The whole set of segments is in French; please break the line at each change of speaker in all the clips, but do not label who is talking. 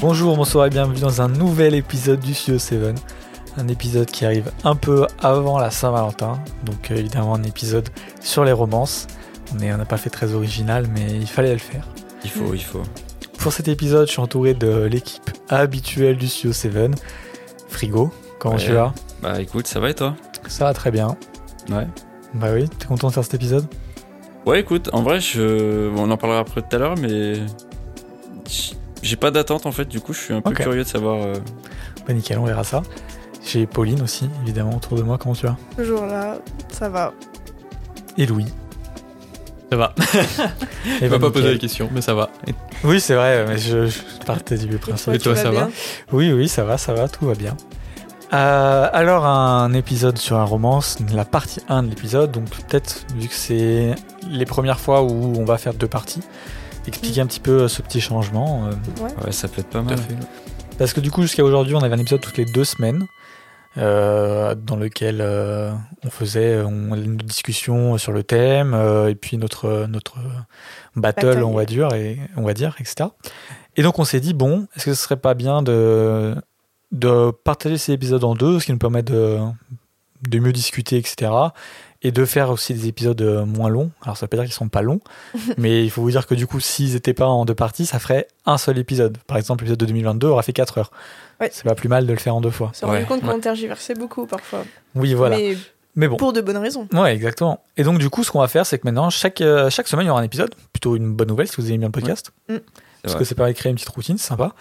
Bonjour, bonsoir et bienvenue dans un nouvel épisode du Studio 7. Un épisode qui arrive un peu avant la Saint-Valentin, donc euh, évidemment un épisode sur les romances. On n'a pas fait très original, mais il fallait le faire.
Il faut, il faut.
Pour cet épisode, je suis entouré de l'équipe habituelle du Studio 7. Frigo, comment
Ouais.
tu vas?
Bah écoute, ça va et toi?
Ça va très bien.
Ouais.
Bah oui, t'es content de faire cet épisode?
Ouais, écoute, en vrai, je... bon, on en parlera après tout à l'heure, mais j'ai pas d'attente en fait. Du coup, je suis un peu curieux de savoir. euh,
Bah nickel, on verra ça. J'ai Pauline aussi, évidemment, autour de moi, comment tu vas?
Toujours là, ça va.
Et Louis?
Ça va.
Et
Il
bah,
m'a pas posé la question, mais ça va. Et
Oui, c'est vrai, mais je, je partais du principe.
Et toi,
tu vas
ça va
Oui, oui, ça va, ça va, tout va bien. Euh, alors, un épisode sur un romance, la partie 1 de l'épisode, donc peut-être, vu que c'est les premières fois où on va faire deux parties, expliquer un petit peu euh, ce petit changement. euh,
Ouais.
Ouais, ça peut être pas mal.
fait.
parce que du coup, jusqu'à aujourd'hui, on avait un épisode toutes les deux semaines, euh, dans lequel euh, on faisait on, une discussion sur le thème, euh, et puis notre, notre battle, on va dire, et, on va dire, etc. Et donc on s'est dit, bon, est-ce que ce serait pas bien de, de partager ces épisodes en deux, ce qui nous permet de, de mieux discuter, etc. Et de faire aussi des épisodes euh, moins longs. Alors ça veut pas dire qu'ils sont pas longs, mais il faut vous dire que du coup, s'ils étaient pas en deux parties, ça ferait un seul épisode. Par exemple, l'épisode de 2022 aura fait 4 heures.
Ouais.
C'est pas plus mal de le faire en deux fois.
On s'est rendu
Ouais,
compte
ouais.
qu'on tergiversait beaucoup parfois.
Oui, voilà.
Mais
Mais bon.
pour de bonnes raisons.
Ouais, exactement. Et donc, du coup, ce qu'on va faire, c'est que maintenant, chaque, euh, chaque semaine, il y aura un épisode. Plutôt une bonne nouvelle si vous aimez bien le podcast.
Ouais.
Mm.
Parce
C'est
que c'est pareil, créer une petite routine, c'est sympa.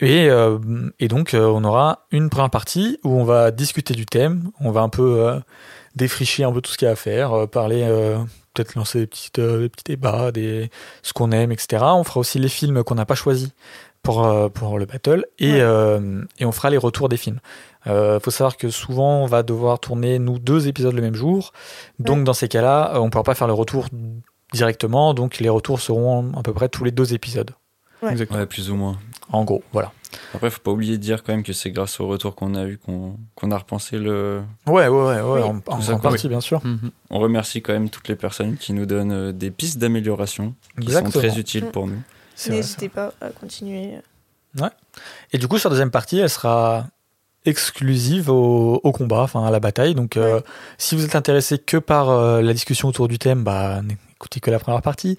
Et, euh, et donc, euh, on aura une première partie où on va discuter du thème. On va un peu euh, défricher un peu tout ce qu'il y a à faire, euh, parler, euh, peut-être lancer des, petites, euh, des petits débats, des, ce qu'on aime, etc. On fera aussi les films qu'on n'a pas choisis pour, euh, pour le battle. Et,
Ouais.
euh, et on fera les retours des films. Il faut savoir que souvent, on va devoir tourner, nous, deux épisodes le même jour. Donc,
Ouais.
dans ces cas-là, on ne pourra pas faire le retour directement. Donc, les retours seront à peu près tous les deux épisodes.
Ouais.
Exactement.
Ouais, plus ou moins.
En gros, voilà.
Après, faut pas oublier de dire quand même que c'est grâce au retour qu'on a eu qu'on a repensé le.
Ouais, ouais, ouais, ouais
Oui.
en, partie, bien sûr.
Mhm.
On remercie quand même toutes les personnes qui nous donnent euh, des pistes d'amélioration qui sont très utiles pour nous.
N'hésitez pas à continuer.
ça. Et du coup, sur la deuxième partie, elle sera exclusive au, au combat, enfin à la bataille. Donc, euh,
Ouais.
si vous êtes intéressé que par euh, la discussion autour du thème, bah, n'écoutez que la première partie.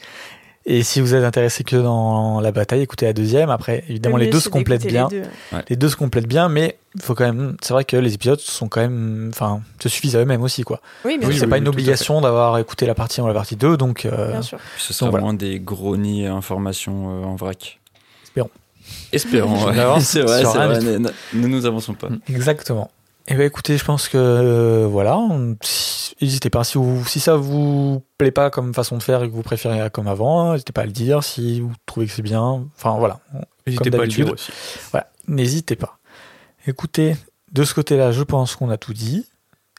Et si vous êtes intéressé que dans la bataille, écoutez la deuxième. Après, évidemment,
Le
les deux se complètent bien.
les deux.
Les deux se complètent bien, mais faut quand même. C'est vrai que les épisodes sont quand même, enfin, se suffisent à eux-mêmes aussi, quoi.
Oui, bien
Oui,
c'est
sûr.
pas
oui,
une obligation d'avoir écouté la partie 1 ou la partie 2, donc. euh,
Bien sûr.
Ce sera
voilà.
moins des gros nids informations euh, en vrac.
Espérons.
Espérons, ouais. C'est vrai, c'est vrai. Ne- nous avançons pas.
Exactement. Et ben écoutez, je pense que euh, voilà, n'hésitez pas si vous si ça vous plaît pas comme façon de faire et que vous préférez comme avant, n'hésitez pas à le dire si vous trouvez que c'est bien. Enfin voilà,
N'hésitez pas à le dire aussi.
voilà, n'hésitez pas. Écoutez, de ce côté-là, je pense qu'on a tout dit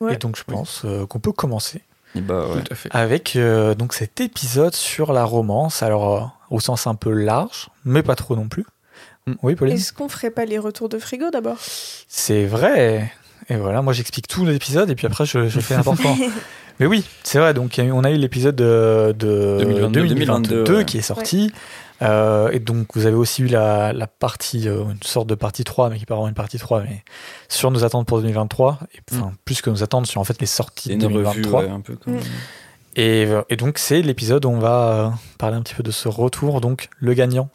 Ouais.
et donc je pense euh, qu'on peut commencer
bah ouais.
Tout à fait.
avec euh, donc cet épisode sur la romance. Alors euh, au sens un peu large, mais pas trop non plus.
Mm.
Oui, Pauline?
Est-ce qu'on ferait pas les retours de frigo d'abord?
C'est vrai. Et voilà, moi j'explique tout l'épisode et puis après je, je fais n'importe quoi. Mais oui, c'est vrai. Donc on a eu l'épisode de, de
2022,
2022
ouais.
qui est sorti. Euh, et donc vous avez aussi eu la, la partie, euh, une sorte de partie 3, mais qui n'est pas vraiment une partie 3, mais sur nos attentes pour 2023. Et, enfin, plus que nos attentes sur en fait les sorties de
une revue
2023.
ouais, un peu comme.
Mm.
Et, euh, et donc c'est l'épisode où on va euh, parler un petit peu de ce retour, donc le gagnant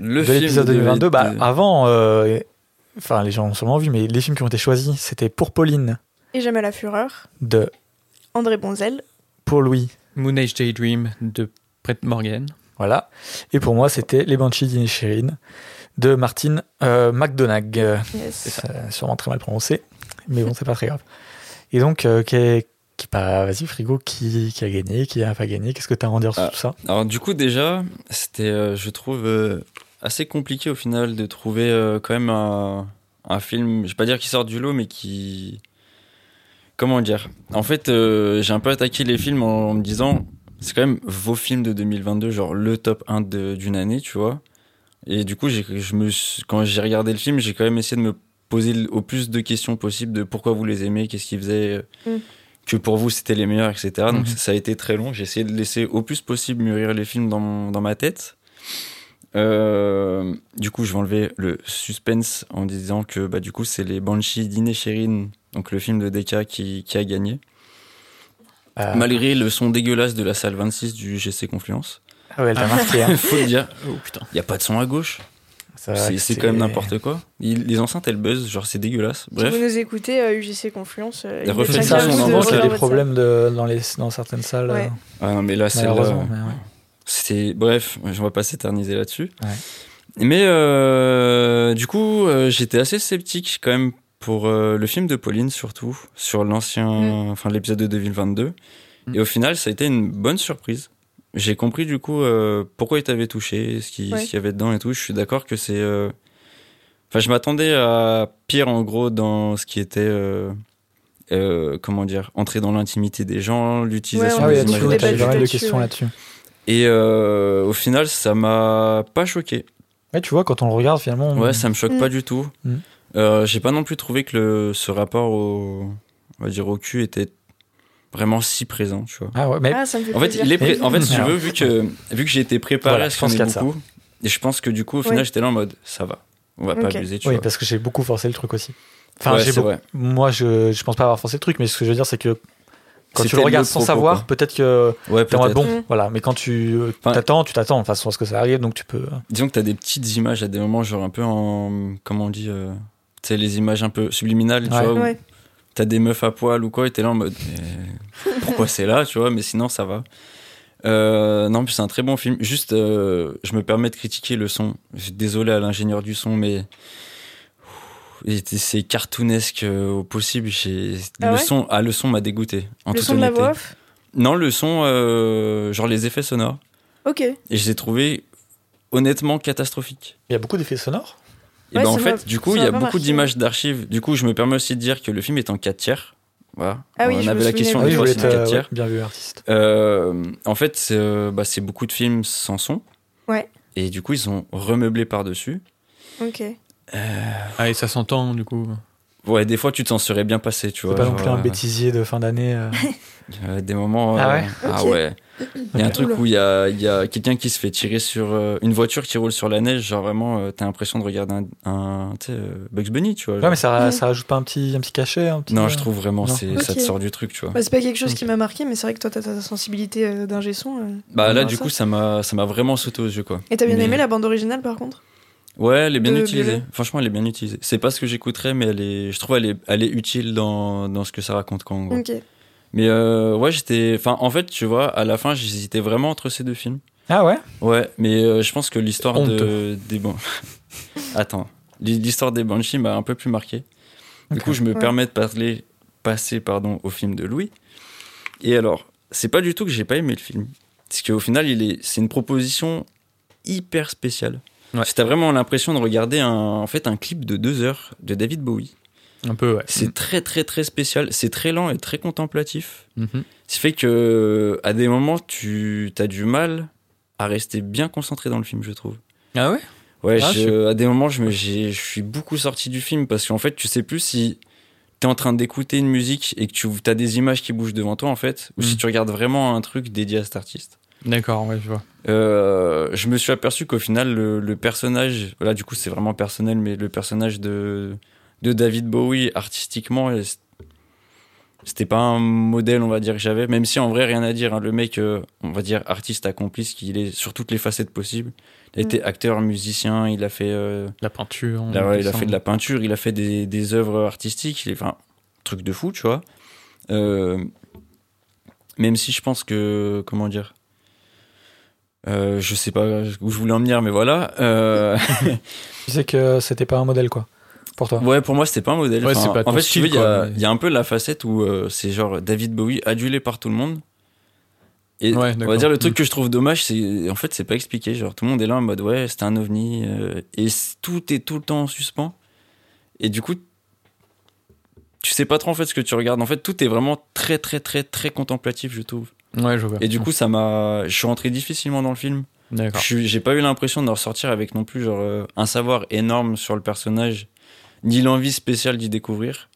Le
de l'épisode
de-
2022. Bah, avant, euh, enfin les gens ont sûrement vu, mais les films qui ont été choisis, c'était pour Pauline
Et J'aime à la fureur.
de
André Bonzel.
pour Louis
Moon Age Daydream de Brett Morgan.
Voilà. Et pour moi, c'était Les Banshees d'Inisherin de Martin euh, McDonagh.
Yes.
C'est sûrement très mal prononcé, mais bon, c'est pas très grave. Et donc, euh, qui est- qui, bah, vas-y, Frigo, qui, qui a gagné, qui a pas gagné Qu'est-ce que tu as à en dire sur
Ah.
tout ça?
Alors du coup déjà, c'était, euh, je trouve, euh, assez compliqué au final de trouver euh, quand même un, un film, je vais pas dire qui sort du lot, mais qui... Comment dire? En fait, euh, j'ai un peu attaqué les films en, en me disant, c'est quand même vos films de 2022, genre le top 1 de- d'une année, tu vois? Et du coup, j'ai, je me, quand j'ai regardé le film, j'ai quand même essayé de me poser le- au plus de questions possibles de pourquoi vous les aimez, qu'est-ce qu'ils faisaient, euh,
Mm.
que pour vous c'était les meilleurs, etc. Donc
Mhm.
ça a été très long. J'ai essayé de laisser au plus possible mûrir les films dans, mon- dans ma tête. Euh, du coup, je vais enlever le suspense en disant que bah, du coup, c'est les Banshees d'Inisherin, donc le film de Deka qui, qui a gagné.
Euh,
Malgré le son dégueulasse de la salle 26 du GC Confluence.
Ah ouais, elle t'a marqué. hein.
Faut le dire,
Oh putain.
il n'y a pas de son à gauche.
C'est
quand même n'importe quoi. Il- les enceintes, elles buzzent, genre c'est dégueulasse.
Si
Bref.
vous nous écoutez, euh, UGC Confluence, euh, il
refaites ça, on en
qu'il y a des problèmes de, dans, les, dans certaines salles.
Ouais.
euh,
Ah non, mais là, c'est
malheureusement. mais ouais.
C'est bref, on va pas s'éterniser là-dessus.
Ouais.
Mais euh, du coup, euh, j'étais assez sceptique quand même pour euh, le film de Pauline surtout sur l'ancien,
Mm.
enfin l'épisode de 2022.
Mm.
Et au final, ça a été une bonne surprise. J'ai compris du coup euh, pourquoi il t'avait touché, ce qui-
Ouais.
ce qu'il y avait dedans et tout. Je suis d'accord que c'est. euh, Enfin, je m'attendais à pire en gros dans ce qui était. euh, euh, comment dire, entrer dans l'intimité des gens, l'utilisation
Ouais,
Ah oui,
des
a
là-dessus,
images
beaucoup
t'as eu
débattu
pas mal de
là-dessus,
questions
ouais.
là-dessus.
Et euh, au final, ça m'a pas choqué.
Ouais, tu vois, quand on le regarde, finalement. on-
Ouais, ça me choque
Mm.
pas du tout.
Mm.
Euh, J'ai pas non plus trouvé que le, ce rapport au, on va dire au cul était vraiment si présent, tu vois.
Ah ouais, mais
Ah, ça me fait
En fait, il est en fait, si tu veux, vu que vu que j'ai été préparé
Voilà,
à
je
ce
pense
qu'on est beaucoup, et je pense que du coup, au final, j'étais là en mode, ça va, on va pas abuser, tu
oui,
vois.
parce que j'ai beaucoup forcé le truc aussi. Enfin,
Ouais,
j'ai
c'est
beaucoup-
vrai.
moi, je, je pense pas avoir forcé le truc, mais ce que je veux dire, c'est que quand tu le regardes
le
sans
propos,
savoir, peut-être que
Ouais,
t'es en mode
peut-être.
bon, voilà. Mais quand tu euh,
Enfin-
t'attends, tu t'attends. Enfin, ce que ça arrive, donc tu peux.
Disons que t'as des petites images à des moments, genre un peu en, comment on dit, euh, tu sais, les images un peu subliminales, tu
Ouais.
vois, où
Ouais.
t'as des meufs à poil ou quoi, et t'es là en mode mais pourquoi c'est là, tu vois, mais sinon ça va. Euh, non, puis c'est un très bon film. Juste, euh, je me permets de critiquer le son. Désolé à l'ingénieur du son, mais c'est cartoonesque euh, au possible. J'ai
Ah
le
ouais
son, ah le son m'a dégoûté. En
Le
toute
son de la
honnêteté.
voix off
Non, le son, euh, genre les effets sonores,
Ok.
et je les ai trouvés honnêtement catastrophiques.
Il y a beaucoup d'effets sonores?
Et
Ouais,
ben en fait, du coup, il y a beaucoup d'images d'archives. Du coup, je me permets aussi de dire que le film est en 4 tiers. Voilà.
Ah oui,
On
je me
avait la question
de
Ah oui,
des
être
en
euh,
4 tiers.
ouais, bien vu, artiste.
Euh, en fait, c'est euh, bah, c'est beaucoup de films sans son.
Ouais.
Et du coup, ils ont remeublé par-dessus.
Ok.
Ah, et ça s'entend du coup.
Ouais, des fois, tu t'en serais bien passé, tu
C'est
vois.
pas non plus un
euh,
bêtisier de fin d'année. euh.
euh, des moments.
Ah
euh,
ouais
Ah ouais. Il y a un truc
Oula.
où il y a, il y a quelqu'un qui se fait tirer sur euh, une voiture qui roule sur la neige. Genre vraiment, euh, t'as l'impression de regarder un, un tu sais, euh, Bugs Bunny, tu vois.
Ouais,
genre.
mais ça, ça rajoute pas un petit, un petit cachet un petit,
Non,
euh,
je trouve vraiment, c'est, ça te sort du truc, tu vois.
Bah, c'est pas quelque chose qui m'a marqué, mais c'est vrai que toi, t'as ta sensibilité euh, d'ingé son. euh.
Bah là,
Ouais,
du
ça.
coup, ça m'a, ça m'a vraiment sauté aux yeux, quoi.
Et t'as bien
Mais-
aimé la bande originale par contre?
Ouais, elle est bien utilisée. Franchement, elle est bien utilisée. C'est pas ce que j'écouterais, mais elle est, je trouve, elle est, elle est utile dans, dans ce que ça raconte, quoi, en gros.
Ok.
Mais euh, ouais, j'étais, enfin, en fait, tu vois, à la fin, j'hésitais vraiment entre ces deux films.
Ah ouais?
Ouais, mais euh, je pense que l'histoire de, des bon, attends, l'histoire des Banshees m'a un peu plus marqué. Du coup, je me
Ouais.
permets de parler, passer, pardon, au film de Louis. Et alors, c'est pas du tout que j'ai pas aimé le film, parce qu'au final, il est, c'est une proposition hyper spéciale.
Ouais.
T'as vraiment l'impression de regarder un, en fait, un clip de deux heures de David Bowie.
Un peu, ouais.
C'est très très très spécial, c'est très lent et très contemplatif.
Mhm.
Ce qui fait que à des moments tu as du mal à rester bien concentré dans le film, je trouve.
Ah ouais?
Ouais,
Ah,
je- à des moments je me je suis beaucoup sorti du film parce qu'en fait tu sais plus si t'es en train d'écouter une musique et que tu as des images qui bougent devant toi en fait ou
Mm.
si tu regardes vraiment un truc dédié à cet artiste.
D'accord, ouais, je vois.
Euh, je me suis aperçu qu'au final, le, le personnage, là du coup c'est vraiment personnel, mais le personnage de, de David Bowie artistiquement, c'était pas un modèle, on va dire, que j'avais, même si en vrai rien à dire. hein. Le mec, euh, on va dire artiste accompli, ce qu'il est sur toutes les facettes possibles. Il a
Mm.
été acteur, musicien, il a fait, euh,
La peinture.
là, ouais, il a fait de la peinture, il a fait des, des œuvres artistiques, il est, enfin, truc de fou, tu vois. Euh, même si je pense que, comment dire, euh, je sais pas où je voulais en venir, mais voilà. Euh,
Tu sais que c'était pas un modèle, quoi, pour toi.
ouais, pour moi, c'était pas un modèle.
Ouais,
Enfin,
c'est pas
en fait, tu veux, il y, a-
quoi, mais-
il y a un peu la facette où euh, c'est genre David Bowie adulé par tout le monde. Et
Ouais,
on va dire le truc
Mm.
que je trouve dommage, c'est en fait c'est pas expliqué. Genre tout le monde est là en mode ouais c'était un ovni euh, et tout est tout le temps en suspens. Et du coup tu sais pas trop en fait ce que tu regardes. En fait tout est vraiment très très très très contemplatif je trouve.
Ouais, je vois.
Et du coup ça m'a, je suis rentré difficilement dans le film.
D'accord.
J'ai pas eu l'impression de ressortir avec non plus genre euh, un savoir énorme sur le personnage, ni l'envie spéciale d'y découvrir.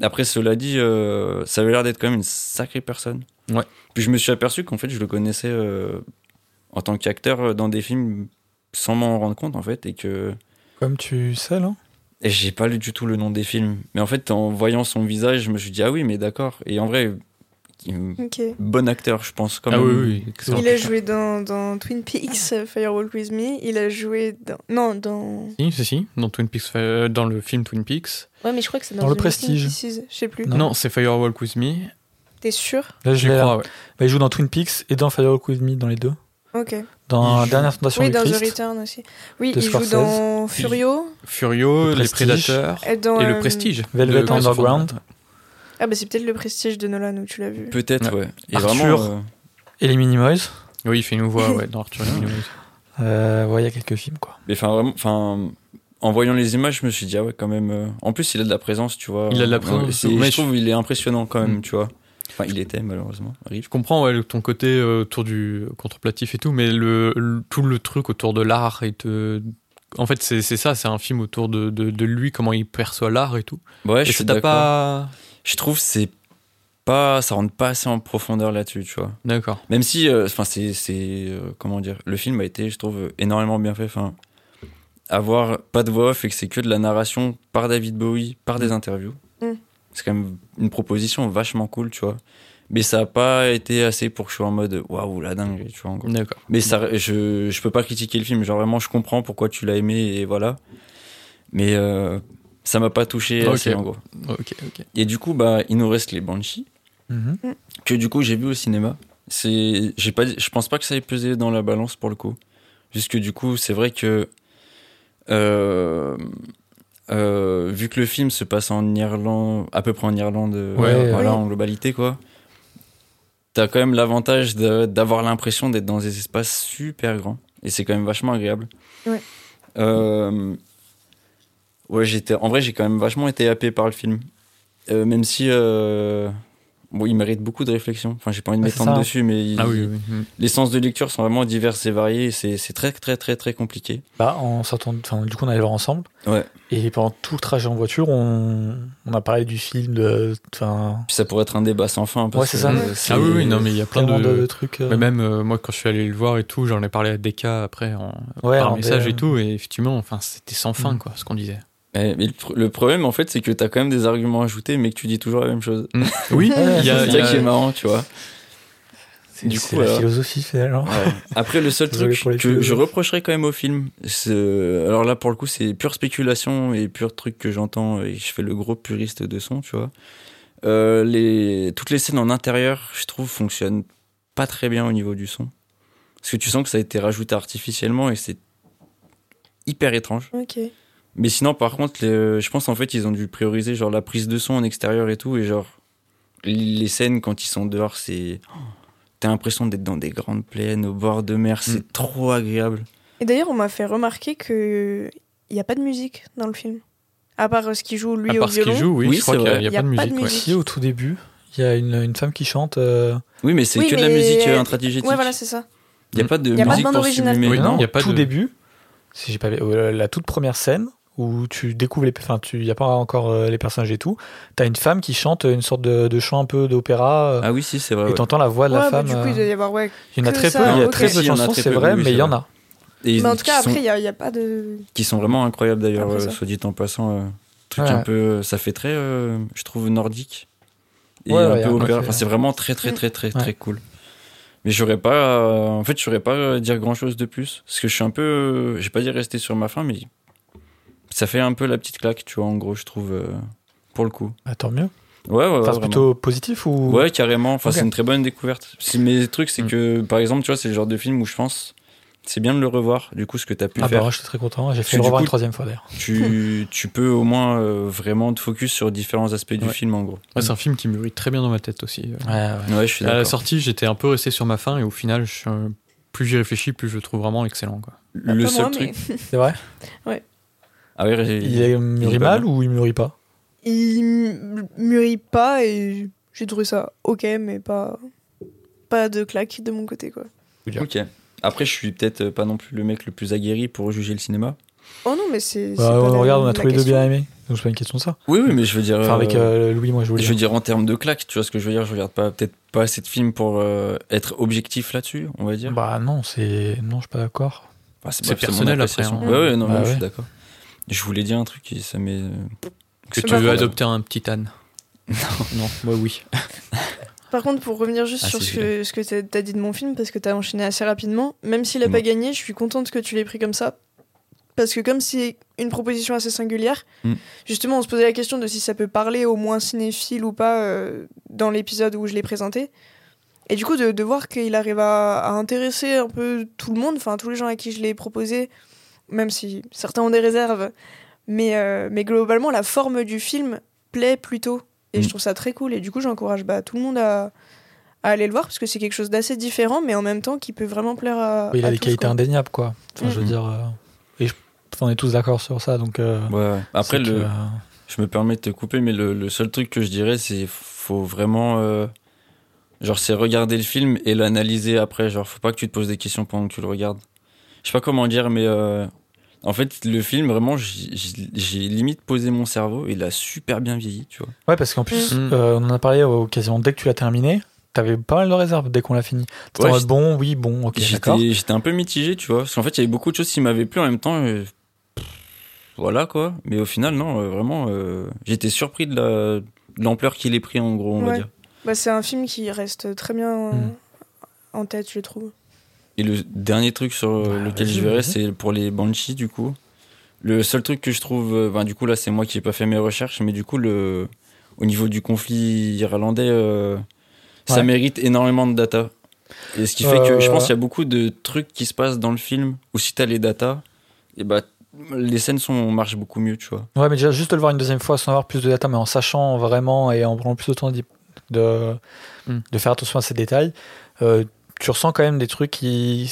Après, cela dit, euh, ça avait l'air d'être quand même une sacrée personne.
Ouais.
Puis je me suis aperçu qu'en fait, je le connaissais euh, en tant qu'acteur dans des films sans m'en rendre compte en fait et que
Comme tu sais, là.
et j'ai pas lu du tout le nom des films. Mais en fait, en voyant son visage, je me suis dit ah oui, mais d'accord. Et en vrai, bon acteur, je pense. Quand
Ah
même.
oui, oui, excellent.
Il a joué dans, dans Twin Peaks, euh, Firewalk With Me. Il a joué dans. Non, dans.
Si, si, si, dans, Twin Peaks, euh, dans le film Twin Peaks.
Ouais, mais je crois que c'est dans,
Dans le Prestige.
Je sais plus.
Non.
Non, c'est Firewalk With Me.
T'es sûr?
Là, je
crois, ouais.
Bah, il joue dans Twin Peaks et dans Firewalk With Me, dans les deux.
Ok.
Dans
joue-
Dernière Tentation
Oui,
du
dans The. Return aussi. Oui, il joue dans Furio.
Furio,
Le
Les. Prédateurs
Et, dans,
et Le
euh,
Prestige.
Velvet Underground.
Ah, bah c'est peut-être le prestige de Nolan où tu l'as vu.
Peut-être, ouais. Et
Arthur.
vraiment. euh,
Et les Minimoys.
Oui, il fait une voix ouais, dans Arthur et les Minimoys.
Euh, ouais, il y a quelques films, quoi.
Mais enfin, vraiment, enfin, en voyant les images, je me suis dit, ah ouais, quand même. euh, En plus, il a de la présence, tu vois.
Il a de la
Ouais,
présence, mais
je trouve il est impressionnant quand même,
Mm.
tu vois. Enfin, il était, malheureusement.
Je comprends ouais, ton côté euh, autour du contemplatif et tout, mais le, le- tout le truc autour de l'art et de... En fait, c'est c'est ça, c'est un film autour de, de, de lui, comment il perçoit l'art et tout.
Ouais,
et
je suis d'accord.
pas...
Je trouve que c'est pas, ça rentre pas assez en profondeur là-dessus, tu vois.
D'accord.
Même si, euh, enfin, c'est, c'est, euh, comment dire, le film a été, je trouve, énormément bien fait. Enfin, avoir pas de voix off et que c'est que de la narration par David Bowie, par des interviews,
Mm.
c'est quand même une proposition vachement cool, tu vois. Mais ça a pas été assez pour que je sois en mode waouh la dingue, tu vois.
D'accord.
Mais ça, je, je peux pas critiquer le film. Genre vraiment, je comprends pourquoi tu l'as aimé et voilà. Mais euh, ça m'a pas touché
Ok.
assez en gros.
Ok, ok.
Et du coup, bah, il nous reste les Banshees
Mhm.
que du coup j'ai vu au cinéma. C'est, j'ai pas, je pense pas que ça ait pesé dans la balance pour le coup. Juste que du coup, c'est vrai que euh, euh, vu que le film se passe en Irlande, à peu près en Irlande, euh, voilà,
ouais.
en globalité quoi. T'as quand même l'avantage de- d'avoir l'impression d'être dans des espaces super grands et c'est quand même vachement agréable.
Ouais.
Euh, ouais, j'étais, en vrai, j'ai quand même vachement été happé par le film, Euh, même si. euh, Bon, il mérite beaucoup de réflexion. Enfin, j'ai pas envie de m'étendre dessus, mais il-
Ah oui, oui. oui.
les sens de lecture sont vraiment diverses et variés. C'est c'est très, très, très, très compliqué.
Bah, en sortant, enfin, du coup, on allait voir ensemble.
Ouais.
Et pendant tout le trajet en voiture, on, on a parlé du film, de, enfin,
Puis ça pourrait être un débat sans fin. parce
Ouais, c'est ça.
euh,
Ah oui, oui, non, mais il y a plein de...
de, trucs. euh,
Mais même euh, moi, quand je suis allé le voir et tout, j'en ai parlé à Deka après en,
ouais,
par
en
message
DM.
et tout, et effectivement, enfin, c'était sans fin,
Mm.
quoi, ce qu'on disait.
Mais, mais le, pr- le problème, en fait, c'est que t'as quand même des arguments ajoutés, mais que tu dis toujours la même chose.
Oui,
Ouais,
il y a,
C'est ça qui est marrant, tu vois.
C'est
Du
c'est
coup,
la
voilà.
philosophie, finalement.
Ouais. Après, le seul truc que je reprocherais quand même au film, c'est- alors là, pour le coup, c'est pure spéculation et pur truc que j'entends et je fais le gros puriste de son, tu vois. Euh, les, toutes les scènes en intérieur, je trouve, fonctionnent pas très bien au niveau du son. Parce que tu sens que ça a été rajouté artificiellement et c'est hyper étrange.
Ok.
Mais sinon, par contre, les- je pense en fait, ils ont dû prioriser genre la prise de son en extérieur et tout. Et genre, les scènes quand ils sont dehors, c'est. oh, T'as l'impression d'être dans des grandes plaines, au bord de mer, c'est
Mm.
trop agréable.
Et d'ailleurs, on m'a fait remarquer que il n'y a pas de musique dans le film. À part euh, ce qu'il joue lui
à
au
part ce
violon.
qu'il joue, oui,
Oui,
je crois qu'il y a, y a pas de musique.
Si, au tout début, il y a une, une femme qui chante. euh,
Oui, mais c'est
Oui,
que de la musique euh, intradigétique.
Ouais, voilà, c'est ça.
Il n'y a pas de
Y a pas de
musique
bande
pour
originale.
Oui,
non,
il y a pas
tout
de-
début, si j'ai pas euh, la toute première scène où tu découvres les, enfin, tu y a pas encore euh, les personnages et tout. T'as une femme qui chante une sorte de, de chant un peu d'opéra. euh,
Ah oui, si, c'est vrai.
et
ouais.
t'entends la voix de
ouais,
la
bah,
femme.
du coup, il
euh,
doit y avoir, ouais.
il y en a très
ça,
peu. Il y a très peu
il
de chansons, c'est vrai,
oui,
mais il y en a.
Et
Mais en tout cas, après, il n'y a, il y a pas de.
qui sont vraiment incroyables d'ailleurs, euh, soit dit en passant. euh, truc
Ouais.
un peu, ça fait très, euh, je trouve nordique et
Ouais,
un
ouais,
peu opéra. Enfin, c'est vraiment très très très très
Ouais.
très cool. Mais j'aurais pas, euh, en fait, je saurais pas euh, dire grand chose de plus parce que je suis un peu, euh, j'ai pas dit rester sur ma faim, mais ça fait un peu la petite claque, tu vois. En gros, je trouve euh, pour le coup.
Bah, tant mieux.
Ouais, ouais, ouais,
Enfin, plutôt positif ou?
Ouais, carrément. Enfin, c'est une très bonne découverte. C'est- Mais le truc, c'est
Mm.
que, par exemple, tu vois, c'est le genre de film où je pense, c'est bien de le revoir. Du coup, ce que tu as pu
Ah
faire,
bah, je suis très content. J'ai fait le
du
revoir
coup-
une troisième fois d'ailleurs.
tu, tu peux au moins euh, vraiment te focus sur différents aspects du
Ouais.
film, en gros.
Ouais, c'est un film qui mûrit très bien dans ma tête aussi.
Ouais, ouais.
Ouais, je suis
À la sortie, j'étais un peu resté sur ma faim et au final, je suis, euh, plus j'y réfléchis, plus je le trouve vraiment excellent. Quoi.
Bah,
Le seul
moi,
truc.
mais
C'est vrai?
Ah ouais,
Il, est mûrit
pas
mal ou il mûrit pas
il mûrit pas et j'ai trouvé ça ok, mais pas. Pas de claque de mon côté, quoi.
Ok. Après, je suis peut-être pas non plus le mec le plus aguerri pour juger le cinéma.
Oh non, mais c'est.
Bah,
la-
Regarde, on a tous les deux bien aimé. Donc c'est pas une question de ça.
Oui, oui, mais je veux dire.
Enfin, avec
euh,
euh, Louis, moi je voulais.
Je veux dire en termes de claque, tu vois ce que je veux dire. Je regarde pas peut-être pas assez de films pour euh, être objectif là-dessus, on va dire.
Bah non, c'est non, je suis pas d'accord.
Enfin,
C'est personnel, après,
hein.
Ouais, ouais, non,
Bah
je suis d'accord. Je voulais dire un truc et ça m'est.
Que
C'est
tu veux adopter un petit âne? non, moi oui.
Par contre, pour revenir juste
Ah,
sur ce que, ce que t'as- t'as dit de mon film, parce que t'as enchaîné assez rapidement, même s'il a
Dis-moi.
pas gagné, je suis contente que tu l'aies pris comme ça. Parce que comme c'est une proposition assez singulière,
Mm.
justement, on se posait la question de si ça peut parler au moins cinéphile ou pas euh, dans l'épisode où je l'ai présenté. Et du coup, de, de voir qu'il arrive à, à intéresser un peu tout le monde, enfin tous les gens à qui je l'ai proposé, même si certains ont des réserves, mais, euh, mais globalement, la forme du film plaît plutôt. Et
Mm.
je trouve ça très cool. Et du coup, j'encourage bah, tout le monde à, à aller le voir parce que c'est quelque chose d'assez différent, mais en même temps qui peut vraiment plaire à.
Oui, il a des qualités
quoi.
indéniables, quoi. Enfin, je veux
Mhm.
dire. euh, et je- on est tous d'accord sur ça, donc. euh,
Ouais. Après,
que, euh,
je me permets de te couper, mais le, le seul truc que je dirais, c'est faut vraiment. euh, genre, c'est regarder le film et l'analyser après. Genre, faut pas que tu te poses des questions pendant que tu le regardes. Je sais pas comment dire, mais. En fait, le film, vraiment, j'ai limite posé mon cerveau. Il a super bien vieilli, tu vois.
Ouais, parce qu'en plus,
Mhm.
euh, on en a parlé euh, quasiment dès que tu l'as terminé. T'avais pas mal de réserves dès qu'on l'a fini. T'étais en
Ouais,
mode bon, oui, bon, ok, d'accord.
J'étais j'étais un peu mitigé, tu vois. Parce qu'en fait, il y avait beaucoup de choses qui m'avaient plu en même temps. euh, voilà, quoi. Mais au final, non, euh, vraiment, euh, j'étais surpris de la- de l'ampleur qu'il ait pris, en gros, on va dire.
Bah, c'est un film qui reste très bien euh,
Mm.
en tête, je trouve.
Et le dernier truc sur euh,
Bah,
lequel je verrai, c'est pour les Banshees, du coup. Le seul truc que je trouve, ben, du coup, là, c'est moi qui n'ai pas fait mes recherches, mais du coup, le, au niveau du conflit irlandais, euh, ça mérite énormément de data. Et ce qui fait que je pense qu'il y a beaucoup de trucs qui se passent dans le film où si tu as les datas, et bah, les scènes sont, marchent beaucoup mieux, tu vois.
Ouais, mais déjà, juste de le voir une deuxième fois sans avoir plus de data, mais en sachant vraiment et en prenant plus de temps de,
Mm.
de faire attention à ces détails, euh, tu ressens quand même des trucs qui,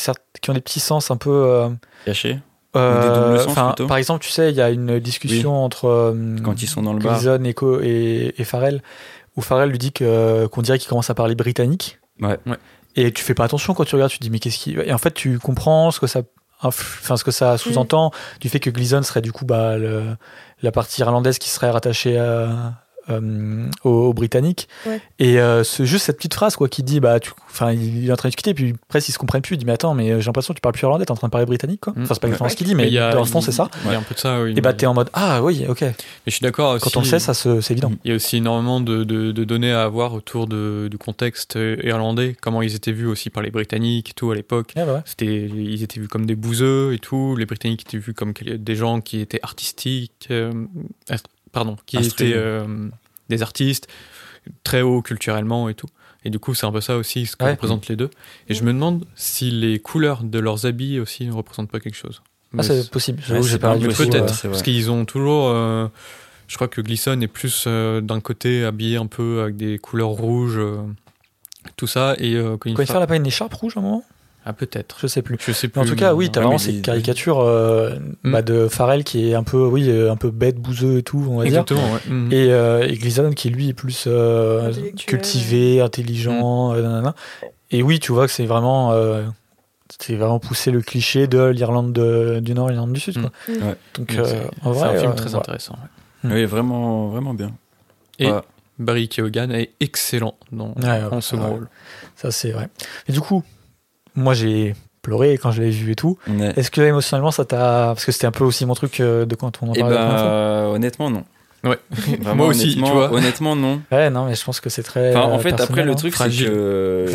ont des petits sens un peu. euh,
Caché
euh,
des
par exemple, tu sais, il y a une discussion entre euh,
quand ils sont dans le bar.
Gleason et, Co- et, et Farrell, où Farrell lui dit que- qu'on dirait qu'il commence à parler britannique.
Ouais.
Ouais.
Et tu fais pas attention quand tu regardes, tu te dis mais qu'est-ce qui. Et en fait, tu comprends ce que ça. Enfin, ce que ça sous-entend du fait que Gleason serait du coup bah, le- la partie irlandaise qui serait rattachée à, euh, aux, aux Britanniques.
Ouais.
Et euh, c'est juste cette petite phrase quoi qui dit bah tu, enfin il est en train de discuter puis presque ils se comprennent plus. Il dit mais attends mais euh, j'ai l'impression que tu parles plus irlandais, t'es en train de parler britannique quoi.
Mm.
Enfin c'est pas exactement ce qu'il dit mais, le fond c'est ça.
Il y a un peu de ça, oui.
Et bah t'es en mode ah oui ok.
Mais je suis d'accord.
Quand on le sait ça c'est évident.
Il y a aussi énormément de, de- de données à avoir autour de- du contexte irlandais, comment ils étaient vus aussi par les Britanniques et tout à l'époque.
Ouais, bah ouais.
C'était, ils étaient vus comme des bouseux et tout. Les Britanniques étaient vus comme des gens qui étaient artistiques, euh, pardon, qui étaient euh, des artistes très hauts culturellement et tout. Et du coup, c'est un peu ça aussi ce que
Ouais.
représentent les deux. Et je me demande si les couleurs de leurs habits aussi ne représentent pas quelque chose.
Ah, c'est possible. J'avoue, j'ai pas.
Peut-être, parce qu'ils ont toujours. euh, je crois que Gleason est plus euh, d'un côté habillé un peu avec des couleurs rouges, euh, tout ça. Et euh, quand il
Quand il
fa-
fait, elle a pas une écharpe rouge à un moment?
Ah, peut-être.
Je sais plus.
Je sais plus.
Mais en tout cas, oui, t'as
Ouais,
vraiment
mais
cette
les-
caricature euh,
Mm.
bah, de Farrell qui est un peu, oui, euh, un peu bête, bouseux et tout, on va dire.
Exactement, ouais. Mhm.
Et, euh, et Gleason qui lui est plus euh, cultivé, intelligent, euh. Et oui, tu vois que c'est vraiment, euh, c'est vraiment pousser le cliché de l'Irlande de- du Nord et l'Irlande du Sud. Quoi.
Mm.
Ouais.
Donc, euh,
c'est-
en
c'est
vrai,
un film
euh,
très intéressant. ouais.
Mm.
Oui, vraiment, vraiment bien.
Et
Voilà.
Barry Keoghan est excellent dans,
Ouais, ouais,
en second
ouais.
rôle.
Ça, c'est vrai. Et du coup, moi, j'ai pleuré quand je l'ai vu et tout.
Ouais.
Est-ce que émotionnellement, ça t'a. Parce que c'était un peu aussi mon truc euh, de quand on en
Eh
parlait
ben, honnêtement, non.
Ouais.
Vraiment,
Moi aussi, tu
honnêtement-
vois.
Honnêtement, non.
Ouais, non, mais je pense que c'est très.
Enfin, en
euh,
fait, après, le
hein.
truc, c'est que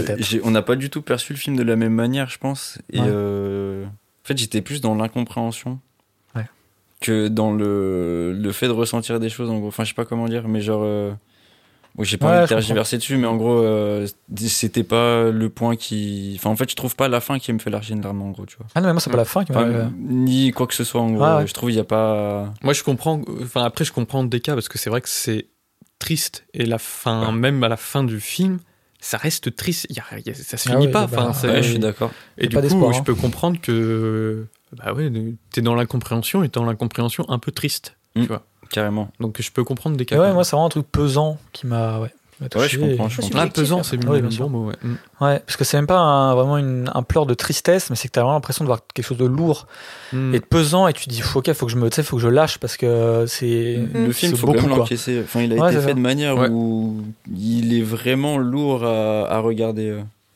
on n'a pas du tout perçu le film de la même manière, je pense. Et
Ouais.
euh, en fait, j'étais plus dans l'incompréhension
Ouais.
que dans le, le fait de ressentir des choses, en gros. Enfin, je sais pas comment dire, mais genre. euh, bon, j'ai pas
Ouais,
envie de tergiverser dessus, mais en gros, euh, c'était pas le point qui. Enfin, en fait, je trouve pas la fin qui me fait larger une larme, en gros, tu vois.
Ah non, mais moi, c'est pas la fin qui m'a.
Enfin, ni quoi que ce soit, en gros.
Ah ouais.
Je trouve il y a pas.
Moi, je comprends. Enfin, après, je comprends des cas parce que c'est vrai que c'est triste et la fin,
Ouais.
même à la fin du film, ça reste triste. Il y a- y a- ça se
Ah
finit
ouais,
pas. Enfin,
Ouais, je suis d'accord.
et du coup, je
hein.
peux comprendre que bah ouais, t'es dans l'incompréhension et dans l'incompréhension un peu triste.
Carrément.
Donc, je peux comprendre des cas.
Ouais, moi, c'est vraiment un truc pesant qui m'a. Ouais.
Ouais, je comprends. Je comprends.
Là, pesant, c'est le
sûr.
bon mot. Ouais. Mm.
Ouais, parce que c'est même pas un- vraiment une- un pleur de tristesse, mais c'est que t'as vraiment l'impression de voir quelque chose de lourd
Mm.
et de pesant, et tu te dis, ok, faut que je me, tu sais, faut que je lâche parce que c'est.
Le film, faut quand
beaucoup,
même
quoi.
l'encaisser. Enfin, il a
Ouais,
été fait
ça.
de manière
Ouais.
où il est vraiment lourd à, à regarder.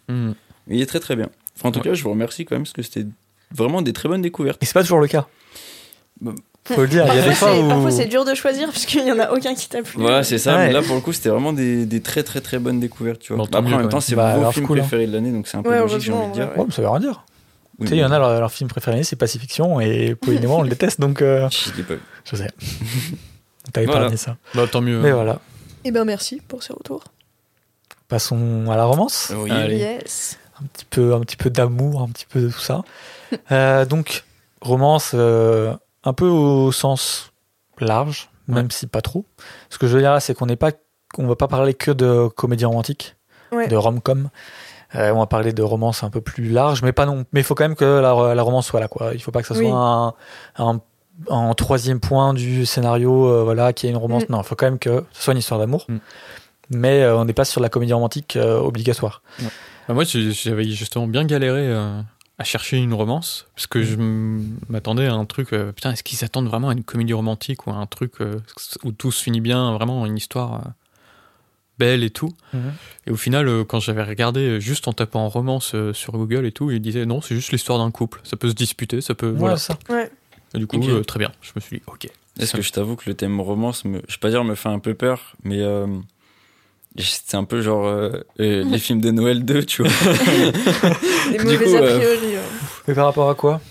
euh.
Mm.
Il est très très bien. Enfin, en tout
Ouais.
cas, je vous remercie quand même parce que c'était vraiment des très bonnes découvertes.
Et c'est pas toujours le cas.
Bah,
Faut le dire, il y a des
Parfois,
fois où.
Parfois, c'est dur de choisir parce qu'il y en a aucun qui t'a plu.
Voilà, c'est ça.
Ouais.
Mais là, pour le coup, c'était vraiment des, des très très très bonnes découvertes, tu vois.
Bon, tant
Après, en même temps, c'est
Bah,
vos films
cool, hein.
préférés de l'année, donc c'est un peu
Ouais,
logique, j'ai envie de dire.
ouais,
ça veut rien dire.
Oui,
Tu sais, il y en a, leur, leur film préféré, c'est Pacifiction, et Pauline et moi, on le déteste, donc euh,
Je l'ai pas vu.
je sais. T'as
Voilà.
épargné ça.
Bah, tant mieux.
Mais voilà.
Et ben merci pour ce retour.
Passons à la romance.
Oui.
Allez.
Yes.
un petit peu, un petit peu d'amour, un petit peu de tout ça. Euh, donc, romance euh, un peu au sens large, même si pas trop. Ce que je veux dire là, c'est qu'on n'est pas, on va pas parler que de comédie romantique,
Ouais.
de rom-com. Euh, on va parler de romance un peu plus large, mais pas non. Mais il faut quand même que la, la romance soit là, quoi. Il faut pas que ça soit un, un, un troisième point du scénario, euh, voilà, qui est une romance.
Mm.
Non, il faut quand même que ce soit une histoire d'amour.
Mm.
Mais euh, on n'est pas sur la comédie romantique euh, obligatoire.
Bah, moi, j'avais justement bien galéré euh, à chercher une romance, parce que je m- m'attendais à un truc. euh, putain, est-ce qu'ils attendent vraiment à une comédie romantique ou à un truc euh, où tout se finit bien, vraiment une histoire euh, belle et tout Et au final, euh, quand j'avais regardé juste en tapant romance euh, sur Google et tout, il disait non, c'est juste l'histoire d'un couple. Ça peut se disputer, ça peut.
Voilà,
voilà.
ça.
Ouais.
Et du coup, euh, très bien. Je me suis dit, ok.
Est-ce que je t'avoue que le thème romance, me, je vais pas dire me fait un peu peur, mais euh, c'est un peu genre euh, euh, les films de Noël 2, tu vois.
Des
Du
mauvais
coup,
a
euh,
priori.
Mais par rapport à quoi?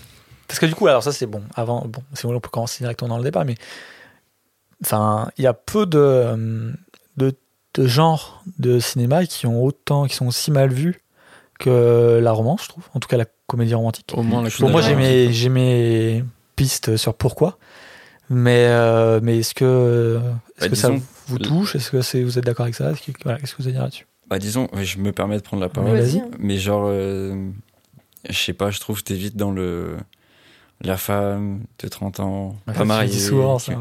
Parce que du coup, alors ça c'est bon. Avant, bon, c'est bon, on peut commencer directement dans le débat, mais enfin, il y a peu de, de de genres de cinéma qui ont autant, qui sont aussi mal vus que la romance, je trouve. En tout cas, la comédie romantique.
Au moins, la
Bon, moi j'ai mes j'ai mes pistes sur pourquoi, mais euh, mais est-ce que est-ce
Bah,
que ça vous touche Est-ce que c'est vous êtes d'accord avec ça? Est-ce que- voilà, Qu'est-ce que vous allez dire là-dessus?
Bah disons, ouais, je me permets de prendre la
Ouais,
parole, mais genre, euh, je sais pas, je trouve que t'es vite dans le la femme de 30 ans,
Tu
pas mariée.
dis souvent, ça.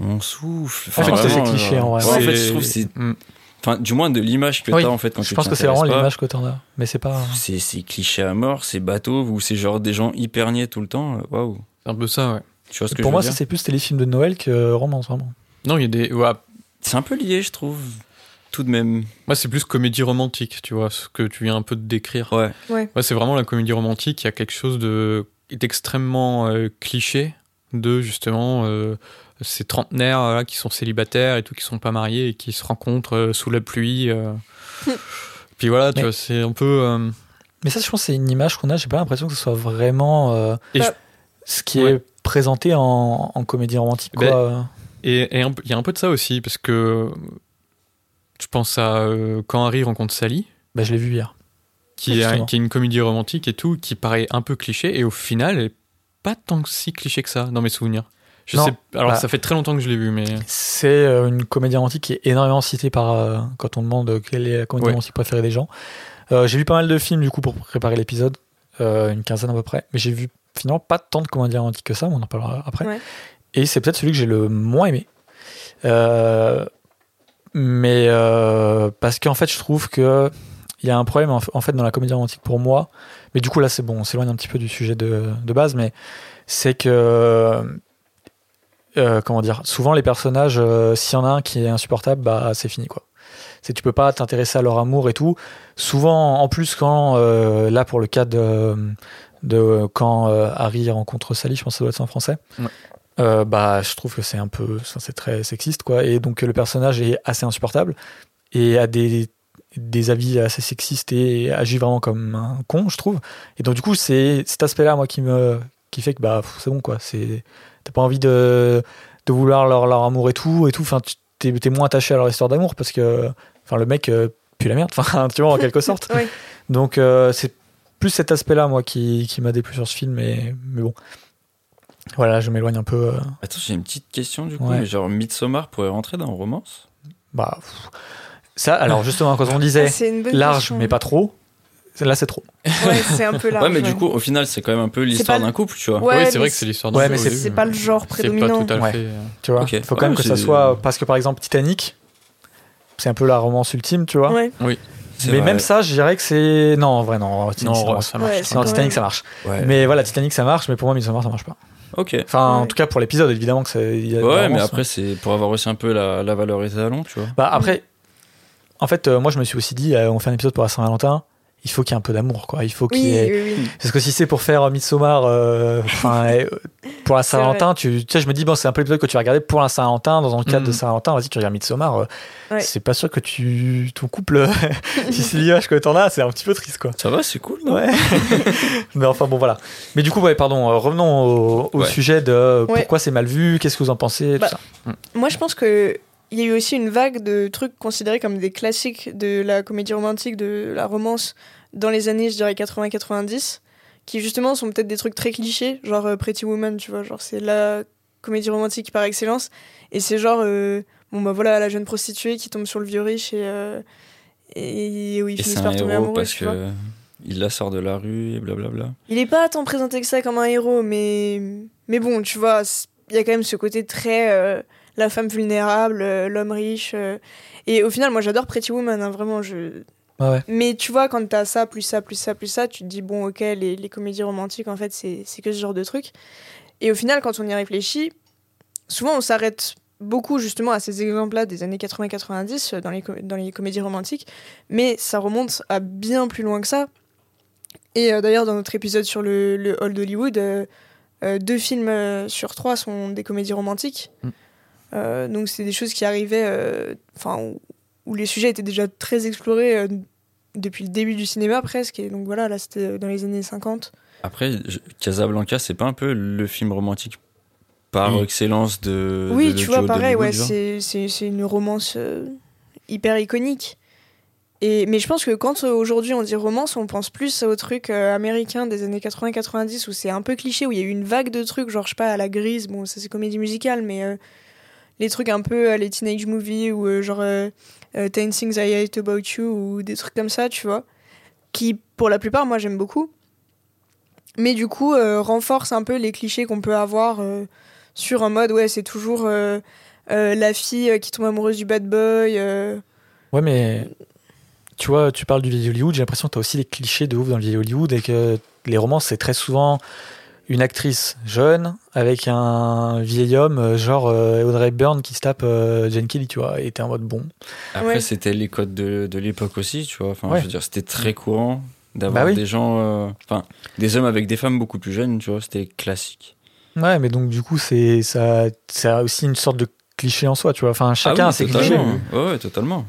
On souffle.
je pense que c'est cliché,
genre-
en vrai.
Ouais, en fait, je trouve que c'est,
Mm.
enfin, du moins de l'image que
Oui,
t'as en fait quand
Je
tu
pense
t'y
que c'est vraiment l'image que t'en as, mais c'est pas.
C'est c'est cliché à mort, c'est bateau, ou c'est genre des gens hyper niais tout le temps. euh, Waouh.
C'est un peu ça, ouais.
Tu vois ce que
Pour
je
moi, c'est plus téléfilm de Noël que romance, vraiment.
Non, il y a des. ouais,
C'est un peu lié, je trouve. Tout de même.
moi, c'est plus comédie romantique, tu vois, ce que tu viens un peu de décrire.
Ouais.
Ouais, c'est vraiment la comédie romantique. Il y a quelque chose de d'extrêmement euh, cliché de justement euh, ces trentenaires euh, là, qui sont célibataires et tout, qui sont pas mariés et qui se rencontrent euh, sous la pluie. euh. Puis voilà, tu
Mais-
vois, c'est un peu. euh,
Mais ça, je pense, que c'est une image qu'on a. J'ai pas l'impression que ce soit vraiment
Et
ce qui
Ouais.
est présenté en, en comédie romantique.
Ben,
Quoi.
Et et il y a un peu de ça aussi, parce que je pense à euh, quand Harry rencontre Sally,
Bah, je l'ai vu hier.
qui est,
Justement.
qui est une comédie romantique et tout, qui paraît un peu cliché, et au final, elle est pas tant si cliché que ça, dans mes souvenirs. Je
Non,
sais, alors
bah-
ça fait très longtemps que je l'ai vu, mais
C'est euh, une comédie romantique qui est énormément citée par euh, quand on demande quelle est la comédie
Ouais.
romantique préférée des gens. Euh, j'ai vu pas mal de films du coup pour préparer l'épisode, euh, une quinzaine à peu près, mais j'ai vu finalement pas tant de comédies romantiques que ça, on en parlera après.
Ouais.
Et c'est peut-être celui que j'ai le moins aimé. Euh, mais euh, parce qu'en fait, je trouve que il y a un problème en fait dans la comédie romantique pour moi. Mais du coup, là, c'est bon, on s'éloigne un petit peu du sujet de, base, mais c'est que euh, comment dire, souvent les personnages, s'il y en a un qui est insupportable, bah c'est fini quoi. C'est tu peux pas t'intéresser à leur amour et tout. Souvent, en plus, quand là pour le cas de, quand Harry rencontre Sally, je pense que ça doit être en français. Euh, bah je trouve que c'est un peu, c'est très sexiste quoi. Et donc le personnage est assez insupportable et a des des avis assez sexistes et agit vraiment comme un con, je trouve. Et donc du coup, c'est cet aspect-là moi qui me qui fait que bah c'est bon quoi. C'est t'as pas envie de de vouloir leur, leur amour et tout et tout. Enfin, t'es, t'es moins attaché à leur histoire d'amour parce que enfin le mec euh, pue la merde. Enfin, tu vois en quelque sorte. Donc euh, c'est plus cet aspect-là moi qui qui m'a déplu sur ce film. Mais mais bon. Voilà, je m'éloigne un peu. euh,
Attends, j'ai une petite question du coup.
Ouais.
Mais genre, Midsommar pourrait rentrer dans romance?
Bah pff. ça. Alors justement quand on disait
Ah, c'est une bonne
large
question.
mais pas trop. Là c'est trop.
Ouais, c'est un peu large.
Ouais, mais du coup, au final, c'est quand même un peu l'histoire
pas-
d'un couple, tu vois.
Ouais,
oui, c'est vrai que c'est l'histoire d'un
Ouais,
couple
mais c'est-
c'est pas le genre
C'est
prédominant.
pas tout à
Ouais.
fait. euh,
Tu vois.
Ok.
Faut quand même que ça
c'est-
soit parce que par exemple Titanic, c'est un peu la romance ultime, tu vois.
Ouais.
C'est
Mais
vrai.
même ça, je dirais que c'est non, en vrai non. Titanic,
Non, ça marche.
Ouais, c'est
Non,
quand
Titanic
même-
ça marche.
Ouais.
Mais voilà, Titanic ça marche, mais pour moi Midsommar ça marche pas.
Ok.
Enfin, en tout cas pour l'épisode, évidemment que c'est.
Ouais, mais après, c'est pour avoir aussi un peu la, la valeur étalon, tu vois.
Bah après, en fait, euh, moi je me suis aussi dit, euh, on fait un épisode pour la Saint-Valentin. Il faut qu'il y ait un peu d'amour, quoi. Il faut qu'il
Oui,
y ait.
oui, oui.
Parce que si c'est pour faire Midsommar, euh, enfin, euh, pour la. Saint-Valentin, tu, tu sais, je me dis, bon, c'est un peu l'épisode que tu vas regarder pour la Saint-Valentin, dans le cadre de Saint-Valentin, vas-y, tu regardes Midsommar. euh,
Ouais.
C'est pas sûr que tu, ton couple, si c'est l'image que t'en as, c'est un petit peu triste, quoi.
Ça va, c'est cool, non
Ouais. Mais enfin, bon, voilà. Mais du coup, ouais, pardon, euh, revenons au, au
Ouais.
sujet de euh,
Ouais.
pourquoi c'est mal vu, qu'est-ce que vous en pensez,
Bah,
tout ça.
Moi, je pense que il y a eu aussi une vague de trucs considérés comme des classiques de la comédie romantique, de la romance dans les années, je dirais 80-90, qui justement sont peut-être des trucs très clichés, genre euh, Pretty Woman, tu vois, genre c'est la comédie romantique par excellence, et c'est genre euh, bon bah voilà la jeune prostituée qui tombe sur le vieux riche et euh, et où ils
Et
finissent par tomber amoureux,
parce
tu vois.
que il la sort de la rue et blablabla.
Il est pas tant présenté que ça comme un héros, mais, mais bon, tu vois, il y a quand même ce côté très la femme vulnérable, euh, l'homme riche. euh. et au final, moi j'adore Pretty Woman, hein, vraiment. Je...
Ouais, ouais.
Mais tu vois, quand t'as ça, plus ça, plus ça, plus ça, tu te dis, bon, ok, les, les comédies romantiques, en fait, c'est c'est que ce genre de truc. Et au final, quand on y réfléchit, souvent on s'arrête beaucoup justement à ces exemples-là des années 80-90 euh, dans les, co- dans les comédies romantiques, mais ça remonte à bien plus loin que ça. Et euh, d'ailleurs, dans notre épisode sur le, le Hall d'Hollywood, euh, euh, deux films euh, sur trois sont des comédies romantiques.
Mm.
Euh, donc c'est des choses qui arrivaient, euh, enfin où, où les sujets étaient déjà très explorés euh, depuis le début du cinéma presque. Et donc voilà, là c'était dans les années 50.
Après, Casablanca, c'est pas un peu le film romantique par
Oui.
excellence de.
oui,
de
tu
Joe
vois, pareil, ouais, c'est c'est- c'est une romance euh, hyper iconique. Et, mais je pense que quand euh, aujourd'hui on dit romance, on pense plus au truc euh, américain des années 80-90 où c'est un peu cliché, où il y a eu une vague de trucs, genre je sais pas, à la grise, bon ça c'est comédie musicale, mais euh, les trucs un peu, euh, les teenage movies ou euh, genre euh, Ten Things I Hate About You ou des trucs comme ça, tu vois, qui pour la plupart moi j'aime beaucoup, mais du coup renforce un peu les clichés qu'on peut avoir sur un mode, ouais c'est toujours la fille qui tombe amoureuse du bad boy.
Ouais, mais tu vois, tu parles du vieil Hollywood, j'ai l'impression que tu as aussi les clichés de ouf dans le vieil Hollywood et que les romans, c'est très souvent une actrice jeune avec un vieil homme, euh, genre euh, Audrey Hepburn qui se tape euh, Jane Kelly, tu vois, et t'es en mode bon.
Après,
Ouais.
c'était les codes de, de l'époque aussi, tu vois. Enfin,
Ouais.
je veux dire, c'était très courant d'avoir
Bah oui.
des gens, euh, enfin, des hommes avec des femmes beaucoup plus jeunes, tu vois. C'était classique.
Ouais, mais donc du coup, c'est ça, ça a aussi une sorte de cliché en soi, tu vois. Enfin, chacun
ah
a
oui,
ses clichés.
Ouais, ouais, totalement.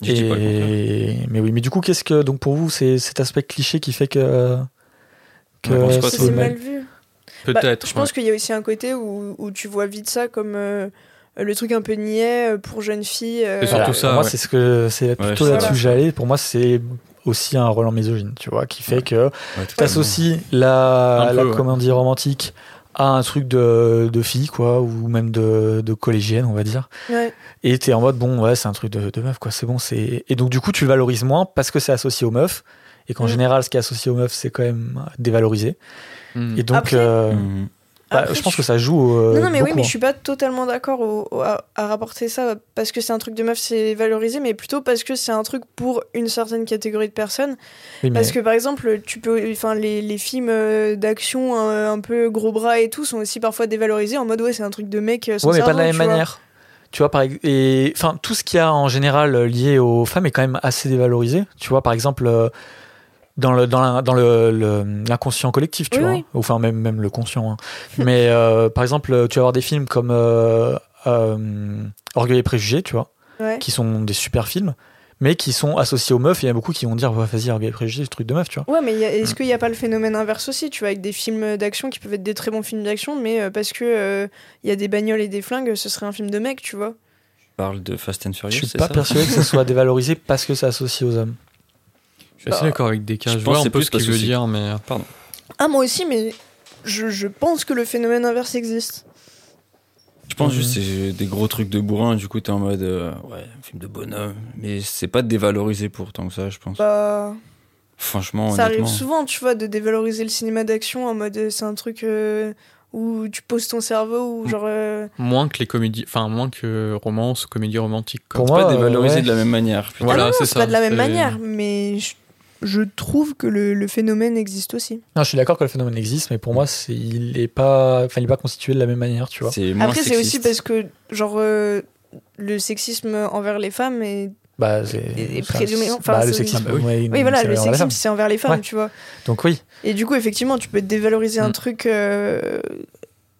Pas.
Mais oui, mais du coup, qu'est-ce que donc pour vous, c'est cet aspect cliché qui fait que que
Ouais, pense
c'est mal.
mal vu. Bah,
Peut-être.
je pense qu'il y a aussi un côté où, où tu vois vite ça comme euh, le truc un peu niais euh, pour jeunes filles. euh,
C'est surtout
Voilà,
ça,
Moi,
ouais.
c'est ce que c'est plutôt là-dessus que j'allais. Pour moi, c'est aussi un rôle en misogyne, tu vois, qui fait
Ouais.
que
Ouais, totalement.
t'associes la, la
peu, ouais.
comédie romantique à un truc de, de fille, quoi, ou même de, de collégienne, on va dire.
ouais.
Et t'es en mode, bon, ouais, c'est un truc de, de meuf, quoi, c'est bon. c'est Et donc, du coup, tu le valorises moins parce que c'est associé aux meufs. Et qu'en
Mm.
général, ce qui est associé aux meufs, c'est quand même dévalorisé.
Hmm.
Et donc,
Après-
euh,
Mhm.
bah,
Après,
je pense que ça joue. euh,
Non, non, mais oui, mais
hein.
je suis pas totalement d'accord à, à rapporter ça parce que c'est un truc de meuf, c'est valorisé, mais plutôt parce que c'est un truc pour une certaine catégorie de personnes.
Oui, mais-
Parce que par exemple, tu peux, enfin, les, les films euh, d'action un, un peu gros bras et tout sont aussi parfois dévalorisés en mode ouais, c'est un truc de mec euh, sans
Ouais, mais pas de la même
vois.
manière. Tu vois, par et enfin tout ce qu'il y a en général lié aux femmes est quand même assez dévalorisé. Tu vois, par exemple euh, dans le dans la- dans le le- l'inconscient collectif, tu
Oui,
vois,
oui.
enfin même même le conscient. hein. mais euh, par exemple, tu vas avoir des films comme euh, euh, Orgueil et préjugés, tu vois,
Ouais.
qui sont des super films, mais qui sont associés aux meufs. Et il y a beaucoup qui vont dire, vas-y, Orgueil et préjugés, c'est truc de meuf, tu vois.
Ouais, mais y a- est-ce qu'il n'y a pas le phénomène inverse aussi, tu vois, avec des films d'action qui peuvent être des très bons films d'action, mais euh, parce que euh, il y a des bagnoles et des flingues, ce serait un film de mec, tu vois.
Tu parles de Fast and
Je
Furious,
suis
c'est
pas
ça?
persuadé que ce soit dévalorisé parce que c'est associé aux hommes.
Je suis assez d'accord avec des cas.
je
Je,
pense
vois un peu
plus
ce qu'il veut dire, mais
Pardon.
Ah, moi aussi, mais je, je pense que le phénomène inverse existe.
Je pense
Mhm.
juste que c'est des gros trucs de bourrin, du coup t'es en mode euh, ouais, un film de bonhomme, mais c'est pas dévalorisé pour tant que ça, je pense.
Bah,
Franchement,
ça arrive souvent, tu vois, de dévaloriser le cinéma d'action en mode euh, c'est un truc euh, où tu poses ton cerveau ou genre. euh,
moins que les comédies, enfin moins que romance, comédie romantique. quoi.
Pour moi,
pas
euh,
dévalorisé
ouais.
de la même manière. putain.
Voilà,
ah non,
c'est ça,
pas de la même manière, mais je, je trouve que le, le phénomène existe aussi.
Non, je suis d'accord que le phénomène existe, mais pour moi, c'est, il est pas, enfin, il est pas constitué de la même manière, tu vois.
Après, c'est aussi parce que, genre, euh, le sexisme envers les femmes est
Bah, c'est. Enfin, bah, le
c'est-
sexisme.
Oui.
ouais,
Oui, voilà,
c'est
le sexisme, c'est envers les femmes,
Ouais.
tu vois.
Donc oui.
Et du coup, effectivement, tu peux dévaloriser un
Mm.
truc euh,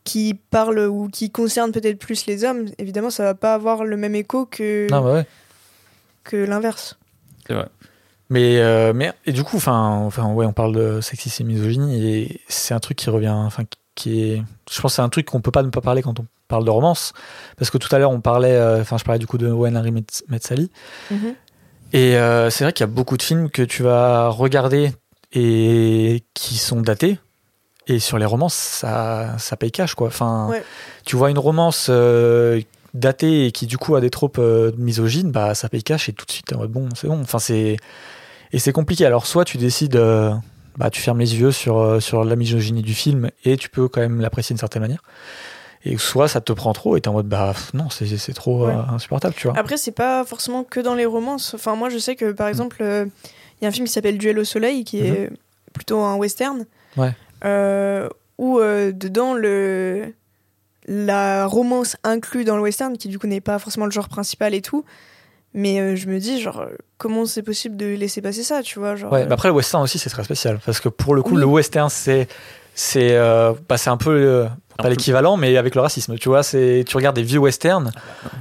qui parle ou qui concerne peut-être plus les hommes. Évidemment, ça va pas avoir le même écho que,
Non, bah ouais.
que l'inverse.
C'est vrai.
Mais, euh, mais et du coup, enfin, enfin, ouais, on parle de sexisme et misogynie et c'est un truc qui revient, enfin, qui est, je pense, c'est un truc qu'on peut pas ne pas parler quand on parle de romance, parce que tout à l'heure on parlait, euh, enfin, je parlais du coup de When Harry Met, Met Sally,
Mhm.
et euh, c'est vrai qu'il y a beaucoup de films que tu vas regarder et qui sont datés. Et sur les romances, ça, ça paye cash, quoi. Enfin,
Ouais.
tu vois une romance datée et qui du coup a des tropes misogynes, bah ça paye cash et tout de suite, t'es en mode, bon, c'est bon. Enfin, c'est et c'est compliqué. Alors soit tu décides, euh, bah tu fermes les yeux sur euh, sur la misogynie du film et tu peux quand même l'apprécier d'une certaine manière. Et soit ça te prend trop et t'es en mode, bah non, c'est trop
Ouais.
euh, insupportable, tu vois.
Après, c'est pas forcément que dans les romances. Enfin, moi, je sais que
Mm.
par exemple, euh, il y a un film qui s'appelle Duel au soleil, qui est plutôt un western.
Ouais.
Où dedans, le... la romance inclue dans le western, qui du coup n'est pas forcément le genre principal et tout. Mais euh, je me dis, genre, euh, comment c'est possible de laisser passer ça, tu vois genre,
Ouais,
euh,
mais après le western aussi c'est très spécial parce que pour le coup
Oui.
le western c'est c'est euh, bah, c'est un peu euh, pas l'équivalent mais avec le racisme tu vois c'est tu regardes des vieux westerns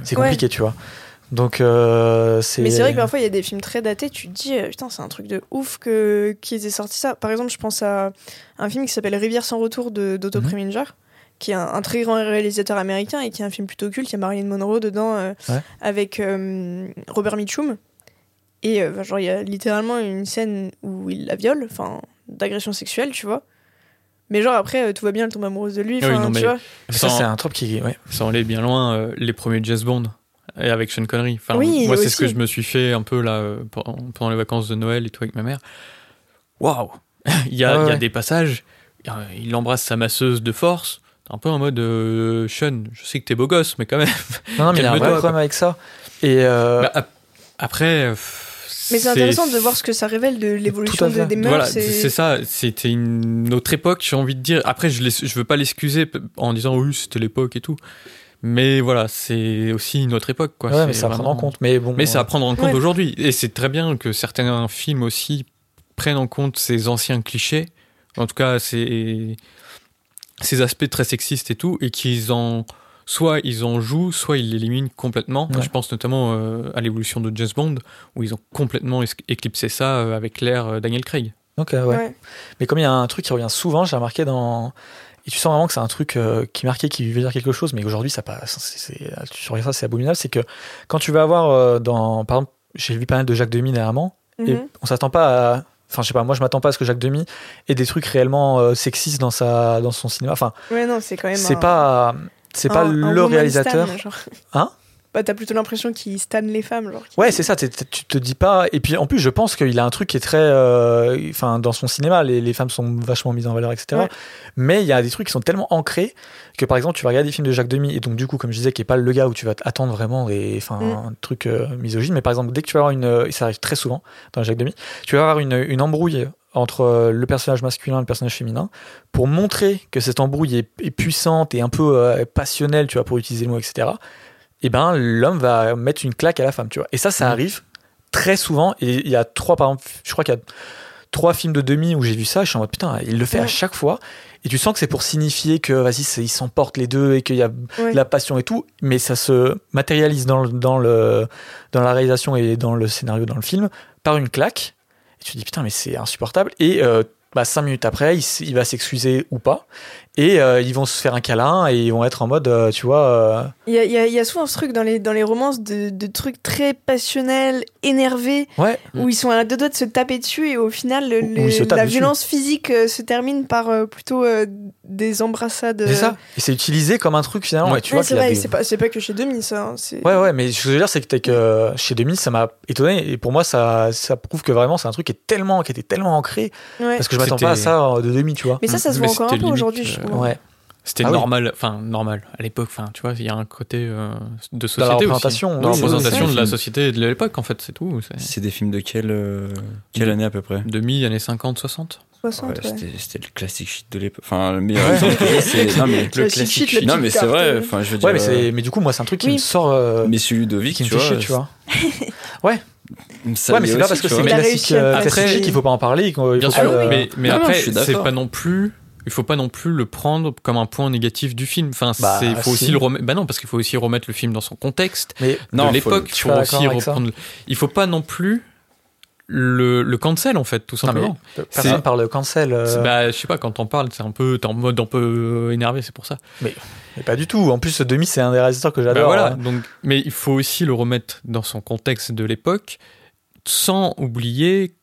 c'est
Ouais.
compliqué tu vois donc euh, c'est
Mais c'est vrai que parfois il y a des films très datés, tu te dis putain c'est un truc de ouf que qu'ils aient sorti ça. Par exemple, je pense à un film qui s'appelle Rivière sans retour de d'Otto
Mhm.
Preminger, qui est un, un très grand réalisateur américain et qui est un film plutôt culte. Il y a Marilyn Monroe dedans euh,
Ouais.
avec euh, Robert Mitchum. Et euh, genre il y a littéralement une scène où il la viole, enfin d'agression sexuelle, tu vois. Mais genre après euh, tout va bien, elle tombe amoureuse de lui,
oui, non,
tu
mais-
vois.
ça c'est un trope qui ouais
Sans aller bien loin, euh, les premiers James Bond et avec Sean Connery. Enfin,
Oui,
moi, c'est ce que je me suis fait un peu là euh, pendant, les vacances de Noël et tout avec ma mère. Waouh Il y a,
ouais,
il y a
ouais.
des passages, il embrasse sa masseuse de force. Un peu en mode euh, Sean, je sais que t'es beau gosse, mais quand même.
non, non mais il y a un vrai
quoi.
problème avec ça et euh,
Bah, ap- après. euh,
Mais c'est intéressant de voir ce que ça révèle de l'évolution
Tout à
de-
fait.
des mœurs.
Voilà, c'est ça. C'était une autre époque, j'ai envie de dire. Après, je, je veux pas l'excuser en disant oui, c'était l'époque et tout. Mais voilà, c'est aussi une autre époque, quoi.
ouais mais
C'est
c'est à prendre en compte mais bon
Mais c'est à prendre en compte
Ouais.
aujourd'hui. Et c'est très bien que certains films aussi prennent en compte ces anciens clichés, en tout cas ces, ces aspects très sexistes et tout, et qu'ils en. Soit ils en jouent, soit ils l'éliminent complètement.
Ouais.
Je pense notamment euh, à l'évolution de James Bond, où ils ont complètement éclipsé ça euh, avec l'ère euh, Daniel Craig.
ok ouais.
Ouais.
mais comme il y a un truc qui revient souvent j'ai remarqué dans et tu sens vraiment que c'est un truc euh, qui est marqué qui veut dire quelque chose mais aujourd'hui ça passe c'est, c'est- tu regardes ça c'est abominable c'est que quand tu vas avoir euh, dans par exemple j'ai vu pas mal de Jacques Demy dernièrement Et
Mhm.
on s'attend pas à. Enfin, je sais pas, moi je m'attends pas à ce que Jacques Demy ait des trucs réellement euh, sexistes dans, sa, dans son cinéma. Enfin,
Ouais, non, c'est quand même.
c'est
un-
pas. C'est pas
un-
le réalisateur.
stan, genre.
Hein?
Bah, t'as plutôt l'impression qu'il stan les femmes, genre.
Ouais, c'est ça, tu te dis pas. Et puis en plus, je pense qu'il a un truc qui est très. euh, Enfin, dans son cinéma, les, les femmes sont vachement mises en valeur, etc.
Ouais.
Mais il y a des trucs qui sont tellement ancrés que par exemple, tu vas regarder des films de Jacques Demy, et donc du coup, comme je disais, qui est pas le gars où tu vas attendre vraiment des, enfin,
Mm.
un truc euh, misogyne. Mais par exemple, dès que tu vas avoir une. Et ça arrive très souvent dans Jacques Demy, tu vas avoir une, une embrouille entre euh, le personnage masculin et le personnage féminin pour montrer que cette embrouille est, est puissante et un peu euh, passionnelle, tu vois, pour utiliser le mot, etc. Et ben, l'homme va mettre une claque à la femme, tu vois. Et ça, ça
Mhm.
arrive très souvent. Et il y a trois, par exemple, je crois qu'il y a trois films de demi où j'ai vu ça. Je suis en mode putain, il le fait à chaque fois. Et tu sens que c'est pour signifier que vas-y, ils s'emportent les deux et qu'il y a
Ouais.
de la passion et tout. Mais ça se matérialise dans, le- dans, le, dans la réalisation et dans le scénario, dans le film, par une claque. Et tu te dis putain, mais c'est insupportable. Et euh, bah, cinq minutes après, il va s'excuser ou pas. Et euh, ils vont se faire un câlin et ils vont être en mode, euh, tu vois. euh,
Il y a, il y a- il y a souvent ce truc dans les, dans les romances de, de trucs très passionnels, énervés,
ouais,
où ils sont à deux doigts de se taper dessus et au final, le-
Où ils se
le-
tapent
la
dessus.
violence physique euh, se termine par euh, plutôt euh, des embrassades.
c'est ça. Et c'est utilisé comme un truc finalement.
Ouais.
et tu
Ouais,
vois
c'est
qu'il y a
vrai,
des-
c'est pas, c'est pas que chez Demi, ça. hein, c'est-
Ouais, ouais, mais ce que je veux dire, c'est que, chez Demi, ça m'a étonné. Et pour moi, ça, ça prouve que vraiment, c'est un truc qui, est tellement, qui était tellement ancré.
Ouais.
Parce que je m'attends pas à
C'était-
ça euh, de Demi, tu vois.
Mais ça, ça se
Mais
voit encore un
c'était
peu
limite,
aujourd'hui, je
euh.
Ouais.
C'était
Ah oui.
normal, enfin normal à l'époque. Enfin, tu vois, il y a un côté euh, de société
Dans la
aussi.
représentation,
dans la
oui,
représentation
oui,
de la
oui.
société de l'époque, en fait, c'est tout. C'est
des films de quelle, euh, quelle année à peu près?
demi années 50, 60.
60,
Ouais,
ouais.
c'était- le classique shit de l'époque. Enfin, le meilleur exemple que j'ai, c'est. Non, mais,
Classic shit, le
non, mais c'est vrai. Enfin, je veux dire.
Ouais, mais, c'est- mais du coup, moi, c'est un truc qui
Oui.
me sort. euh,
Messieurs Ludovic,
qui me
tu
fait
vois.
chier, tu vois.
ça
Ouais, mais c'est pas
aussi,
parce que c'est classique,
le
euh, classique qu'il faut pas en parler.
Bien sûr,
euh,
mais, mais après, c'est pas non plus. Il faut pas non plus le prendre comme un point négatif du film. Enfin,
Bah,
c'est- il faut
si.
aussi le remettre. Bah non, parce qu'il faut aussi remettre le film dans son contexte
Mais
Non,
de
faut
l'époque.
le-
pour
pas
aussi reprendre. Il faut pas non plus le, le cancel en fait, tout
non,
simplement.
personne
C'est-
parle de cancel. euh,
Bah, je sais pas, quand t'en parles, c'est un peu, t'es en mode un peu énervé, c'est pour ça.
mais pas du tout. En plus, Demi, c'est un des réalisateurs que
Bah
j'adore.
voilà,
hein.
donc, mais il faut aussi le remettre dans son contexte de l'époque, sans oublier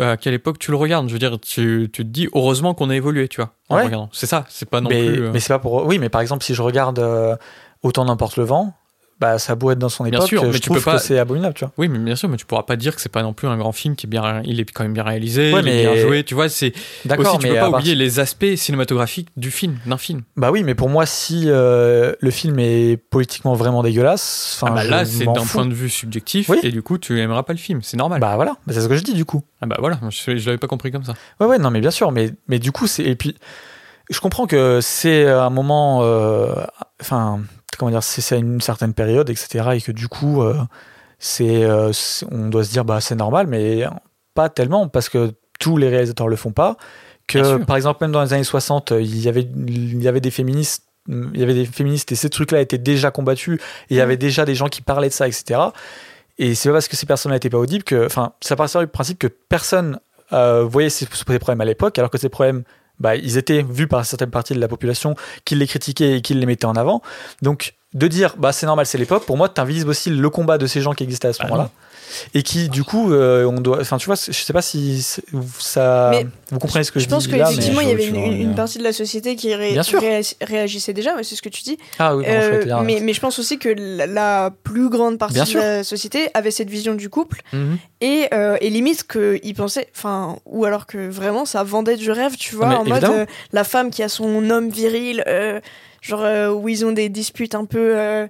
à quelle époque tu le regardes? Je veux dire, tu, tu te dis, heureusement qu'on a évolué, tu vois, en
Ouais.
regardant. C'est ça, c'est pas non
mais,
plus. euh,
mais c'est pas pour. Oui, mais par exemple, si je regarde euh, Autant n'importe le vent, bah ça a beau être dans son
Bien
époque,
sûr, mais
je
tu peux pas-
c'est abominable, tu vois.
Oui, mais bien sûr, mais tu pourras pas dire que c'est pas non plus un grand film qui est bien, il est quand même bien réalisé,
Ouais,
il est bien joué, tu vois, c'est
D'accord,
aussi, tu
mais
peux pas
part-
oublier les aspects cinématographiques du film, d'un film.
Bah oui, mais pour moi, si euh, le film est politiquement vraiment dégueulasse, enfin,
Ah bah là, c'est d'un
fous.
point de vue subjectif,
Oui.
et du coup, tu aimeras pas le film, c'est normal.
Bah voilà, Bah, c'est ce que je dis du coup.
ah bah voilà, je, je l'avais pas compris comme ça.
Ouais, ouais, non, mais bien sûr, mais, mais du coup, c'est. Et puis, je comprends que c'est un moment. euh, Enfin, comment dire, c'est à une certaine période, etc. Et que du coup, euh, c'est, euh, c'est- on doit se dire, bah, c'est normal, mais pas tellement, parce que tous les réalisateurs le font pas. Que, par exemple, même dans les années 60, il y avait, il y avait des féministes. Il y avait des féministes et ces trucs-là étaient déjà combattus et il y avait déjà des gens qui parlaient de ça, etc. Et c'est pas parce que ces personnes n'étaient pas audibles que, enfin, ça part du principe que personne euh, voyait ces, ces problèmes à l'époque, alors que ces problèmes, bah, ils étaient vus par certaines parties de la population qui les critiquaient et qui les mettaient en avant. Donc, de dire, bah, c'est normal, c'est l'époque, pour moi, t'invisibles aussi le combat de ces gens qui existaient à ce
Bah
moment-là. Et qui, du coup, euh, on doit, enfin, tu vois, je sais pas si ça,
Mais
vous comprenez ce que je,
Je pense
dis là, mais-
qu'effectivement, il y avait une, partie de la société qui ré- réagissait déjà, mais c'est ce que tu dis.
Ah oui, pardon,
Euh,
dire,
mais, mais je pense aussi que la, la plus grande partie
Bien
de
sûr.
la société avait cette vision du couple
Mhm.
et, euh, et limite qu'ils pensaient, enfin, ou alors que vraiment ça vendait du rêve, tu vois,
Mais
en mode
évidemment.
euh, la femme qui a son homme viril, euh, genre euh, où ils ont des disputes un peu euh,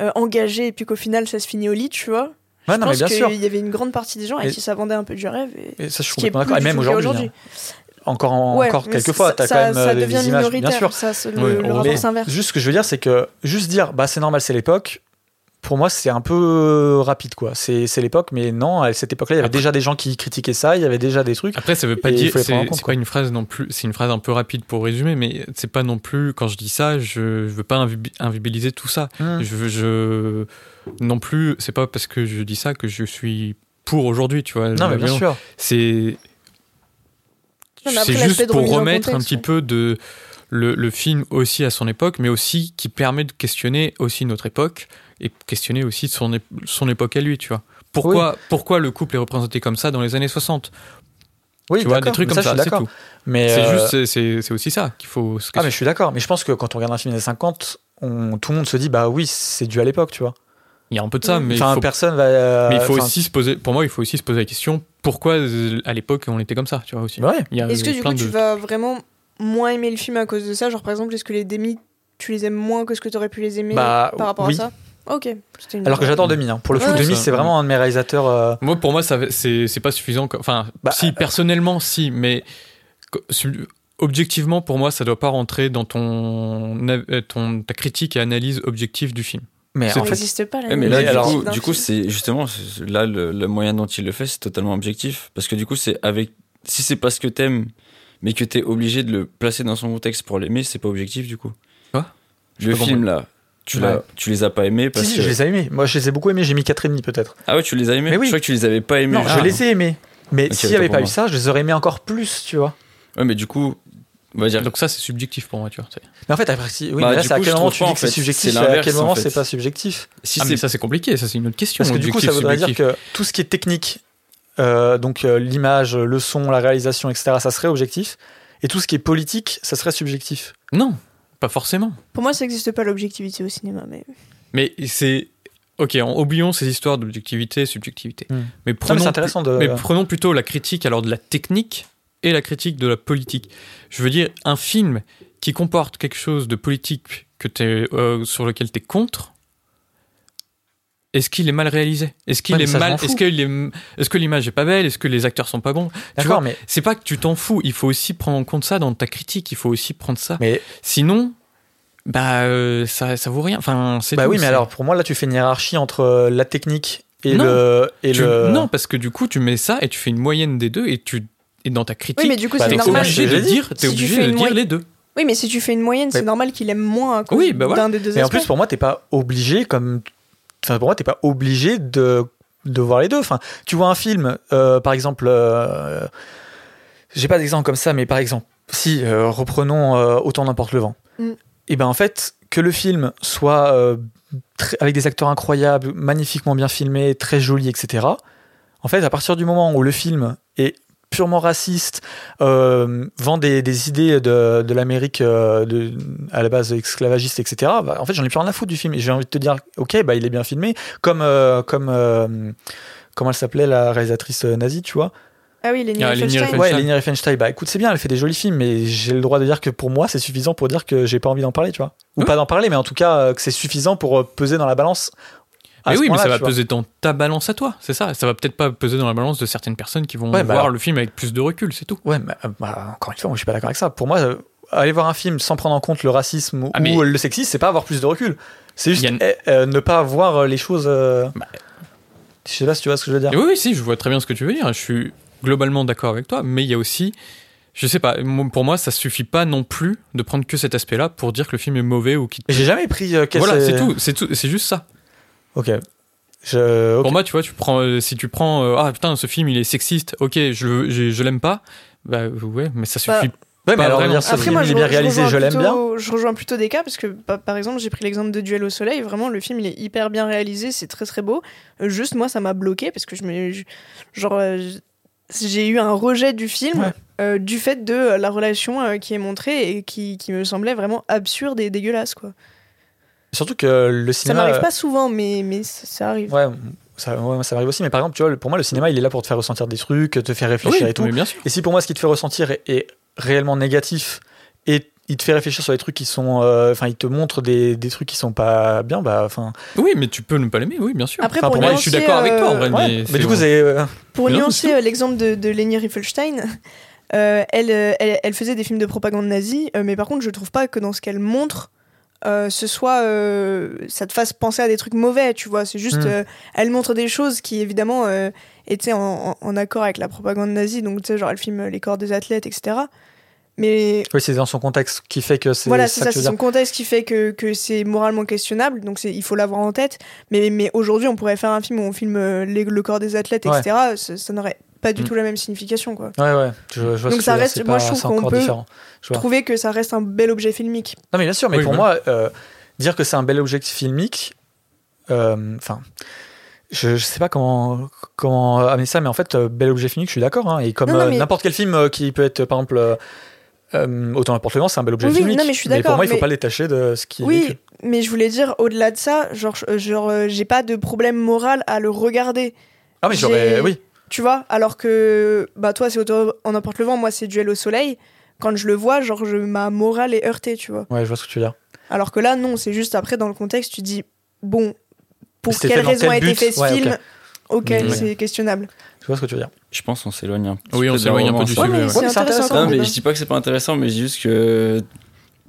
euh, engagées et puis qu'au final ça se finit au lit, tu vois.
Ouais,
je
non,
pense qu'il y avait une grande partie des gens à qui ça vendait un peu du rêve. Et...
Et ça, je suis complètement d'accord. Et même aujourd'hui. hein. Encore, en-
Ouais,
encore quelques fois, t'as
ça,
quand même
ça
des
devient
images,
minoritaire,
bien sûr.
ça, le,
Ouais,
le
Mais juste ce que je veux dire, c'est que juste dire, bah c'est normal, c'est l'époque. Pour moi, c'est un peu rapide, quoi. C'est l'époque, mais non, à cette époque-là, il y avait
Après-
déjà des gens qui critiquaient ça, il y avait déjà des trucs.
Après, ça veut pas dire, c'est pas une phrase non plus, c'est une phrase un peu rapide pour résumer, mais c'est pas non plus, quand je dis ça, je, je veux pas invi- invisibiliser tout ça.
Hmm.
Je, veux- je, non plus, c'est pas parce que je dis ça que je suis pour aujourd'hui, tu vois.
Non, mais bien
Non,
sûr.
C'est, c'est juste pour remettre un petit peu de, le, le film aussi à son époque, mais aussi qui permet de questionner aussi notre époque et questionner aussi son, ép- son époque à lui, tu vois. Pourquoi, pourquoi le couple est représenté comme ça dans les années 60
Oui,
Tu vois, des trucs comme
ça,
ça, c'est
d'accord.
tout.
Mais
C'est
euh,
juste, c'est- aussi ça qu'il faut. se
Ah, mais je suis d'accord. Mais je pense que quand on regarde un film des années 50, on, tout le monde se dit, bah oui, c'est dû à l'époque, tu vois.
Il y a un peu de ça, mais
enfin,
il faut,
personne va. euh,
mais il faut
enfin,
aussi se poser. Pour moi, il faut aussi se poser la question pourquoi euh, à l'époque on était comme ça, tu vois aussi.
Ouais.
Il y a
Est-ce que du coup tu vas vraiment moins aimer le film à cause de ça? Genre par exemple, est-ce que les Demi, tu les aimes moins que ce que tu aurais pu les aimer
Bah,
par rapport
oui.
à ça? Ok. Une-
Alors que j'adore Demi. hein. Pour le coup,
Ouais,
Demi, c'est vraiment un de mes réalisateurs. euh,
Moi, pour moi, c'est c'est pas suffisant. Enfin,
Bah,
si personnellement, si, mais objectivement, pour moi, ça doit pas rentrer dans ton, euh, ton ta critique et analyse objective du film.
Mais
Ça
fait,
n'existe pas
mais là,
Mais
du
alors-
coup, du coup, c'est justement là le, le moyen dont il le fait, c'est totalement objectif. Parce que du coup, c'est avec si c'est pas ce que t'aimes, mais que t'es obligé de le placer dans son contexte pour l'aimer, c'est pas objectif du coup.
Quoi?
Le film là, tu
Ouais.
tu les as pas aimés parce
si, si,
que
je les ai aimés. Moi, je les ai beaucoup aimés. J'ai mis 4,5 peut-être.
ah ouais, tu les as aimés.
Mais oui.
Je crois que tu les avais pas aimés.
Non,
Ah.
je les ai aimés. Mais
Ok,
s'il n'y avait pas
pour
eu
moi.
ça, je les aurais aimés encore plus, tu vois.
Ouais, mais du coup, on va dire.
Donc ça, c'est subjectif pour moi, tu vois.
Mais en fait, après, si- oui,
Bah,
mais là, c'est à quel moment tu dis que c'est subjectif et à quel
en
moment c'est pas subjectif
Si
Ah, mais ça, c'est compliqué. Ça, c'est une autre question.
Parce que du coup, ça voudrait dire que tout ce qui est technique, euh, donc euh, l'image, le son, la réalisation, etc., ça serait objectif. Et tout ce qui est politique, ça serait subjectif.
Non, pas forcément.
Pour moi, ça n'existe pas l'objectivité au cinéma. Mais
Mais c'est. Ok, en- oublions ces histoires d'objectivité, subjectivité.
Hmm.
Mais
Non, mais
prenons
c'est intéressant de.
Mais prenons plutôt la critique alors de la technique et la critique de la politique. Je veux dire, un film qui comporte quelque chose de politique que t'es, euh, sur lequel tu es contre, est-ce qu'il est mal réalisé? Est-ce qu'il
Ouais,
est mal. Est-ce qu'il est est-ce que l'image est pas belle? Est-ce que les acteurs sont pas bons? Tu vois,
D'accord, mais,
c'est pas que tu t'en fous, il faut aussi prendre en compte ça dans ta critique, il faut aussi prendre ça.
mais
Sinon bah euh, ça ça vaut rien. Enfin, c'est
bah
tout,
oui, mais alors pour moi là, tu fais une hiérarchie entre euh, la technique et
Non.
le et
Tu-
le.
Non, parce que du coup, tu mets ça et tu fais une moyenne des deux et tu et dans ta critique,
Oui, mais du coup,
Bah,
c'est
obligé de dire, t'es
Si
obligé de dire
moyenne-
les deux.
Oui, mais si tu fais une moyenne, c'est normal qu'il aime moins à cause
Oui, bah voilà.
d'un des deux
Et en plus, pour moi, t'es pas obligé, comme. Enfin, pour moi, t'es pas obligé de, de voir les deux. Enfin, tu vois un film, euh, par exemple. euh, J'ai pas d'exemple comme ça, mais par exemple, si, euh, reprenons euh, Autant n'importe le vent.
Mm.
Et ben, en fait, que le film soit très- avec des acteurs incroyables, magnifiquement bien filmé, très joli, etc. En fait, à partir du moment où le film est purement raciste, euh, vend des, des idées de, de l'Amérique euh, à la base esclavagiste, etc. bah, en fait, j'en ai plus rien à foutre du film. Et j'ai envie de te dire, ok, bah il est bien filmé, comme euh, comme euh, comment elle s'appelait la réalisatrice nazie, tu vois?
Ah oui, Leni
Ah,
Riefenstahl.
Ouais, Leni Riefenstahl. Bah écoute, c'est bien, elle fait des jolis films, mais j'ai le droit de dire que pour moi, c'est suffisant pour dire que j'ai pas envie d'en parler, tu vois? Ou
Ouais.
pas d'en parler, mais en tout cas que c'est suffisant pour peser dans la balance.
Mais oui, mais ça va peser dans ta balance à toi, c'est ça. Ça va peut-être pas peser dans la balance de certaines personnes qui vont
Ouais, bah
voir
alors-
le film avec plus de recul, c'est tout.
Ouais, mais euh, bah, encore une fois, moi je suis pas d'accord avec ça. Pour moi, euh, aller voir un film sans prendre en compte le racisme
Ah,
ou
mais-
le sexisme, c'est pas avoir plus de recul. C'est juste
une-
eh, euh, ne pas voir euh, les choses. euh,
Bah.
Je sais pas si tu vois ce que je veux dire.
Et oui, oui, si, je vois très bien ce que tu veux dire. Je suis globalement d'accord avec toi, mais il y a aussi, je sais pas, pour moi, ça suffit pas non plus de prendre que cet aspect-là pour dire que le film est mauvais ou qu'il.
J'ai jamais pris. euh,
Voilà, c'est tout, c'est tout, c'est juste ça.
Ok. Je...
Pour moi, tu vois, tu prends, euh, si tu prends, euh, ah putain, ce film il est sexiste, ok, je, je, je l'aime pas, bah ouais, mais ça
Bah,
suffit.
Ouais, mais alors dire ce
Après,
film
moi,
il
je,
est bien réalisé,
rejoins
je l'aime bien.
plutôt- Je rejoins plutôt des cas parce que, pa- par exemple, j'ai pris l'exemple de Duel au soleil. Vraiment, le film, il est hyper bien réalisé, c'est très très beau. Juste, moi, ça m'a bloqué parce que je me. je- Genre, euh, j'ai eu un rejet du film
Ouais.
euh, du fait de la relation euh, qui est montrée et qui, qui me semblait vraiment absurde et dégueulasse, quoi.
Surtout que le
Ça
cinéma.
m'arrive
euh,
pas souvent, mais, mais ça, ça arrive.
Ouais, ça, ouais, ça m'arrive aussi. Mais par exemple, tu vois, pour moi, le cinéma, il est là pour te faire ressentir des trucs, te faire réfléchir
Oui,
et tout.
mais bien sûr.
Et si pour moi, ce qui te fait ressentir est, est réellement négatif et il te fait réfléchir sur des trucs qui sont. euh, Enfin, il te montre des, des trucs qui sont pas bien, bah, enfin.
Oui, mais tu peux ne pas l'aimer, oui, bien sûr.
Après,
Enfin,
pour,
pour moi,
je suis
nuancer,
d'accord avec toi, en
euh,
vrai,
Ouais,
mais,
mais, du coup, c'est. euh,
Pour nuancer l'exemple de, de Leni Riefenstahl, euh, elle, elle, elle faisait des films de propagande nazie, euh, mais par contre, je trouve pas que dans ce qu'elle montre, euh, ce soit euh, ça te fasse penser à des trucs mauvais, tu vois. C'est juste,
Mm.
euh, elle montre des choses qui évidemment euh, étaient en, en- en accord avec la propagande nazie, donc tu sais, genre elle filme les corps des athlètes, etc. Mais
Oui, c'est dans son contexte qui fait que c'est
voilà, c'est
ça
c'est son contexte qui fait que, que c'est moralement questionnable, donc c'est- il faut l'avoir en tête. Mais, mais aujourd'hui, on pourrait faire un film où on filme les- le corps des athlètes,
Ouais.
etc. Ça, ça n'aurait pas du
Mm.
tout la même signification, quoi.
Ouais, ouais. Je, je vois ce
Donc
que
ça
dire,
reste- moi,
pas-
je trouve qu'on peut-
différent.
Trouver que ça reste un bel objet filmique.
Non, mais bien sûr, mais
Oui,
pour moi, euh, dire que c'est un bel objet filmique, euh, enfin, je, je sais pas comment, comment amener ça, mais en fait, euh, bel objet filmique, je suis d'accord. hein, et comme
mais-
n'importe quel film euh, qui peut être, par exemple, euh, autant n'importe le vent, c'est un bel objet
Oui,
filmique.
non, mais je suis
pour
d'accord,
moi, il faut
mais-
pas le détacher de ce qui est
Oui, mais je voulais dire, au-delà de ça, genre, je- genre euh, j'ai pas de problème moral à le regarder.
Ah, mais j'aurais, oui.
Tu vois Alors que, bah, toi, c'est auto en n'importe le vent, moi, c'est duel au soleil. Quand je le vois, genre, je, ma morale est heurtée, tu vois.
Ouais, je vois ce que tu veux dire.
Alors que là, non, c'est juste après, dans le contexte, tu dis, bon, pour quelle raison a été fait ce
Ouais, ok.
film auquel
Ouais.
c'est questionnable.
Je vois ce que tu veux dire.
Je pense qu'on s'éloigne un petit
Oui,
peu
on
de la
s'éloigne un peu du
Ouais,
sujet.
mais
ouais.
c'est
Ouais, mais c'est
intéressant.
intéressant.
Non, mais
débat.
je dis pas que c'est pas intéressant, mais je dis juste que.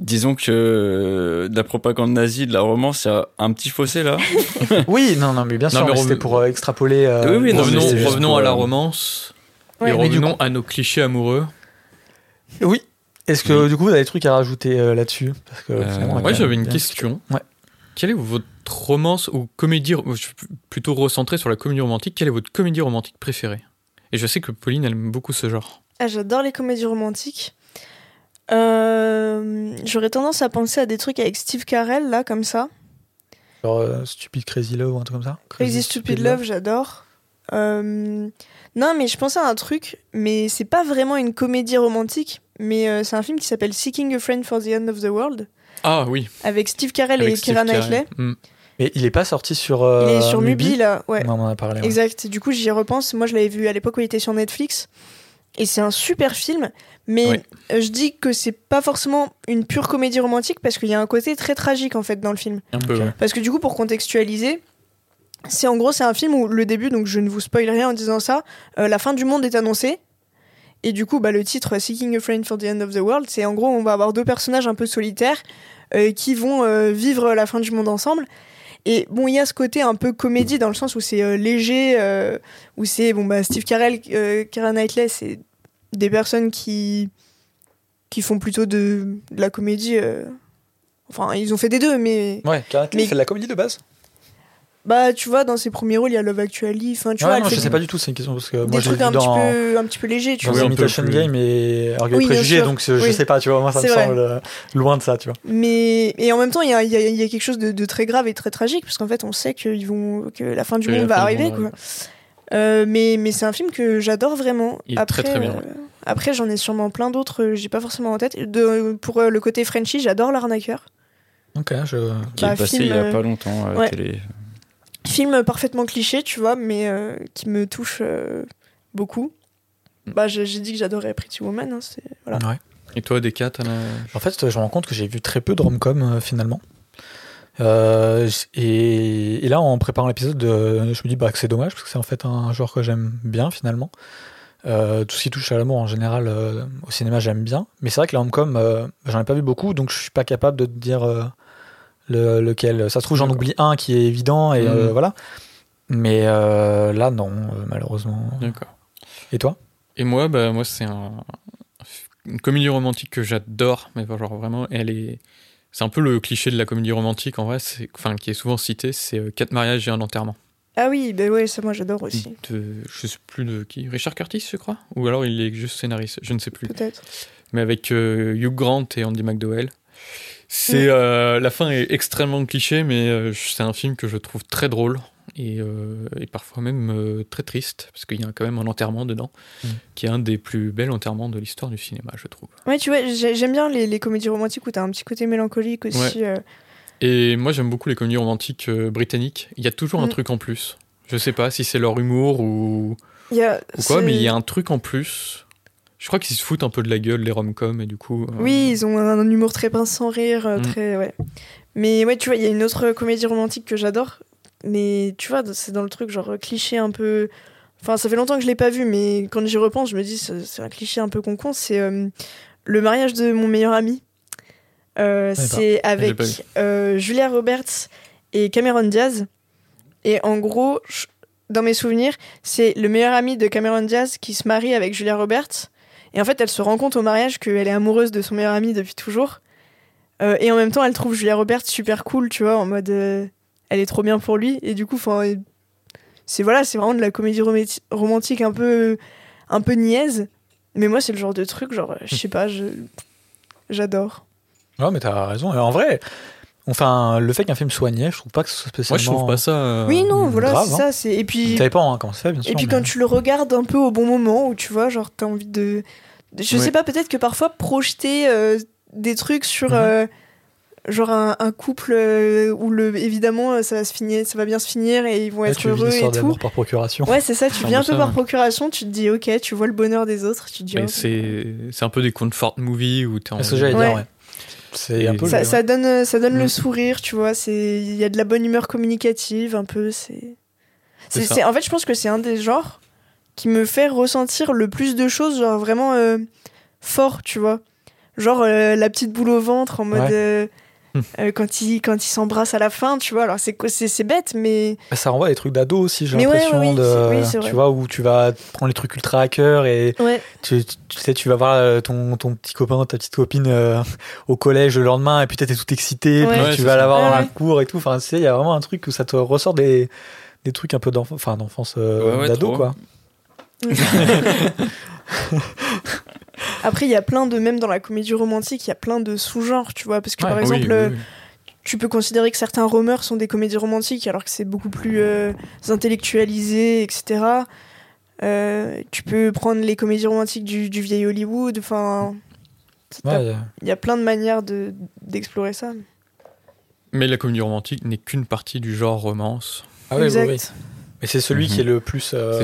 Disons que euh, de la propagande nazie, de la romance, il y a un petit fossé là.
Oui, non, non, mais bien sûr, c'était pour euh, extrapoler. euh,
Oui, oui, non,
revenons
pour,
à la
euh,
romance
Ouais.
et revenons à nos clichés amoureux.
Oui. Est-ce que
Oui.
du coup, vous avez des trucs à rajouter euh, là-dessus? Parce que
Euh,
Ouais, j'avais une question.
Ouais.
Quelle est votre romance ou comédie, je suis plutôt recentré sur la comédie romantique, quelle est votre comédie romantique préférée? Et je sais que Pauline, elle aime beaucoup ce genre.
Ah, j'adore les comédies romantiques. Euh, J'aurais tendance à penser à des trucs avec Steve Carell, là, comme ça.
Genre euh, Stupid Crazy Love ou un truc comme ça
Crazy Stupid Love, j'adore. Euh, Non, mais je pensais à un truc, mais c'est pas vraiment une comédie romantique, mais euh, c'est un film qui s'appelle Seeking a Friend for the End of the World,
Ah oui.
avec Steve Carell
avec
et
Steve
Keira. Knightley.
Hmm.
Mais il est pas sorti sur. euh,
Il est sur Mubi, là, ouais.
On en a parlé. ouais.
Exact. Du coup, j'y repense. Moi, je l'avais vu à l'époque où il était sur Netflix. Et c'est un super film. Mais euh, je dis que c'est pas forcément une pure comédie romantique parce qu'il y a un côté très tragique, en fait, dans le film.
Un peu, ouais.
Parce que du coup, pour contextualiser, c'est en gros, c'est un film où le début, donc je ne vous spoil rien en disant ça, euh, la fin du monde est annoncée. Et du coup, bah, le titre Seeking a Friend for the End of the World, c'est en gros, on va avoir deux personnages un peu solitaires euh, qui vont euh, vivre la fin du monde ensemble. Et bon, il y a ce côté un peu comédie dans le sens où c'est euh, léger, euh, où c'est bon bah Steve Carell, euh, Keira Knightley, c'est des personnes qui qui font plutôt de, de la comédie. euh, Enfin, ils ont fait des deux, mais
Ouais, Karen
Mais-
fait de la comédie de base
bah tu vois, dans ses premiers rôles, il y a Love Actually. Enfin, tu vois, elle
non,
fait
je sais pas du tout, c'est une question parce que
des
moi j'ai vu
trucs un
dans,
petit peu un petit peu légers, tu
dans
vois.
Oui, un peu
Imitation
plus.
Game et Orgueil
Oui, bien
Préjugé,
sûr.
donc je
Oui.
sais pas, tu vois, moi ça me
C'est vrai.
semble euh, loin de ça, tu vois.
Mais et en même temps, il y a, il y a- il y a quelque chose de, de très grave et très tragique parce qu'en fait, on sait qu'ils vont que la fin du
Que la
monde va
fin du
arriver,
monde
quoi. Euh, mais mais c'est un film que j'adore vraiment.
Il est
après,
très, très bien,
euh, après, j'en ai sûrement plein d'autres. euh, J'ai pas forcément en tête. De, pour euh, le côté Frenchy, j'adore l'arnaqueur.
Ok, je.
Qui
Bah,
est passé
film,
il y a pas longtemps à la
ouais.
télé.
Film parfaitement cliché, tu vois, mais euh, qui me touche euh, beaucoup.
Mm.
Bah, j'ai dit que j'adorais Pretty Woman. hein, voilà.
Ouais.
Et toi, Descartes, t'en as-
En fait, je me rends compte que j'ai vu très peu de rom-com euh, finalement. Euh, et, et là, en préparant l'épisode, euh, je me dis bah, que c'est dommage parce que c'est en fait un genre que j'aime bien finalement. Euh, tout ce qui touche à l'amour en général au cinéma, j'aime bien. Mais c'est vrai que les rom-com, j'en ai pas vu beaucoup donc je suis pas capable de te dire le, lequel. Ça se trouve, j'en oublie un qui est évident et
Mhm.
voilà. Mais là, non, malheureusement.
D'accord.
Et toi?
Et moi, bah, moi c'est un... une comédie romantique que j'adore, mais genre vraiment, elle est. C'est un peu le cliché de la comédie romantique en vrai, c'est... enfin qui est souvent cité, c'est euh, quatre mariages et un enterrement.
Ah oui, bah ouais, ça moi j'adore aussi.
De, je sais plus de qui, Richard Curtis, je crois, ou alors il est juste scénariste, je ne sais plus.
Peut-être.
mais avec euh, Hugh Grant et Andy McDowell. C'est euh, la fin est extrêmement cliché, mais euh, c'est un film que je trouve très drôle et, euh, et parfois même euh, très triste parce qu'il y a quand même un enterrement dedans,
Mm.
qui est un des plus bels enterrements de l'histoire du cinéma, je trouve.
Ouais, tu vois, j'ai- j'aime bien les, les comédies romantiques où t'as un petit côté mélancolique aussi. euh.
Et moi j'aime beaucoup les comédies romantiques euh, britanniques. Il y a toujours un
Mm.
truc en plus. Je sais pas si c'est leur humour ou,
Il y a,
ou quoi, mais il y a un truc en plus. Je crois qu'ils se foutent un peu de la gueule les rom-coms et du coup. euh,
Oui, ils ont un, humour très pince sans rire, euh,
Mm.
très ouais. Mais ouais, tu vois, il y a une autre comédie romantique que j'adore, mais tu vois, c'est dans le truc genre cliché un peu. Enfin, ça fait longtemps que je l'ai pas vu, mais quand j'y repense, je me dis c'est un cliché un peu con C'est euh, le mariage de mon meilleur ami. Euh, c'est avec euh, Julia Roberts et Cameron Diaz. Et en gros, je- dans mes souvenirs, c'est le meilleur ami de Cameron Diaz qui se marie avec Julia Roberts. Et en fait, elle se rend compte au mariage qu'elle est amoureuse de son meilleur ami depuis toujours. Euh, et en même temps, elle trouve Julia Roberts super cool, tu vois, en mode elle est trop bien pour lui. Et du coup, enfin, c'est voilà, c'est vraiment de la comédie romanti- romantique un peu, un peu niaise. Mais moi, c'est le genre de truc, genre, je sais pas, je, j'adore.
Ouais, mais t'as raison. Et en vrai, enfin, le fait qu'un film soit niais, je trouve pas que ce soit
Moi
spécialement.
je trouve pas ça. euh,
oui, non, voilà, c'est
hein.
ça. C'est et puis
Ça dépend hein, comment c'est fait, bien sûr.
Et puis
mais-
quand tu le regardes un peu au bon moment, où tu vois, genre, t'as envie de. de- Je
Ouais.
sais pas, peut-être que parfois projeter euh, des trucs sur.
Mhm.
euh, genre un, un couple euh, où le évidemment euh, ça va se finir ça va bien se finir et ils vont
Là,
être heureux et tout
par procuration.
ouais c'est ça tu viens un
peu ça,
par
ouais.
procuration tu te dis ok tu vois le bonheur des autres tu te dis oh.
c'est c'est un peu des comfort movies où t'es en
C'est ce que j'allais
Ouais.
dire, ouais. C'est
Et
un peu.
ça,
le-
ça donne ça donne le sourire tu vois c'est il y a de la bonne humeur communicative un peu c'est
C'est
c'est
ça.
c'est- en fait je pense que c'est un des genres qui me fait ressentir le plus de choses genre vraiment euh, fort tu vois genre euh, la petite boule au ventre en mode
Ouais.
euh. Euh, quand ils quand ils s'embrassent à la fin tu vois alors c'est c'est c'est bête mais
Bah, Ça renvoie à des trucs d'ado aussi, j'ai
Mais ouais,
l'impression.
ouais, oui,
de,
c'est- oui, c'est vrai.
tu vois, où tu vas prendre les trucs ultra à cœur et
ouais
tu, tu- tu sais, tu vas voir euh, ton, ton petit copain, ta petite copine euh, au collège le lendemain et puis t'es tout excité,
Ouais.
puis
Ouais,
tu vas l'avoir
Ouais,
dans la cour et tout. Enfin, tu sais, il y a vraiment un truc où ça te ressort des, des trucs un peu d'enfance, enfin d'enfance euh,
Ouais, ouais,
d'ado,
trop.
quoi.
après il y a plein de même dans la comédie romantique il y a plein de sous-genres tu vois parce que
Ouais,
par
Oui,
exemple
oui,
euh,
oui.
tu peux considérer que certains romeurs sont des comédies romantiques alors que c'est beaucoup plus euh, intellectualisé, etc. Euh, tu peux prendre les comédies romantiques du, du vieil Hollywood. Enfin,
Ouais,
il y a plein de manières de d'explorer ça.
Mais la comédie romantique n'est qu'une partie du genre romance.
ah oui, oui,
exact.
oui. Mais c'est celui
Mhm.
qui est le plus. euh,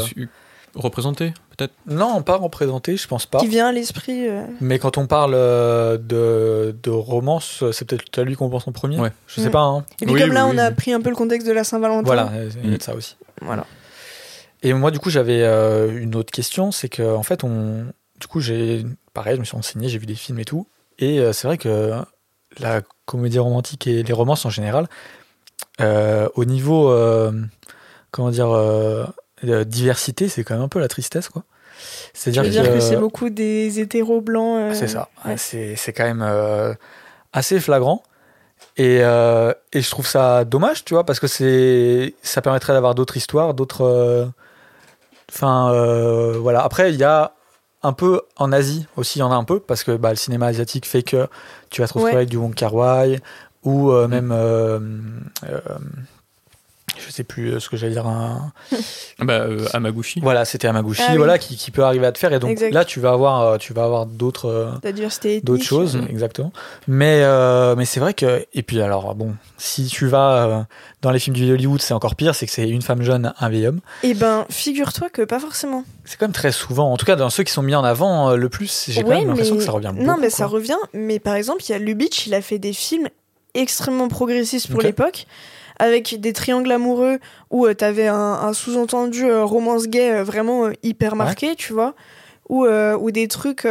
représenté, peut-être
Non, pas représenté, je pense pas.
Qui vient à l'esprit. euh,
Mais quand on parle euh, de, de romance, c'est peut-être à lui qu'on pense en premier.
Ouais.
Je sais pas. Hein.
Et puis
Oui,
comme là,
oui,
on a
oui.
pris un peu le contexte de la Saint-Valentin.
Voilà, il y a de ça aussi.
Voilà.
Et moi, du coup, j'avais euh, une autre question, c'est que en fait, on, du coup, j'ai, pareil, je me suis renseigné, j'ai vu des films et tout, et euh, c'est vrai que la comédie romantique et les romances en général, euh, au niveau, euh, comment dire, euh, diversité, c'est quand même un peu la tristesse, quoi. C'est-à-dire
dire que
que
c'est beaucoup des hétéros blancs. euh,
c'est ça.
ouais.
C'est, c'est quand même euh, assez flagrant. Et, euh, et je trouve ça dommage, tu vois, parce que c'est, ça permettrait d'avoir d'autres histoires, d'autres. euh, Enfin, euh, voilà. Après, il y a un peu en Asie aussi, il y en a un peu, parce que bah, le cinéma asiatique fait que tu vas te retrouver
Ouais.
avec du Wong Kar Wai ou euh, même. Je sais plus euh, ce que j'allais dire. Un,
Bah, euh, Amaguchi.
voilà, c'était Amaguchi,
Ah oui.
voilà, qui, qui peut arriver à te faire. Et donc
Exact.
là, tu vas avoir, euh, tu vas avoir d'autres. euh, d'autres choses,
Mm.
exactement. Mais, euh, mais c'est vrai que. Et puis alors, bon, si tu vas euh, dans les films du Hollywood, c'est encore pire, c'est que c'est une femme jeune, un vieil homme.
Eh ben, figure-toi que pas forcément.
C'est quand même très souvent, en tout cas dans ceux qui sont mis en avant le plus, j'ai quand
Ouais,
même l'impression
mais-
que ça revient beaucoup.
Non, mais ça revient. Mais par exemple, il y a Lubitsch, il a fait des films extrêmement progressistes pour l'époque, avec des triangles amoureux où euh, t'avais un, un sous-entendu euh, romance gay euh, vraiment hyper marqué, tu vois, ou ou des trucs,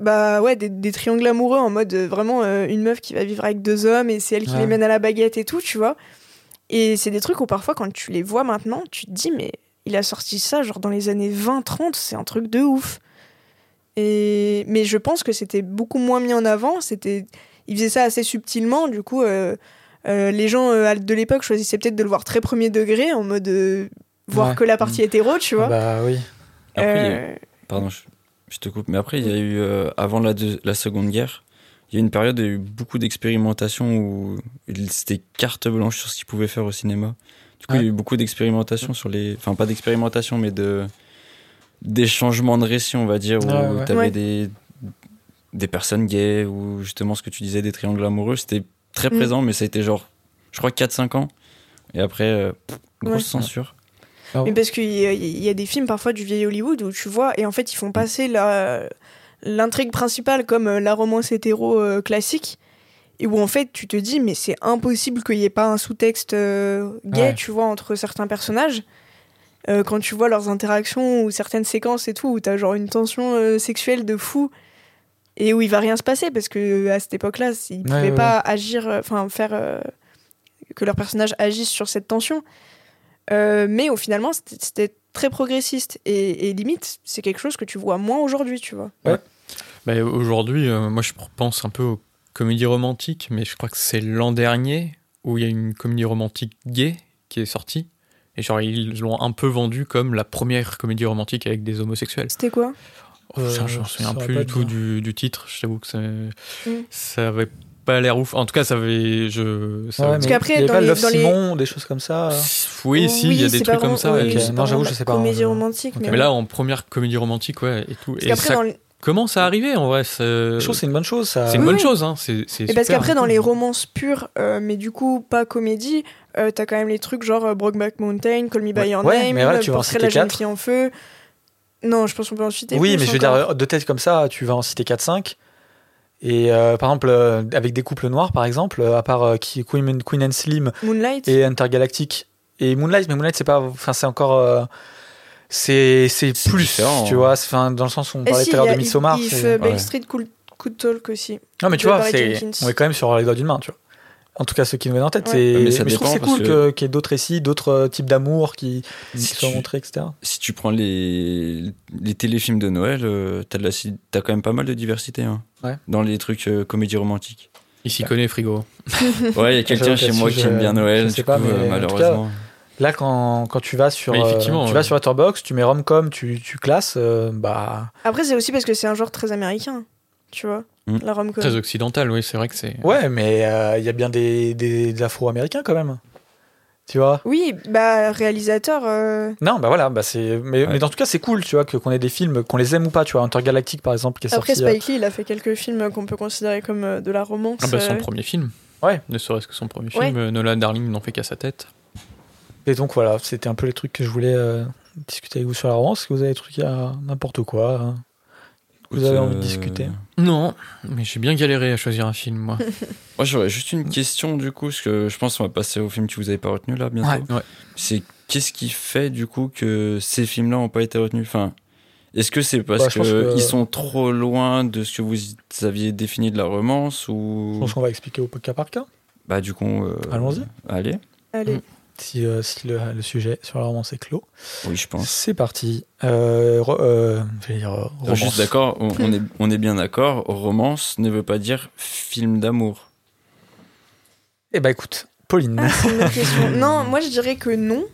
bah ouais, des, des triangles amoureux en mode vraiment une meuf qui va vivre avec deux hommes et c'est elle qui
Ouais.
les mène à la baguette et tout, tu vois. Et c'est des trucs où parfois quand tu les vois maintenant, tu te dis mais il a sorti ça genre dans les années 20-30, c'est un truc de ouf. Et mais je pense que c'était beaucoup moins mis en avant. C'était, il faisait ça assez subtilement. Du coup, euh, euh, les gens euh, de l'époque choisissaient peut-être de le voir très premier degré, en mode euh, voir
Ouais.
que la partie hétéro, tu vois.
Bah oui.
Après,
Euh,
Pardon, je, je te coupe. Mais après, il y a eu, euh, avant la, deux- la Seconde Guerre, il y a eu une période où il y a eu beaucoup d'expérimentation où c'était carte blanche sur ce qu'ils pouvaient faire au cinéma. Du coup, il y a eu beaucoup d'expérimentation sur les. Enfin, pas d'expérimentation, mais de. Des changements de récit, on va dire, où
Ouais, ouais.
t'avais
Ouais.
des. Des personnes gays, ou justement ce que tu disais, des triangles amoureux. C'était très
Mm.
présent, mais ça a été genre, je crois, 4-5 ans. Et après, euh, pff, grosse
Ouais.
censure.
Mais parce qu'il y, y a des films parfois du vieil Hollywood où tu vois, et en fait ils font passer la- l'intrigue principale comme euh, la romance hétéro euh, classique, et où en fait tu te dis, mais c'est impossible qu'il n'y ait pas un sous-texte euh, gay,
Ouais.
tu vois, entre certains personnages. Euh, quand tu vois leurs interactions ou certaines séquences et tout, où t'as genre une tension euh, sexuelle de fou, et où il va rien se passer parce que à cette époque-là, ils
Ouais,
pouvaient
ouais,
pas agir, euh, enfin faire euh, que leurs personnages agissent sur cette tension. Euh, mais au finalement, c'était- très progressiste et, et limite, c'est quelque chose que tu vois moins aujourd'hui, tu vois.
Bah, Aujourd'hui, euh, moi je pense un peu aux comédies romantiques, mais je crois que c'est l'an dernier où il y a une comédie romantique gay qui est sortie. Et genre, ils l'ont un peu vendue comme la première comédie romantique avec des homosexuels.
C'était quoi?
Oh, putain, je
Euh,
me souviens
ça
plus du tout du, du titre. Je t'avoue que ça,
Mm.
ça avait pas l'air ouf. En tout cas, ça avait. Je, ça-
Ouais, mais
qu'après,
il y avait
dans
pas
les-
Love
dans les-
Simon, des choses comme ça. euh.
Oui, si, il y a des trucs comme ça.
oui,
non, j'avoue, je sais pas, hein,
Comédie
je-
romantique,
Ok.
mais,
Mais là, en première comédie romantique, ouais, et tout.
parce
Et
qu'après,
ça
dans
commence à arriver en vrai. c'est-
Je trouve que c'est une bonne chose, ça.
C'est une
Oui,
bonne chose, hein. C'est,
parce qu'après, dans les romances pures, euh, mais du coup, pas comédie, euh, t'as quand même les trucs genre euh, Brokeback Mountain, Call Me By
Ouais.
Your
Ouais,
Name,
mais voilà,
euh,
tu vas en
Portrait de la jeune fille en feu. Non, je pense qu'on peut en citer
Oui,
plus
mais je veux
encore.
dire, de tête comme ça, tu vas en citer 4-5. Et euh, par exemple, euh, avec des couples noirs, par exemple, euh, à part euh, qui- Queen, Queen and Slim
Moonlight.
et Intergalactic et Moonlight, mais Moonlight, c'est pas. Enfin, c'est encore. euh, c'est plus,
différent,
tu
hein.
vois. c'est- Enfin, dans le sens où on parlait tout à l'heure de Midsommar.
If,
c'est-
euh,
ouais.
Backstreet Cool, Could Talk aussi.
Non, mais tu vois,
Jenkins.
on est quand même sur les doigts d'une main, tu vois. En tout cas, ceux qui nous viennent en tête,
Ouais.
c'est.
Mais
Mais,
ça
je trouve que c'est cool que- qu'il y ait d'autres récits, d'autres euh, types d'amour qui, qui
Si
soient
tu-
montrés, etc.
si tu prends les, les téléfilms de Noël, euh, t'as, de la, t'as quand même pas mal de diversité hein,
Ouais.
dans les trucs euh, comédies romantiques.
Il s'y connaît, frigo.
Ouais, il y a quelqu'un chez moi qui aime
je-
bien Noël,
je sais
du
pas,
coup,
mais
euh,
en tout cas,
malheureusement.
Là, quand, quand tu vas sur,
Mais
euh,
effectivement,
tu
ouais.
vas sur Letterboxd, tu mets rom-com, tu, tu classes, euh, bah.
Après, c'est aussi parce que c'est un genre très américain, tu vois,
Mm.
la rom-com.
Très occidental, oui, c'est vrai que c'est.
Ouais, mais euh, il y a bien des, des, des Afro-Américains quand même. Tu vois?
Oui, bah, réalisateur. euh,
Non, bah voilà, bah c'est. Mais,
Ouais.
mais dans tout cas, c'est cool, tu vois, que qu'on ait des films, qu'on les aime ou pas, tu vois. Intergalactic, par exemple, qui est
Après,
sorti. euh,
Spike Lee, il a fait quelques films qu'on peut considérer comme de la romance.
Ah bah, son
euh,
premier film.
Ouais.
Ne serait-ce que son premier
Ouais.
film. Nolan Darling n'en fait qu'à sa tête.
Et donc voilà, c'était un peu les trucs que je voulais euh, discuter avec vous sur la romance. Est-ce que vous avez des trucs à n'importe quoi hein, que Vous avez envie de discuter
Non, mais j'ai bien galéré à choisir un film, moi.
Moi, j'aurais juste une question du coup, parce que je pense qu'on va passer au film que vous avez pas retenu là bientôt.
Ouais.
Ouais.
C'est qu'est-ce qui fait du coup que ces films-là ont pas été retenus? Enfin, est-ce que c'est parce
Bah, je pense
que
que-
ils sont trop loin de ce que vous aviez défini de la romance
Je
ou
pense qu'on va expliquer au cas par cas.
bah du coup euh,
Allons-y.
Allez,
Allez.
Si, euh, si le, le sujet sur la romance est clos.
oui, je pense.
C'est parti. Euh, re- euh, je vais dire romance.
juste d'accord, on, on est on est bien d'accord. Romance ne veut pas dire film d'amour.
Eh bah écoute, Pauline.
Ah, c'est une bonne question. Non, moi je dirais que non.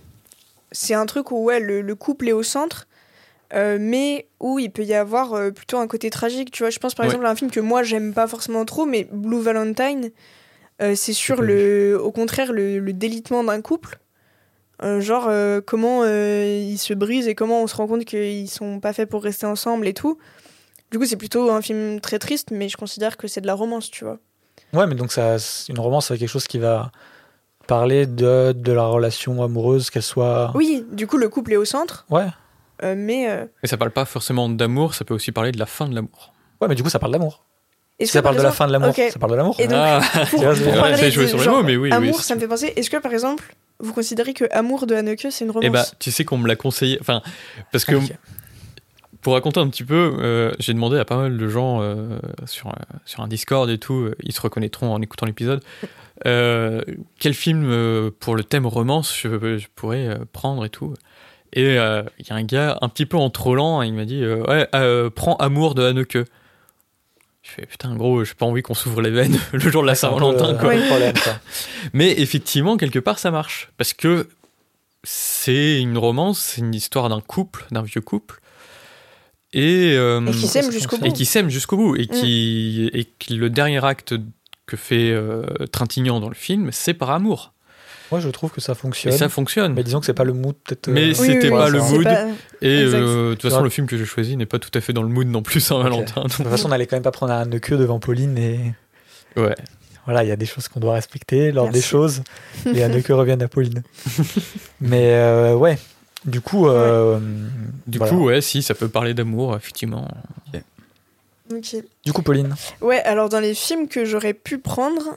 C'est un truc où ouais, le, le couple est au centre, euh, mais où il peut y avoir euh, plutôt un côté tragique. Tu vois, je pense par
Ouais.
exemple à un film que moi j'aime pas forcément trop, mais Blue Valentine, euh, c'est sur le, au contraire le, le délitement d'un couple. Euh, genre euh, comment euh, ils se brisent et comment on se rend compte qu'ils sont pas faits pour rester ensemble et tout. Du coup, c'est plutôt un film très triste, mais je considère que c'est de la romance, tu vois.
Ouais, mais donc ça, c'est une romance, c'est quelque chose qui va parler de, de la relation amoureuse, qu'elle soit.
Oui, du coup, le couple est au centre,
Ouais.
euh, mais euh,
Et ça parle pas forcément d'amour, ça peut aussi parler de la fin de l'amour.
Ouais, mais du coup, ça parle d'amour.
Est-ce
ça
que,
parle de la fin de l'amour, ça parle de l'amour.
Et donc,
Ah,
pour, parler de
sur les mots, mais oui,
amour,
oui,
ça me fait penser. Est-ce que par exemple, vous considérez que Amour de Haneke c'est une romance
et bah, tu sais qu'on me l'a conseillé. Enfin, parce que
Ok.
pour raconter un petit peu, euh, j'ai demandé à pas mal de gens euh, sur, euh, sur un Discord et tout, euh, ils se reconnaîtront en écoutant l'épisode, euh, quel film euh, pour le thème romance je, je pourrais euh, prendre et tout. Et euh, il y a un gars un petit peu en trollant, il m'a dit euh, Ouais, euh, prends Amour de Haneke. Je fais putain, gros, j'ai pas envie qu'on s'ouvre les veines le jour de la
peu,
Saint-Valentin,
euh,
quoi.
problème, quoi.
Mais effectivement, quelque part, ça marche. Parce que c'est une romance, c'est une histoire d'un couple, d'un vieux couple. Et, euh,
Et qui s'aime jusqu'au bout.
et qui s'aime jusqu'au bout. Et qui, et qui le dernier acte que fait euh, Trintignant dans le film, c'est par amour.
Moi, je trouve que ça
Et
fonctionne.
ça fonctionne.
Mais disons que c'est pas le mood, peut-être. euh,
Mais
Oui,
c'était
oui,
pas
oui,
le mood.
pas-
Et euh, de toute façon,
Ouais.
le film que j'ai choisi n'est pas tout à fait dans le mood non plus Saint-Valentin.
De toute façon, on allait quand même pas prendre un queue devant Pauline et.
ouais.
Voilà, il y a des choses qu'on doit respecter. Lors des choses, les Haneke reviennent à Pauline. Mais euh, ouais, du coup. euh,
Du
voilà.
coup, ouais, si, ça peut parler d'amour, effectivement.
Ok.
Du coup, Pauline.
Ouais, alors dans les films que j'aurais pu prendre,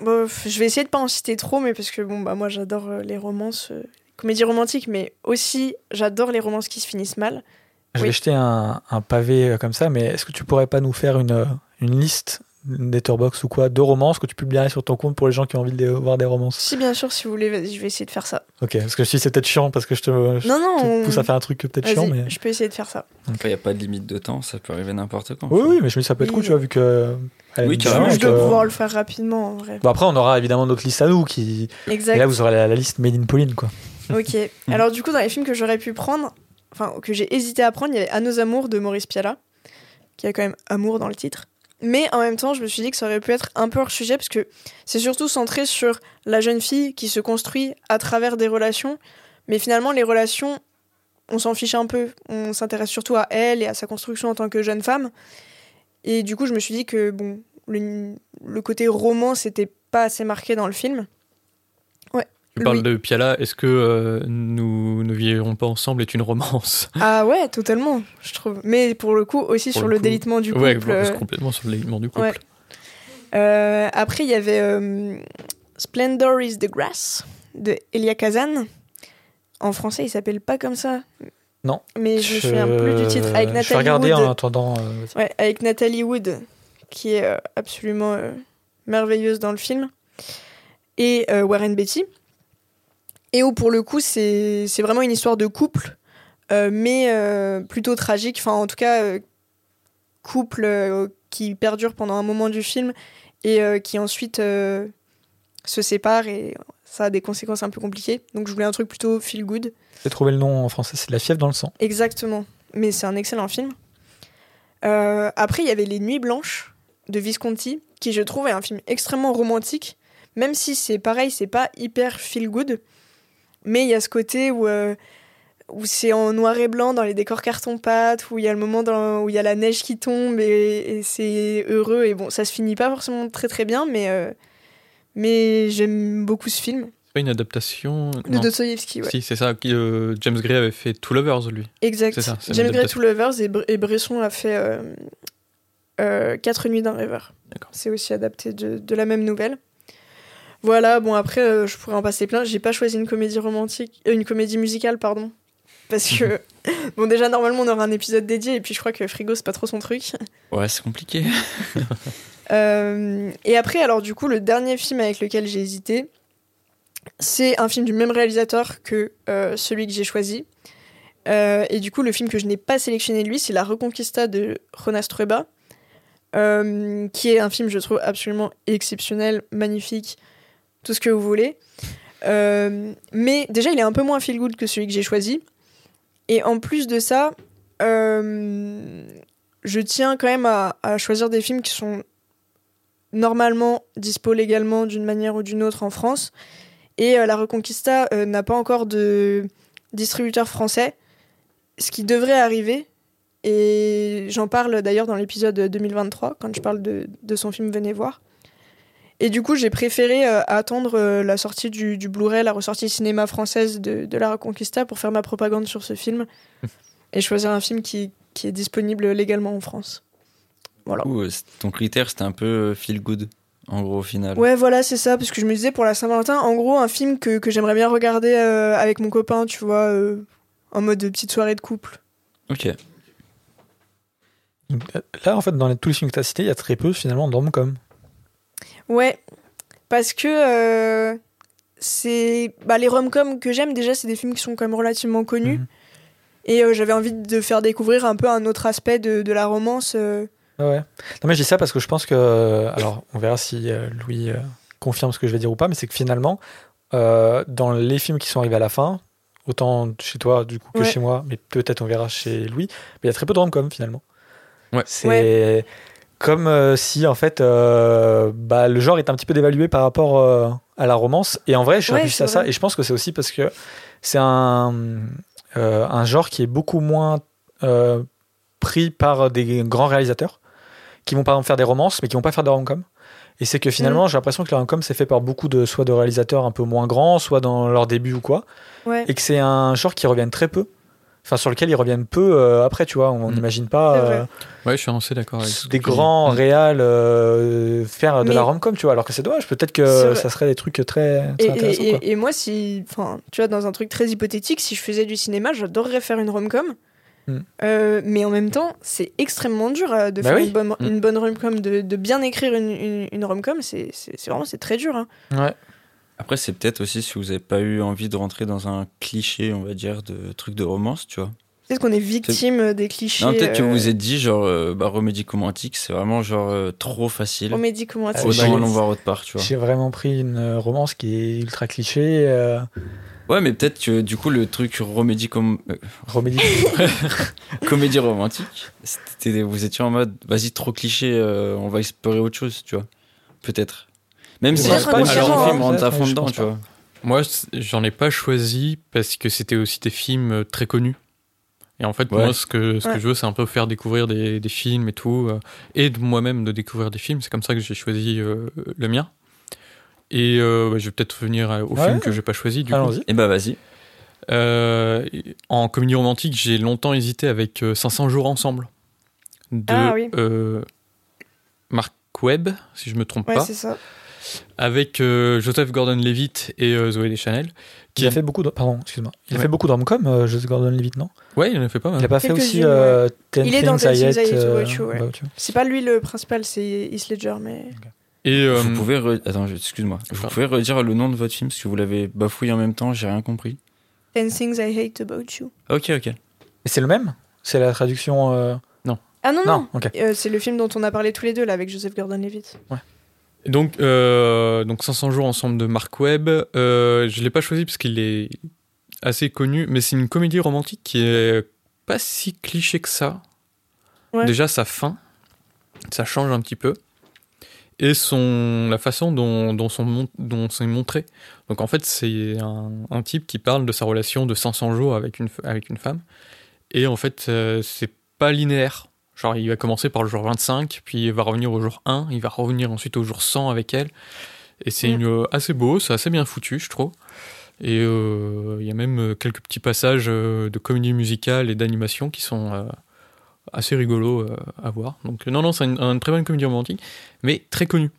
je vais essayer de pas en citer trop, mais parce que bon, bah moi j'adore euh, les romances, euh, comédies romantiques, mais aussi j'adore les romances qui se finissent mal.
Je
Oui.
vais jeter un, un pavé euh, comme ça, mais est-ce que tu pourrais pas nous faire une, euh, une liste, une letterbox ou quoi, de romances que tu publierais sur ton compte pour les gens qui ont envie de voir des romances?
Si bien sûr, si vous voulez, je vais essayer de faire ça.
Ok, parce que je dis c'est peut-être chiant parce que je te, je
Non, non,
te
on-
pousse à faire un truc peut-être chiant, mais.
je peux essayer de faire ça.
Il n'y a pas de limite de temps, ça peut arriver n'importe quand.
Oui, oui, mais je me dis ça peut être
Oui.
cool, tu vois, vu que. Elle
Oui, carrément,
je dois pouvoir le faire rapidement en vrai.
Bon, après, on aura évidemment notre liste à nous qui.
Exact.
Et là, vous aurez la, la liste Made in Pauline, quoi.
Ok. Alors du coup, dans les films que j'aurais pu prendre, enfin que j'ai hésité à prendre, il y avait À nos amours de Maurice Piala, qui a quand même amour dans le titre. Mais en même temps, je me suis dit que ça aurait pu être un peu hors sujet parce que c'est surtout centré sur la jeune fille qui se construit à travers des relations. Mais finalement, les relations, on s'en fiche un peu. On s'intéresse surtout à elle et à sa construction en tant que jeune femme. Et du coup, je me suis dit que bon, le, le côté roman, c'était pas assez marqué dans le film.
Tu parles de Piala, est-ce que euh, nous ne vivrons pas ensemble est une romance?
Ah ouais, totalement, je trouve. Mais pour le coup, aussi
Pour
sur
le
le,
coup.
délitement du couple.
Ouais,
euh,
complètement sur l'élément du couple.
ouais. Euh, après, il y avait euh, Splendor is the Grass de Elia Kazan. En français, il s'appelle pas comme ça.
Non.
Mais je me souviens plus du titre. Avec
Je vais
Nathalie
regarder
Wood.
en attendant. euh.
Ouais, avec Nathalie Wood, qui est euh, absolument euh, merveilleuse dans le film, et euh, Warren Beatty. Et où, pour le coup, c'est c'est vraiment une histoire de couple, euh, mais euh, plutôt tragique. Enfin, en tout cas, euh, couple euh, qui perdure pendant un moment du film et euh, qui ensuite euh, se sépare et ça a des conséquences un peu compliquées. Donc, je voulais un truc plutôt feel good.
J'ai trouvé le nom en français, c'est la fièvre dans le sang.
Exactement. Mais c'est un excellent film. Euh, après, il y avait Les Nuits Blanches de Visconti, qui je trouve est un film extrêmement romantique, même si c'est pareil, c'est pas hyper feel good. Mais il y a ce côté où, euh, où c'est en noir et blanc dans les décors carton-pâte, où il y a le moment dans- où il y a la neige qui tombe et, et c'est heureux. Et bon, ça se finit pas forcément très très bien, mais, euh, mais j'aime beaucoup ce film.
pas une adaptation.
De
non.
Dostoïevski, ouais.
Si, c'est ça. euh, James Gray avait fait Two Lovers, lui.
Exact.
C'est ça, c'est
James Gray. Two Lovers et, Br- et Bresson a fait euh, euh, Quatre nuits d'un rêveur.
D'accord.
C'est aussi adapté de, de la même nouvelle. Voilà, bon après, euh, je pourrais en passer plein. J'ai pas choisi une comédie romantique, une comédie musicale, pardon. Parce que, bon, déjà, normalement, on aura un épisode dédié, et puis je crois que Frigo, c'est pas trop son truc.
Ouais, c'est compliqué.
Euh, et après, alors du coup, le dernier film avec lequel j'ai hésité, c'est un film du même réalisateur que euh, celui que j'ai choisi. Euh, et du coup, le film que je n'ai pas sélectionné de lui, c'est La Reconquista de Jonas Trueba, qui est un film, je trouve, absolument exceptionnel, magnifique, tout ce que vous voulez. Mais déjà, il est un peu moins feel good que celui que j'ai choisi. Et en plus de ça, je tiens quand même à choisir des films qui sont normalement dispo légalement d'une manière ou d'une autre en France. Et euh, la Reconquista euh, n'a pas encore de distributeur français, ce qui devrait arriver. Et j'en parle d'ailleurs dans l'épisode 2023, quand je parle de, de son film Venez voir. Et du coup, j'ai préféré euh, attendre la sortie du, du Blu-ray, la ressortie cinéma française de, de la Reconquista pour faire ma propagande sur ce film et choisir un film qui, qui est disponible légalement en France. Voilà.
Du coup, euh, ton critère, c'était un peu euh, feel good, en gros, au final.
Ouais, voilà, c'est ça, parce que je me disais pour la Saint-Valentin, en gros, un film que, que j'aimerais bien regarder euh, avec mon copain, tu vois, euh, en mode de petite soirée de couple.
Ok.
Là, en fait, dans les- tous les films que tu as cités, il y a très peu finalement de rom-com.
Ouais, parce que euh, c'est. Bah, les rom-coms que j'aime, déjà, c'est des films qui sont quand même relativement connus.
Mhm.
Et euh, j'avais envie de faire découvrir un peu un autre aspect de, de la romance. Euh.
Ouais. Non, mais je dis ça parce que je pense que. Alors, on verra si euh, Louis euh, confirme ce que je vais dire ou pas, mais c'est que finalement, euh, dans les films qui sont arrivés à la fin, autant chez toi du coup que
Ouais.
chez moi, mais peut-être on verra chez Louis, mais il y a très peu de rom-com finalement.
Ouais.
C'est comme euh, si en fait euh, bah, le genre est un petit peu dévalué par rapport euh, à la romance. Et en vrai, je
Ouais,
réfléchis
c'est
à ça et je pense que c'est aussi parce que c'est un, euh, un genre qui est beaucoup moins euh, pris par des grands réalisateurs qui vont par exemple faire des romances mais qui vont pas faire de rom-com. Et c'est que
Mm.
finalement, j'ai l'impression que le rom-com c'est fait par beaucoup de soit de réalisateurs un peu moins grands, soit dans leur début ou quoi,
Ouais.
et que c'est un genre qui revient très peu. Enfin, sur lequel ils reviennent peu euh, après, tu vois. On
Mm.
n'imagine pas euh,
Ouais, je suis assez d'accord avec
des grands
Mm.
réals euh, faire de la rom-com, tu vois. Alors que c'est dommage. Peut-être que ça serait des trucs très, très
Et,
intéressants.
et-
quoi.
et- et moi, si, enfin, tu vois, dans un truc très hypothétique, si je faisais du cinéma, j'adorerais faire une rom-com.
Hmm.
Euh, mais en même temps, c'est extrêmement dur euh, de
Bah
faire
oui.
une bonne,
Hmm.
une bonne rom-com, de, de bien écrire une, une, une rom-com. C'est vraiment c'est très dur. hein.
Ouais.
Après, c'est peut-être aussi si vous n'avez pas eu envie de rentrer dans un cliché, on va dire, de truc de romance, tu vois.
Peut-être qu'on est victime des clichés.
Non, peut-être que
euh,
vous vous êtes dit, genre, euh, bah, Romédie Romantique, c'est vraiment, genre, euh, trop facile.
comédie
oui,
Autant allons voir autre part, tu vois.
J'ai vraiment pris une romance qui est ultra cliché. Euh,
Ouais, mais peut-être que du coup, le truc Romédie com... euh,
Romédie.
comédie romantique, c'était, vous étiez en mode, vas-y, trop cliché, euh, on va explorer autre chose, tu vois. Peut-être. Même si c'est pas
inconsciemment,
de film
hein.
rentre à fond dedans, tu
pas.
vois.
Moi, j'en ai pas choisi parce que c'était aussi des films euh, très connus. Et en fait,
Ouais.
moi, ce que, ce
Ouais.
que je veux, c'est un peu faire découvrir des, des films et tout, euh, et de moi-même de découvrir des films. C'est comme ça que j'ai choisi euh, le mien. Et euh, bah, je vais peut-être revenir euh, au
Ouais.
film que j'ai pas choisi. Du coup.
Allons-y.
Et bah, vas-y.
Euh, en comédie romantique, j'ai longtemps hésité avec euh, 500 jours ensemble de
Ah oui.
euh, Mark Webb, si je me trompe
Ouais,
pas,
c'est ça.
avec euh, Joseph Gordon-Levitt et euh, Zoé Deschanel.
Il a fait beaucoup de. Pardon, excuse-moi. Il a
Ouais.
fait beaucoup de rom-com, euh, Joseph Gordon-Levitt, non?
Ouais, il en a fait pas mal.
Il a pas fait aussi
ouais.
euh, Ten
Il est dans Ten Things I
euh,
You. C'est pas lui le principal, c'est Heath Ledger, mais.
Et euh,
Vous pouvez. re- Attends, excuse-moi. Vous
Pardon.
pouvez redire le nom de votre film parce que vous l'avez bafouillé en même temps, j'ai rien compris.
Ten Things I Hate About You.
Ok, ok.
Et c'est le même? C'est la traduction. euh,
Ah non, non,
Non.
Euh, c'est le film dont on a parlé tous les deux, là, avec Joseph Gordon-Levitt.
donc, euh, donc 500 jours ensemble de Mark Webb. Euh, je l'ai pas choisi parce qu'il est assez connu, mais c'est une comédie romantique qui est pas si cliché que ça.
Ouais.
Déjà sa fin, ça change un petit peu. Et son, la façon dont, dont, son dont c'est montré. Donc en fait, c'est un, un type qui parle de sa relation de 500 jours avec une, avec une femme. Et en fait, euh, c'est pas linéaire. Genre, il va commencer par le jour 25, puis il va revenir au jour 1, il va revenir ensuite au jour 100 avec elle. Et c'est
Mm.
euh, assez beau, c'est assez bien foutu, je trouve. Et euh, il y a même euh, quelques petits passages de comédie musicale et d'animation qui sont euh, assez rigolos euh, à voir. Donc, non, non, c'est une, une très bonne comédie romantique, mais très connue,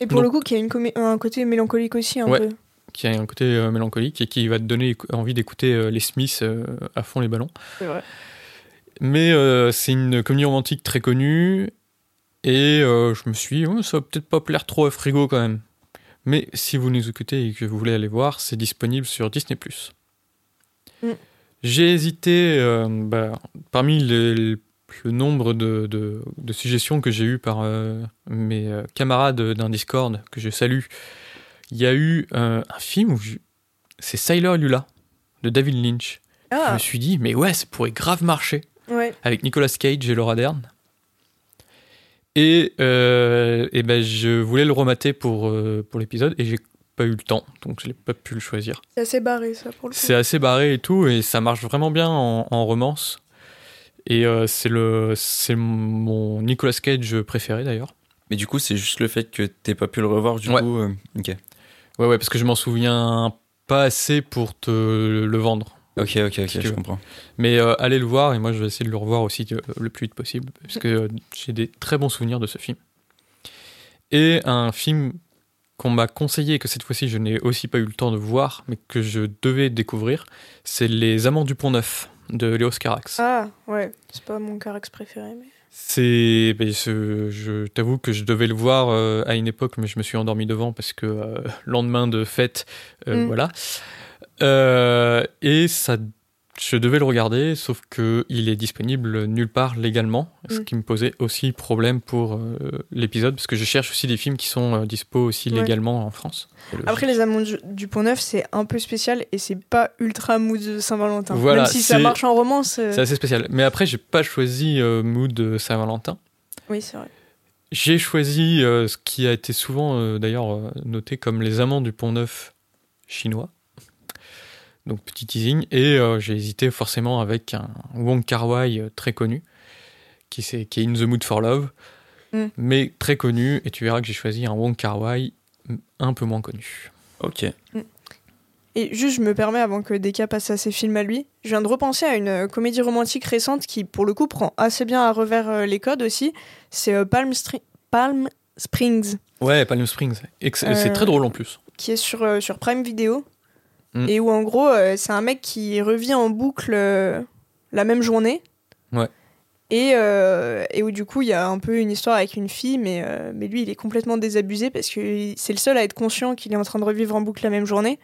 Et pour le coup, qui a une un côté mélancolique aussi, un
Ouais.
peu.
qui a un côté euh, mélancolique et qui va te donner envie d'écouter euh, les Smiths euh, à fond les ballons.
C'est vrai.
Mais c'est une comédie romantique très connue. Et je me suis dit, Oh, ça va peut-être pas plaire trop à Frigo quand même. Mais si vous nous écoutez et que vous voulez aller voir, c'est disponible sur Disney.
Mm.
J'ai hésité, euh, bah, parmi les- le nombre de, de- de suggestions que j'ai eues par euh, mes euh, camarades d'un Discord, que je salue, il y a eu euh, un film où je- c'est Sailor Lula de David Lynch. Je
Ah,
me suis dit, mais ouais, ça pourrait grave marcher
ouais.
avec Nicolas Cage et Laura Dern. Et, et ben, je voulais le remater pour, pour l'épisode et j'ai pas eu le temps, donc je n'ai pas pu le choisir.
C'est assez barré, ça, pour le coup.
C'est assez barré et tout, et ça marche vraiment bien en, en romance. Et euh, c'est le c'est mon Nicolas Cage préféré d'ailleurs.
Mais du coup, c'est juste le fait que t'aies pas pu le revoir, du
Ouais.
coup. euh, ok.
Ouais, ouais, parce que je m'en souviens pas assez pour te le vendre.
Ok, ok, ok,
Si
je comprends.
Mais euh, allez le voir, et moi je vais essayer de le revoir aussi le plus vite possible, parce que j'ai des très bons souvenirs de ce film. Et un film qu'on m'a conseillé, et que cette fois-ci je n'ai aussi pas eu le temps de voir, mais que je devais découvrir, c'est Les Amants du Pont Neuf de Léos Carax.
Ah, ouais. C'est pas mon Carax préféré, mais.
C'est, ben, je t'avoue que je devais le voir euh, à une époque, mais je me suis endormi devant parce que euh, lendemain de fête, euh,
Mm.
voilà. Euh, et ça, je devais le regarder, sauf que il est disponible nulle part légalement, ce qui me posait aussi problème pour euh, l'épisode, parce que je cherche aussi des films qui sont euh, dispo aussi
Ouais.
légalement en France.
Après, Les Amants du, Pont Neuf, c'est un peu spécial et c'est pas ultra mood de Saint-Valentin.
Voilà,
Même si ça marche en romance. euh,
C'est assez spécial. Mais après, j'ai pas choisi euh, Mood de Saint-Valentin.
Oui, c'est vrai.
J'ai choisi euh, ce qui a été souvent euh, d'ailleurs noté comme les amants du Pont Neuf chinois. Donc petit teasing. Et euh, j'ai hésité forcément avec un Wong Kar Wai euh, très connu, qui, c'est- qui est In the Mood for Love,
Mm.
mais très connu. Et tu verras que j'ai choisi un Wong Kar Wai mm, un peu moins connu.
Ok.
Et juste, je me permets, avant que Deka passe à ses films à lui, je viens de repenser à une euh, comédie romantique récente qui, pour le coup, prend assez bien à revers euh, les codes aussi. C'est euh, Palm, Stri- Palm Springs,
Ouais, Palm Springs. Et que c'est c'est
Euh,
très drôle en plus.
qui est sur, euh, sur Prime Video.
Mm.
Et où, en gros, euh, c'est un mec qui revit en boucle euh, la même journée.
Ouais.
Et, euh, et où, du coup, il y a un peu une histoire avec une fille, mais, euh, mais lui, il est complètement désabusé parce que c'est le seul à être conscient qu'il est en train de revivre en boucle la même journée.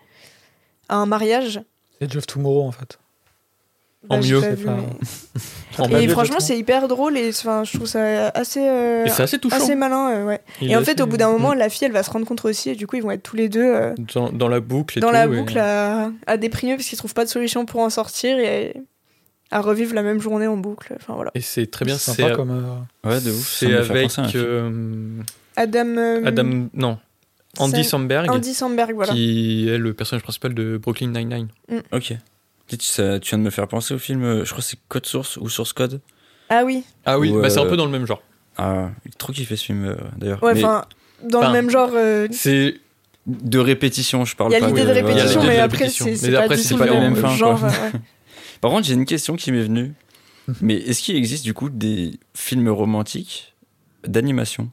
À un mariage.
C'est of Tomorrow en fait.
En
Bah,
mieux.
pas
C'est
vu,
pas-
mais-
En
Et franchement, c'est hyper drôle et enfin, je trouve ça assez, euh,
Et c'est assez touchant.
assez malin. euh, ouais. Et en fait,
assez-
au bout d'un moment,
Mm.
la fille, elle va se rendre compte aussi et du coup, ils vont être tous les deux euh,
dans, dans la boucle et
dans
tout,
la
et-
boucle à, à déprimer parce qu'ils trouvent pas de solution pour en sortir et à revivre la même journée en boucle. Enfin voilà.
Et c'est très bien.
C'est
C'est
sympa comme. euh,
Ouais, de ouf.
c'est avec euh,
Adam. euh,
Adam, non, Andy
Sam-
Samberg,
Andy Samberg, voilà.
qui est le personnage principal de Brooklyn Nine-Nine.
Ok. Tu, ça- tu viens de me faire penser au film, euh, je crois que c'est Code Source ou Source Code.
Ah oui.
Ah oui,
Ou,
bah, c'est un
euh,
peu dans le même genre.
Ah, trop kiffé ce film euh, d'ailleurs.
Ouais, enfin, dans le même genre. euh,
C'est
de répétition, je parle
Il y a
pas
l'idée de répétition, mais après, c'est c'est
Mais
pas
après,
du
c'est
tout
pas
le
les
même
mêmes fins,
genre.
Par contre, j'ai une question qui m'est venue. Mais est-ce qu'il existe du coup des films romantiques d'animation?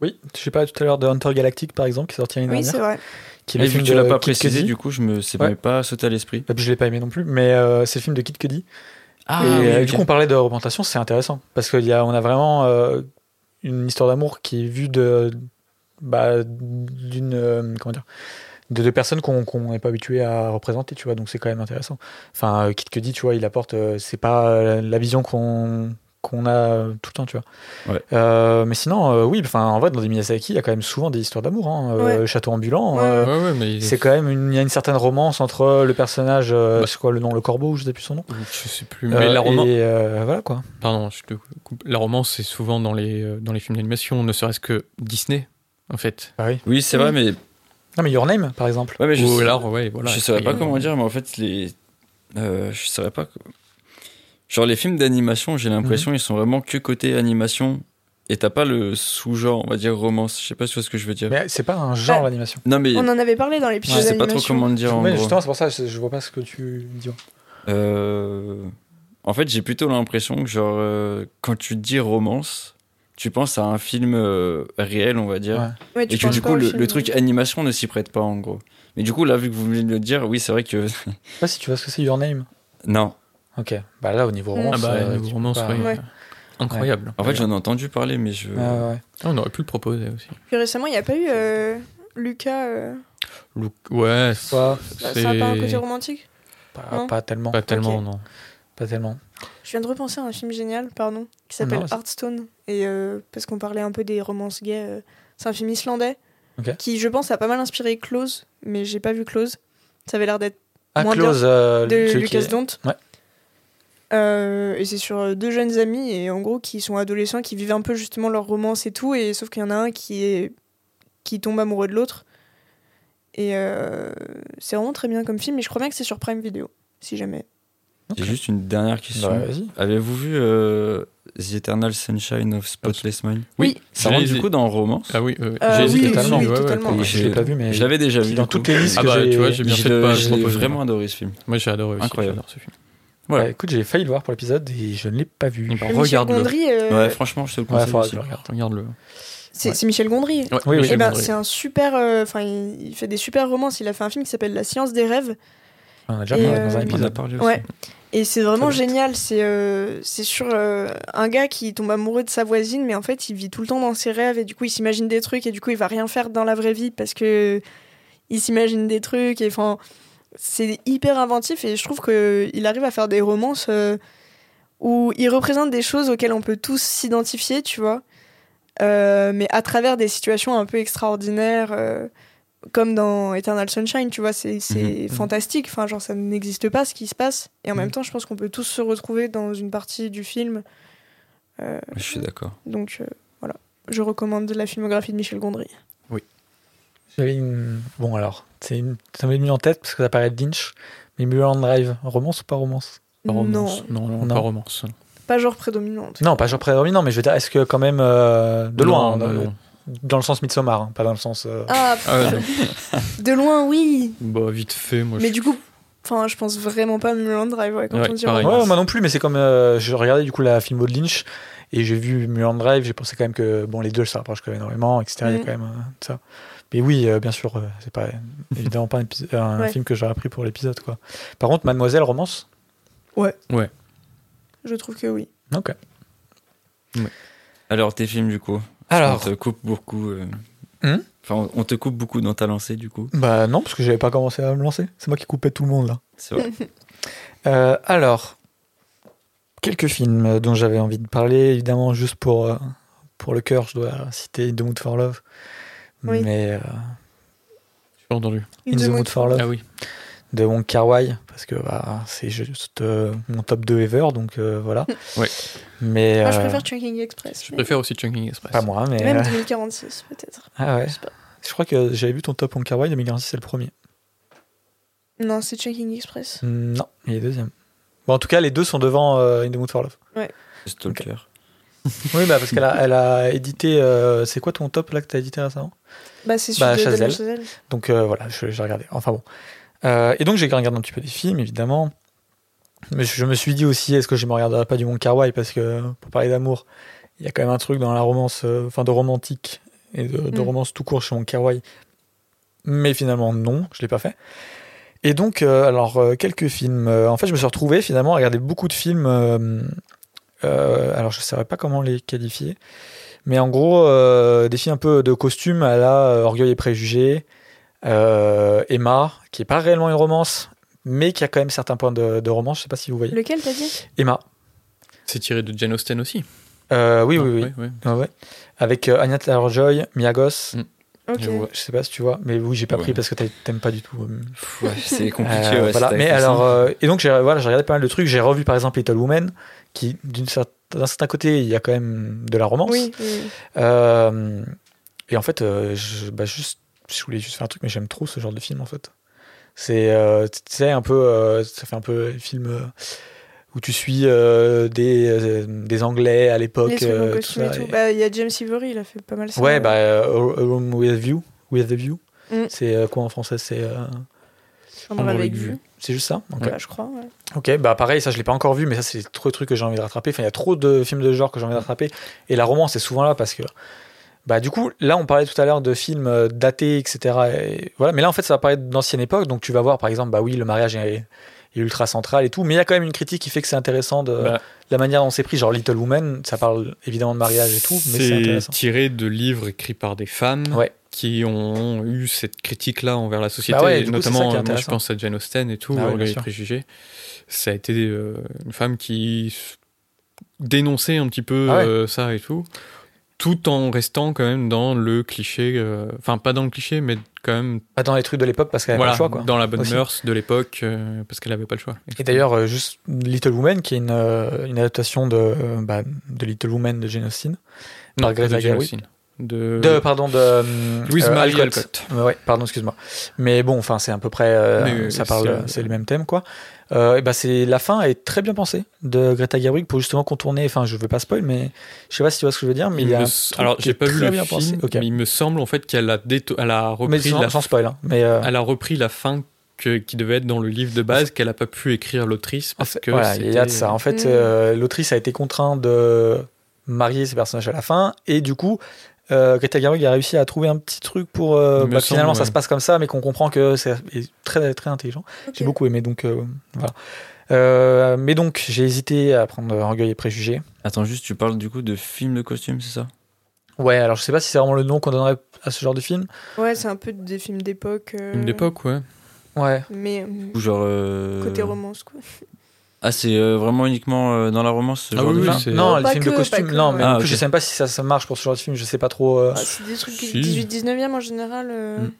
Oui, je sais pas tout à l'heure de Hunter Galactic par exemple qui est sorti l'année
Oui, c'est
dernière.
vrai.
Qui est
Et
le
vu
film
que tu l'as pas
Kid
précisé,
Cudi.
du coup, je me, ça
Ouais.
pas sauté à l'esprit.
Puis je l'ai pas aimé non plus, mais euh, c'est le film de Kid Cudi.
Ah,
et
oui,
euh,
ok.
du coup, on parlait de représentation, c'est intéressant parce qu'on a, on a vraiment euh, une histoire d'amour qui est vue de, bah, d'une, euh, comment dire, de deux personnes qu'on qu'on n'est pas habitué à représenter, tu vois. Donc c'est quand même intéressant. Enfin, Kid Cudi, tu vois, il apporte, c'est pas la vision qu'on qu'on a tout le temps, tu vois.
Ouais.
Euh, mais sinon, euh, oui, enfin, en vrai, dans des Miyazaki, il y a quand même souvent des histoires d'amour. Hein. Euh,
Ouais.
Château ambulant.
Ouais.
euh,
Ouais, ouais, mais
c'est quand même une, il y a une certaine romance entre le personnage, euh,
Bah.
c'est quoi le nom, le corbeau, je sais plus son nom.
je sais plus. Mais
Euh,
la romance,
Et euh, voilà quoi.
pardon, je te coupe. La romance, c'est souvent dans les euh, dans les films d'animation, ne serait-ce que Disney, en fait.
Bah oui.
Oui, c'est
Oui.
vrai, mais,
Non mais Your Name par exemple.
ouais, mais je,
Ou
sais-
alors, ouais, voilà.
je saurais pas comment dire, mais en fait, les. euh, je saurais pas. Genre, les films d'animation, j'ai l'impression, ils sont vraiment que côté animation Et t'as pas le sous-genre, on va dire romance. Je sais pas si tu vois ce que je veux dire.
Mais c'est pas un genre
Bah,
d'animation.
non, mais
On en avait parlé dans l'épisode
je sais pas trop comment le dire en
Mais
gros.
justement, c'est pour ça que je vois pas ce que tu dis.
Euh, En fait, j'ai plutôt l'impression que, genre, euh, quand tu dis romance, tu penses à un film euh, réel, on va dire.
Ouais.
Ouais, tu
Et que du coup, le,
film,
le truc
ouais.
animation ne s'y prête pas, en gros. Mais du coup, là, vu que vous venez de le dire, oui, c'est vrai que.
Je sais pas si tu vois ce que c'est Your Name.
non.
Ok. Bah là, au niveau
Mm.
romance.
Ah bah,
euh,
niveau
tu
romance,
peux pas-
oui.
Ouais.
Incroyable.
En fait, j'en ai entendu parler, mais je.
Ouais.
Ah, on aurait pu le proposer aussi.
Puis récemment, il n'y a pas eu euh, Lucas. euh,
Look- Ouais,
Soit
Ça
c'est
n'a pas un côté romantique
pas,
Non.
pas tellement.
pas tellement, non.
Pas tellement.
Je viens de repenser à un film génial, pardon, qui s'appelle Hearthstone. Et euh, parce qu'on parlait un peu des romances gays, euh, c'est un film islandais qui, je pense, a pas mal inspiré Close, mais j'ai pas vu Close. Ça avait l'air d'être
Ah,
Moins
Close, euh,
de Lucas Dont.
Ouais.
Euh, et c'est sur euh, deux jeunes amis et en gros qui sont adolescents qui vivent un peu justement leur romance et tout et sauf qu'il y en a un qui est qui tombe amoureux de l'autre et euh, c'est vraiment très bien comme film et je crois bien que c'est sur Prime Video si jamais
J'ai juste une dernière question.
Bah, vas-y.
Avez-vous vu euh, The Eternal Sunshine of Spotless Mind?
Oui.
Ça rentre du coup dans romance
Ah oui, Euh, j'ai
oui,
totalement.
oui,
ouais, ouais,
Je l'ai pas vu, mais
Je l'avais déjà vu.
dans toutes les listes
Ah
que
bah,
j'ai.
tu vois, j'ai bien
Je
fait de pas proposer.
vraiment adoré ce film.
Moi, j'ai adoré aussi.
Incroyable.
ce film.
Voilà.
Bah, écoute, j'ai failli le voir pour l'épisode et je ne l'ai pas vu.
Michel
Regarde-le.
Gondry euh,
Ouais, franchement, je te le
Ouais,
conseille.
le regarde.
Regarde-le.
c'est
Ouais.
Michel Gondry
Ouais,
Oui, oui.
Michel
Eh ben,
Gondry.
c'est un super euh, enfin il, il fait des super romances il a fait un film qui s'appelle La science des rêves
On a déjà parlé dans un épisode.
parlé aussi.
Ouais. Et c'est vraiment génial. C'est euh, c'est sur euh, un gars qui tombe amoureux de sa voisine, mais en fait, il vit tout le temps dans ses rêves et du coup, il s'imagine des trucs et du coup, il va rien faire dans la vraie vie parce que il s'imagine des trucs. Et enfin, c'est hyper inventif et je trouve que il arrive à faire des romances euh, où il représente des choses auxquelles on peut tous s'identifier, tu vois. Euh, mais à travers des situations un peu extraordinaires. euh, comme dans Eternal Sunshine, tu vois, c'est c'est
Mhm.
fantastique. Enfin, genre, ça n'existe pas ce qui se passe. Et en
Mhm.
même temps, je pense qu'on peut tous se retrouver dans une partie du film.
Je suis d'accord.
donc, voilà. Je recommande la filmographie de Michel Gondry.
J'avais une. Bon, alors, c'est une... ça m'est venu en tête parce que ça paraît Lynch. Mais Mulholland Drive, romance ou pas romance?
Pas romance.
Non,
Non, non,
Non.
pas romance.
pas genre prédominant. en tout
Non, pas genre prédominant, mais je veux dire, est-ce que quand même euh, de loin,
Non,
dans,
non, non.
dans le sens Midsommar, hein, pas dans le sens. euh.
Ah,
Ah non.
de loin, oui.
Bah, vite fait, moi.
Mais
je-
du coup, enfin, je pense vraiment pas à Mulholland Drive. Ouais, quand
Ouais,
on dit
pareil.
Ouais, moi non plus, mais c'est comme. euh, je regardais du coup la filmo de Lynch et j'ai vu Mulholland Drive, j'ai pensé quand même que bon, les deux se rapprochent quand même énormément, etc. Il y a
Mhm.
quand même euh, ça. Mais oui, euh, bien sûr, euh, c'est pas évidemment pas un,
Ouais.
film que j'aurais pris pour l'épisode, quoi. Par contre, Mademoiselle romance?
Je trouve que oui.
Ok.
Alors, tes films, du coup?
Alors,
On te coupe beaucoup. euh,
Hmm?
Enfin, on te coupe beaucoup dans ta lancée, du coup?
bah non, parce que j'avais pas commencé à me lancer. C'est moi qui coupais tout le monde là.
C'est vrai.
Euh, alors, quelques films dont j'avais envie de parler, évidemment, juste pour, euh, pour le cœur, je dois citer The Mood for Love.
Oui.
Mais euh,
J'ai pas entendu.
In the Mood for Love
Ah oui.
de Wong Kar Wai, parce que bah, c'est juste euh, mon top 2 ever, donc euh, voilà.
Ouais.
Mais
Moi, je préfère Chunking Express.
Je
mais-
préfère aussi Chunking Express.
pas moi, mais
Même
euh,
2046, peut-être.
ah ouais.
Je sais pas.
Je crois que j'avais vu ton top Wong Kar Wai 2046, c'est le premier.
Non, c'est Chunking Express.
Non, il est deuxième. Bon, en tout cas, les deux sont devant euh, In the Mood for Love.
Stalker.
Oui, bah, parce qu'elle a, elle a édité. euh, c'est quoi ton top là que t'as édité récemment?
Bah, c'est
Bah,
celui de Damien
Chazelle. Donc euh, voilà, je- j'ai regardé. Enfin bon. Euh, et donc j'ai regardé un petit peu des films, évidemment. Mais je, je me suis dit aussi, est-ce que je me regarderais pas du Wong Kar Wai Parce que pour parler d'amour, il y a quand même un truc dans la romance, euh, enfin de romantique et de, de
Mm.
romance tout court chez Wong Kar Wai. Mais finalement, non, je l'ai pas fait. Et donc, euh, alors, euh, quelques films. Euh, en fait, je me suis retrouvé finalement à regarder beaucoup de films. euh, euh, alors, je ne saurais pas comment les qualifier. Mais en gros, euh, des films un peu de costume à la euh, Orgueil et Préjugés. Euh, Emma, qui est pas réellement une romance, mais qui a quand même certains points de, de romance. Je sais pas si vous voyez.
Lequel t'as dit?
Emma.
C'est tiré de Jane Austen aussi.
Euh, oui, oui, oui.
Ouais.
Avec euh, Anya Taylor-Joy, Mia.
Mm. Je vois.
Je sais pas si tu vois, mais oui, j'ai pas
Ouais.
pris parce que t'aimes pas du tout. euh,
Ouais, c'est compliqué.
Euh,
ouais,
voilà. Mais alors, euh, et donc j'ai voilà, j'ai regardé pas mal de trucs. J'ai revu par exemple Little Woman, qui d'un certain côté, il y a quand même de la romance.
Oui, oui.
Euh, et en fait, euh, je, bah, juste, je voulais juste faire un truc, mais j'aime trop ce genre de film en fait. C'est, euh, tu sais, un peu, euh, ça fait un peu film euh, où tu suis euh, des, euh, des Anglais à l'époque. Euh,
et Bah, il y a James Ivory, il a fait pas mal ça.
Ouais, bah, A Room with a View. With the View.
Mm.
C'est quoi en français C'est
Chambre avec vue.
vue.
c'est juste ça? Ok.
Bah, je crois, ouais.
Ok, bah pareil, ça je l'ai pas encore vu, mais ça c'est trop de trucs que j'ai envie de rattraper. Enfin, il y a trop de films de genre que j'ai envie de rattraper. Et la romance, c'est souvent là parce que. Bah, du coup, là, on parlait tout à l'heure de films datés, etc. Et voilà. Mais là, en fait, ça va paraître d'ancienne époque. Donc, tu vas voir, par exemple, bah oui, le mariage est, est ultra central et tout. Mais il y a quand même une critique qui fait que c'est intéressant de
Bah.
la manière dont c'est pris. Genre, Little Woman, ça parle évidemment de mariage et tout, mais c'est intéressant.
tiré de livres écrits par des femmes
Ouais.
qui ont eu cette critique-là envers la société,
Bah ouais,
et
coup,
notamment, euh, moi je pense à Jane Austen et tout,
Ah ouais,
et
sûr.
préjugés. Ça a été euh, une femme qui dénonçait un petit peu
Ah
euh, ça et tout, tout en restant quand même dans le cliché, euh, enfin pas dans le cliché, mais quand même
Pas dans les trucs de l'époque parce qu'elle avait
voilà,
pas le choix, quoi.
dans la bonne
Aussi.
mœurs de l'époque, euh, parce qu'elle avait pas le choix.
Et d'ailleurs, euh, juste Little Woman, qui est une, une adaptation de, bah, de Little Woman de Jane Austen.
Non,
par Greta
de Jane
Gerwig.
Austen. De,
De, pardon, de
Louise Marie
Alcott.
Alcott.
Ouais, pardon, excuse-moi. Mais bon, enfin, c'est à peu près, ça parle, c'est le même thème, quoi. Euh, et bah, c'est la fin est très bien pensée de Greta Gerwig pour justement contourner. Enfin, je veux pas spoil, mais je sais pas si tu vois ce que je veux dire, mais il y a
s- alors
qui
j'ai
est
pas vu
très
le
bien
film,
pensé.
Mais il me semble en fait qu'elle a, déto- elle a
Mais
repris
sans,
la
sans spoil, hein. Mais euh,
elle a repris la fin que, qui devait être dans le livre de base qu'elle a pas pu écrire l'autrice
En
parce
fait,
que
voilà, il y a de ça. En fait,
Mm.
euh, l'autrice a été contrainte de marier ses personnages à la fin, et du coup, euh, Greta Gerwig a réussi à trouver un petit truc pour euh, bah, que finalement ça se passe comme ça, mais qu'on comprend que c'est est très très intelligent. J'ai beaucoup aimé, donc euh, voilà. Euh, mais donc j'ai hésité à prendre Orgueil et Préjugés.
Attends, juste, tu parles du coup de films de costumes, c'est ça?
Ouais, alors je sais pas si c'est vraiment le nom qu'on donnerait à ce genre de film.
Ouais, c'est un peu des films d'époque. euh,
Film d'époque, ouais.
Ouais.
Mais
Ou genre. euh,
côté romance, quoi.
Ah, c'est euh, vraiment uniquement euh, dans la romance ce
Ah
genre
oui,
de
oui,
film
non,
Non,
les films de
que,
costumes.
pas que,
non, mais
Ah,
plus
ok.
je sais même pas si ça, ça marche pour ce genre de film. Je sais pas trop. euh,
Ah, c'est des trucs
Si.
18-19e en général. euh,
Mm.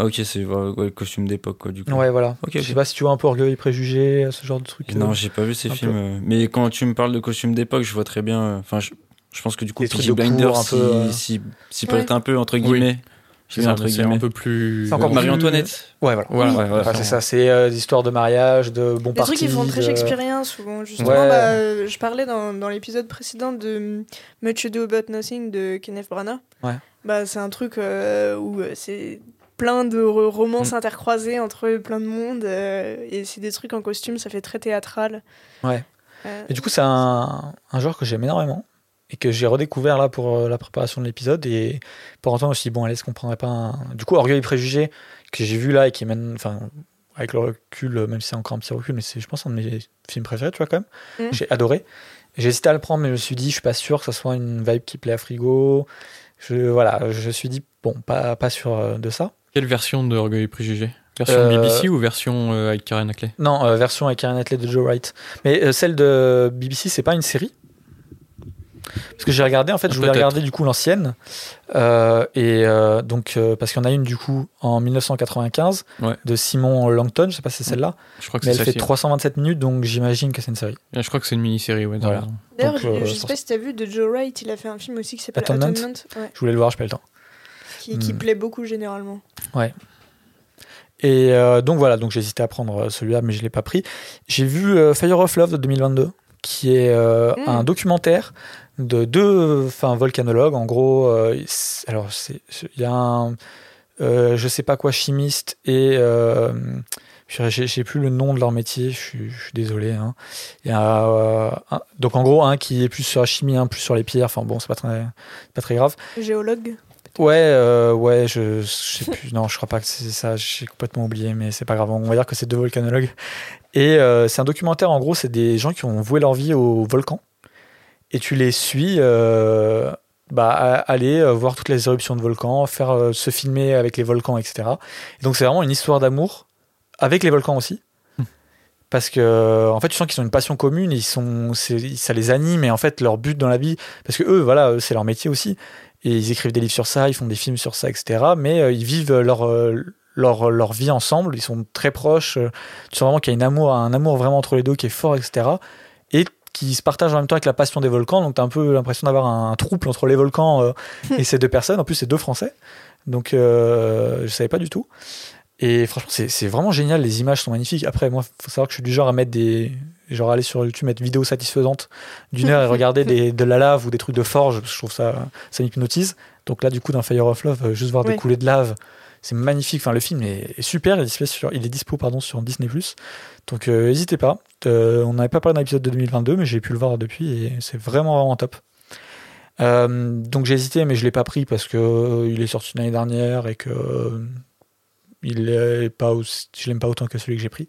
Ah, ok, c'est ouais, costume d'époque, quoi, du coup.
Ouais, voilà.
Ok,
Je sais pas si tu vois un peu Orgueil et Préjugés, ce genre de truc.
Non,
euh,
j'ai pas vu ces
un
films. euh, Mais quand tu me parles de costumes d'époque, je vois très bien. euh, Enfin, je, je pense que du coup, Peaky
de
Blinders, s'y
Ouais.
prête un peu, entre guillemets.
C'est
guillemets.
un peu plus.
C'est encore
Marie-Antoinette.
Ouais, voilà.
Voilà,
Ouais, ouais,
Enfin, c'est ça, c'est euh, des histoires de mariage, de bons
Des
partis.
trucs qui font très shakespeariens souvent. Justement,
Ouais.
bah, euh, je parlais dans, dans l'épisode précédent de Much Ado About Nothing de Kenneth Branagh.
Ouais.
Bah, c'est un truc euh, où euh, c'est plein de ro- romances
Mm.
intercroisées entre plein de monde. euh, et c'est des trucs en costume, ça fait très théâtral.
Ouais.
Euh,
Et du coup, c'est un, un genre que j'aime énormément et que j'ai redécouvert là pour euh, la préparation de l'épisode. Et pour autant, aussi, bon, allez, est-ce qu'on prendrait pas un. Du coup, Orgueil et Préjugés, que j'ai vu là et qui mène. Enfin, avec le recul, euh, même si c'est encore un petit recul, mais c'est, je pense, un de mes films préférés, tu vois, quand même.
Mm.
J'ai adoré. J'ai hésité à le prendre, mais je me suis dit, je suis pas sûr que ça soit une vibe qui plaît à Frigo. Je, voilà, je me suis dit, bon, pas, pas sûr euh, de ça.
Quelle version de Orgueil et Préjugés? Version
Euh,
BBC ou version euh, avec Karen Ackley
Non, euh, version avec Karen Atley de Joe Wright. Mais euh, celle de BBC, c'est pas une série? Parce que j'ai regardé, en fait, je voulais regarder du coup l'ancienne. Euh, et euh, donc, euh, parce qu'il y en a une du coup en 1995
Ouais.
de Simon Langton, je sais pas si c'est celle-là,
Je crois que
mais elle fait
celle-ci.
327 minutes, donc j'imagine que c'est une série.
Je crois que c'est une mini-série, ouais.
D'ailleurs, je,
euh,
je sais pas si t'as vu de Joe Wright, il a fait un film aussi qui s'appelle
Atonement
Atonement, ouais,
Je voulais le voir, je pas le temps.
qui, qui
Mm.
plaît beaucoup généralement.
Et euh, donc voilà, donc j'ai hésité à prendre celui-là, mais je l'ai pas pris. J'ai vu euh, Fire of Love de 2022, qui est euh,
Mm.
un documentaire de deux, enfin volcanologues. En gros, euh, alors il y a un, euh, je sais pas quoi chimiste et euh, je j'ai, j'ai plus le nom de leur métier. Je suis, je suis désolé. hein. Il y a euh, un- donc en gros un qui est plus sur la chimie, un plus sur les pierres. Enfin bon, c'est pas très, pas très grave.
Géologue.
Ouais, euh, ouais, je, je sais plus. Non, je crois pas que c'est ça. J'ai complètement oublié, mais c'est pas grave. On va dire que c'est deux volcanologues. Et euh, c'est un documentaire. En gros, c'est des gens qui ont voué leur vie au volcan. Et tu les suis, euh, bah, aller euh, voir toutes les éruptions de volcans, faire euh, se filmer avec les volcans, etc. Et donc c'est vraiment une histoire d'amour avec les volcans aussi. Parce que en fait, tu sens qu'ils ont une passion commune, et ils sont, ça les anime, et en fait, leur but dans la vie, parce que eux, voilà, c'est leur métier aussi, et ils écrivent des livres sur ça, ils font des films sur ça, etc. Mais euh, ils vivent leur, euh, leur, leur vie ensemble, ils sont très proches. euh, tu sens vraiment qu'il y a une amour, un amour vraiment entre les deux qui est fort, etc. Qui se partagent en même temps avec la passion des volcans. Donc tu as un peu l'impression d'avoir un, trouble entre les volcans euh, et ces deux personnes. En plus, c'est deux Français. Donc euh, je savais pas du tout. Et franchement, c'est vraiment génial. Les images sont magnifiques. Après, moi, faut savoir que je suis du genre à mettre des, genre aller sur YouTube, mettre vidéo satisfaisante d'une heure et regarder des, de la lave ou des trucs de forge, je trouve ça, ça m'hypnotise. Donc là, du coup, dans Fire of Love, euh, juste voir des coulées de lave, c'est magnifique. Enfin, le film est, est super, il est dispo sur, il est dispo, pardon, sur Disney+. Donc euh, n'hésitez pas. Euh, on n'avait pas parlé d'un épisode de 2022, mais j'ai pu le voir depuis et c'est vraiment, vraiment top. Euh, donc j'ai hésité, mais je l'ai pas pris parce que il est sorti l'année dernière et que il est pas je l'aime pas autant que celui que j'ai pris.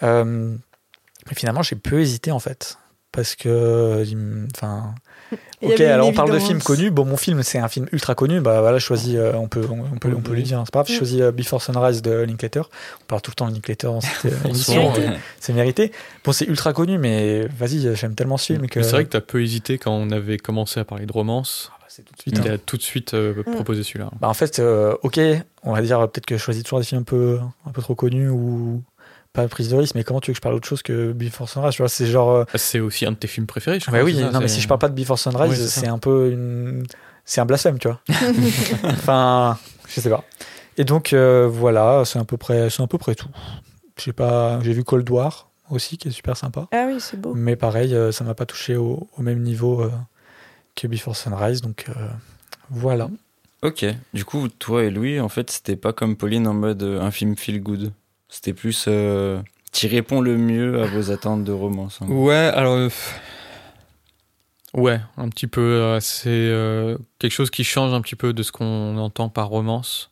Mais finalement, j'ai peu hésité en fait parce que, ok, alors on parle de films connus. Bon, mon film c'est un film ultra connu. Bah voilà, je choisis, euh, on peut, on, on peut, on peut lui dire, hein, c'est pas grave. Je
Mm.
choisis euh, Before Sunrise de Linklater. On parle tout le temps de Linklater dans cette euh, émission. C'est mérité. Bon, c'est ultra connu, mais vas-y, j'aime tellement ce film que.
C'est vrai que t'as peu hésité quand on avait commencé à parler de romance.
Ah, bah, c'est tout de suite. hein.
Tu as tout de suite euh,
Mm.
proposé celui-là.
Bah en fait, euh, ok, on va dire peut-être que je choisis toujours des films un peu, un peu trop connus ou pas prise de risque, mais comment tu veux que je parle autre chose que Before Sunrise Tu vois, c'est genre. euh,
Ah, C'est aussi un de tes films préférés, je
bah
crois.
oui,
ça,
non, mais
c'est-
si je parle pas de Before Sunrise,
c'est
un peu une. C'est un blasphème, tu vois. enfin, je sais pas. Et donc, euh, voilà, c'est à peu près, c'est à peu près tout. J'ai pas, j'ai vu Cold War aussi, qui est super sympa.
Ah oui, c'est beau.
Mais pareil, euh, ça m'a pas touché au, au même niveau euh, que Before Sunrise, donc euh, voilà.
Ok. Du coup, toi et Louis, en fait, c'était pas comme Pauline en mode euh, un film feel good. C'était plus. Euh, qui répond le mieux à vos attentes de romance. gros.
Ouais, alors. euh, Ouais, un petit peu. euh, c'est euh, quelque chose qui change un petit peu de ce qu'on entend par romance.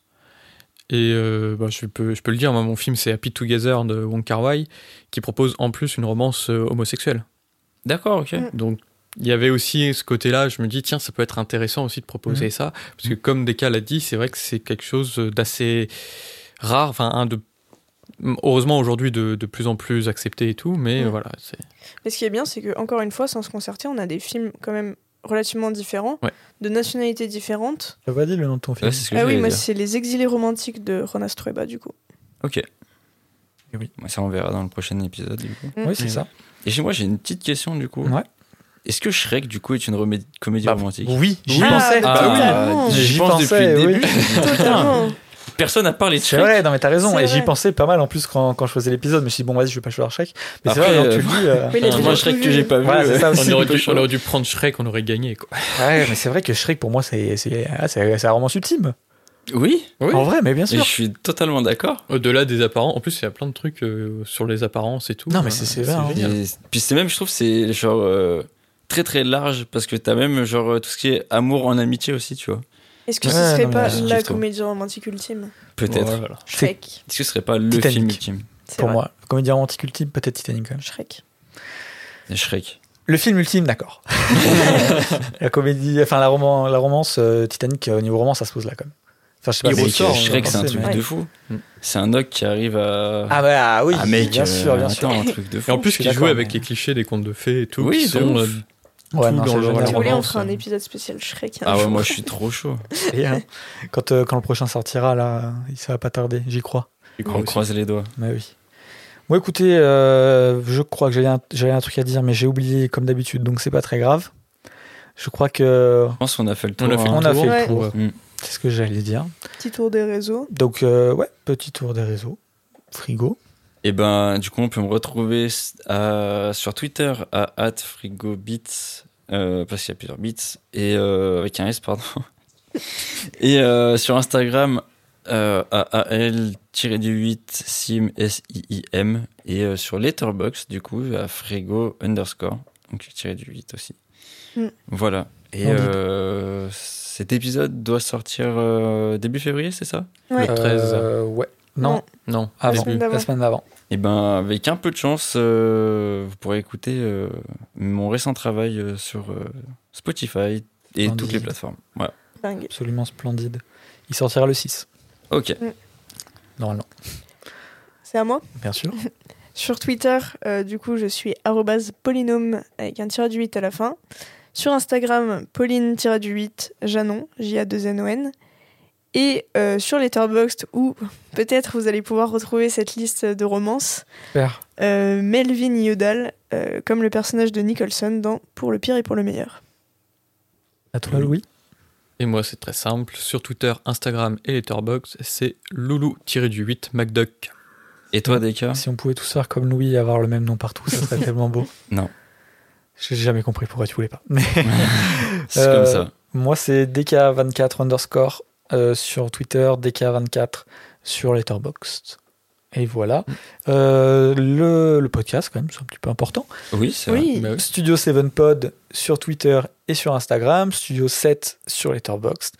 Et euh, bah, je, peux, je peux le dire, moi, mon film c'est Happy Together de Wong Kar Wai, qui propose en plus une romance euh, homosexuelle.
D'accord, ok.
Mm.
Donc il y avait aussi ce côté-là, je me dis, tiens, ça peut être intéressant aussi de proposer
Mhm.
ça. Parce que comme Deka l'a dit, c'est vrai que c'est quelque chose d'assez rare, enfin, un de. Heureusement aujourd'hui de, de plus en plus accepté et tout, mais
Mhm.
voilà, c'est.
Mais ce qui est bien, c'est que encore une fois, sans se concerter, on a des films quand même relativement différents,
Ouais.
de nationalités différentes.
T'as pas dit le nom de ton film
Ouais, ce que
Ah oui, moi c'est Les Exilés romantiques de Ronas Trueba du coup.
Ok.
Et oui.
Moi, Ça, on verra dans le prochain épisode, du coup.
Mm.
Oui, c'est
Mhm.
ça.
Et chez moi, j'ai une petite question, du coup.
Ouais.
Est-ce que Shrek, du coup, est une comédie
Bah,
romantique?
Oui, j'y
Ah,
pensais.
bah,
Ah. J'y pense
pensais,
depuis le
oui.
début. Personne n'a parlé de
C'est
Shrek.
vrai, non mais t'as raison.
C'est
Et j'y pensais pas mal en plus quand, quand je faisais l'épisode. Je me suis dit, bon, vas-y, je vais pas choisir Shrek. Mais c'est
Après,
vrai,
euh,
tu le dis. euh,
Oui,
Moi, Shrek que j'ai pas vu.
Voilà, c'est ça
euh,
aussi.
On aurait, dû,
chaud.
on aurait dû prendre Shrek, on aurait gagné. Quoi.
Ouais, mais c'est vrai que Shrek pour moi, c'est c'est ah, c'est c'est un romance ultime.
Oui,
En vrai, mais bien
et je
sûr.
suis totalement d'accord.
Au-delà des apparences, en plus, il y a plein de trucs euh, sur les apparences et tout.
Non, mais c'est- c'est vrai, hein.
puis c'est même, je trouve, c'est genre euh, très très large parce que t'as même genre tout ce qui est amour en amitié aussi, tu vois.
Est-ce que
Ouais,
ce serait
non,
pas la comédie romantique ultime
Peut-être.
Ouais, voilà.
Shrek.
Est-ce que ce serait pas le
Titanic.
film ultime
Pour
vrai.
moi, comédie romantique ultime, peut-être Titanic quand même.
Shrek.
Shrek.
Le film ultime, d'accord. la comédie, enfin la, roman, la romance euh, Titanic, euh, au niveau romance, ça se pose là quand même. Enfin, je sais pas.
Il ressort,
euh,
on
Shrek, c'est un truc
mais-
de fou. C'est un doc qui arrive à.
Ah bah ah oui,
Ah, mec,
bien
euh,
sûr, bien sûr.
attends, un truc de fou.
Et en plus, qui joue avec
mais-
les clichés des contes de fées et tout,
Oui,
qui sont euh,
Ouais,
tout
non,
dans
c'est
le-
génial.
Si vous voulez, on fera un épisode spécial Shrek. un
Ah ouais,
jour.
moi je suis trop chaud.
Hein, quand, euh, quand le prochain sortira, là, ça va pas tarder, j'y crois.
On
aussi.
croise les doigts.
Mais oui. Bon, écoutez, euh, je crois que j'avais un, j'avais un truc à dire, mais j'ai oublié comme d'habitude, donc c'est pas très grave. Je crois que
Je pense qu'on a fait le tour.
On a fait
hein.
On
le
a
tour.
fait
le
tour.
Ouais.
c'est ce que j'allais dire.
Petit tour des réseaux.
Donc, euh, ouais, petit tour des réseaux. Frigo.
Et ben, du coup, on peut me retrouver à- sur Twitter à @frigobits euh, parce qu'il y a plusieurs bits et euh, avec un S, pardon. et euh, sur Instagram euh, à al-8 sim s i i m et euh, sur Letterboxd du coup à frigo underscore donc tiré du 8 aussi.
Mm.
Voilà. Et euh, cet épisode doit sortir euh, début février, c'est ça?
Ouais.
Le 13.
Euh, ouais. Non,
Non,
avant. La semaine d'avant.
Et ben, avec un peu de chance, euh, vous pourrez écouter euh, mon récent travail euh, sur euh, Spotify et
Splendide.
toutes les plateformes. Voilà.
Dingue.
Absolument splendide. Il sortira le 6,
Ok.
normalement.
C'est à moi.
Bien sûr.
Sur Twitter, euh, du coup, je suis arrobase polynôme avec un tiré du 8 à la fin. Sur Instagram, pauline-du-8 Janon, J-A-2-N-O-N. Et euh, sur Letterboxd, où peut-être vous allez pouvoir retrouver cette liste de romances,
Super.
euh, Melvin Yodal, euh, comme le personnage de Nicholson dans Pour le pire et pour le meilleur.
À toi, Louis.
Et moi, c'est très simple. Sur Twitter, Instagram et Letterboxd, c'est loulou-du-8 MacDuck.
Et toi, Deka
Si on pouvait tous faire comme Louis et avoir le même nom partout, ça serait tellement beau.
Non.
J'ai jamais compris pourquoi tu voulais pas.
C'est
Euh,
comme ça.
moi, c'est DK24 underscore euh, sur Twitter, DK24 sur Letterboxd. Et voilà. Euh, le, le podcast, quand même, c'est un petit peu important.
Oui, c'est vrai.
Oui.
Bah.
Studio 7 Pod sur Twitter et sur Instagram. Studio 7 sur Letterboxd.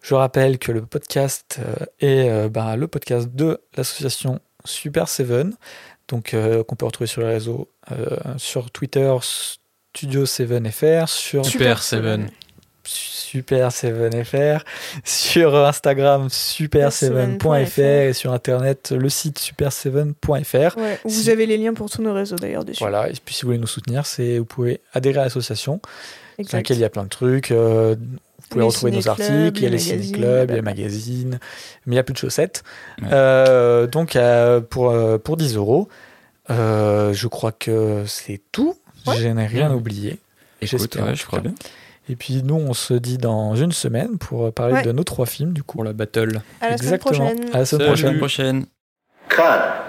Je rappelle que le podcast euh, est euh, bah, le podcast de l'association Super 7, donc euh, qu'on peut retrouver sur les réseaux, euh, sur Twitter Studio 7FR, sur
Super Seven.
Super 7FR, sur Instagram super7.fr et sur internet le site super7.fr.
Ouais, où
Si-
vous avez les liens pour tous nos réseaux d'ailleurs dessus.
Voilà, et puis si vous voulez nous soutenir, c'est vous pouvez adhérer à l'association dans laquelle il y a plein de trucs. euh, vous pouvez
Les
retrouver nos articles, il y a
les
ciné-clubs, il y a les magazines, mais il n'y a plus de chaussettes.
Ouais.
Euh, donc euh, pour, euh, pour 10 euros, je crois que c'est tout.
Ouais.
Je n'ai rien oublié.
Écoute,
J'espère,
je crois bien.
Et puis nous, on se dit dans une semaine pour parler
Ouais.
de nos trois films du coup.
Pour la battle.
À la semaine
Exactement.
prochaine.
À la semaine
Salut.
prochaine.
prochaine.
Cut.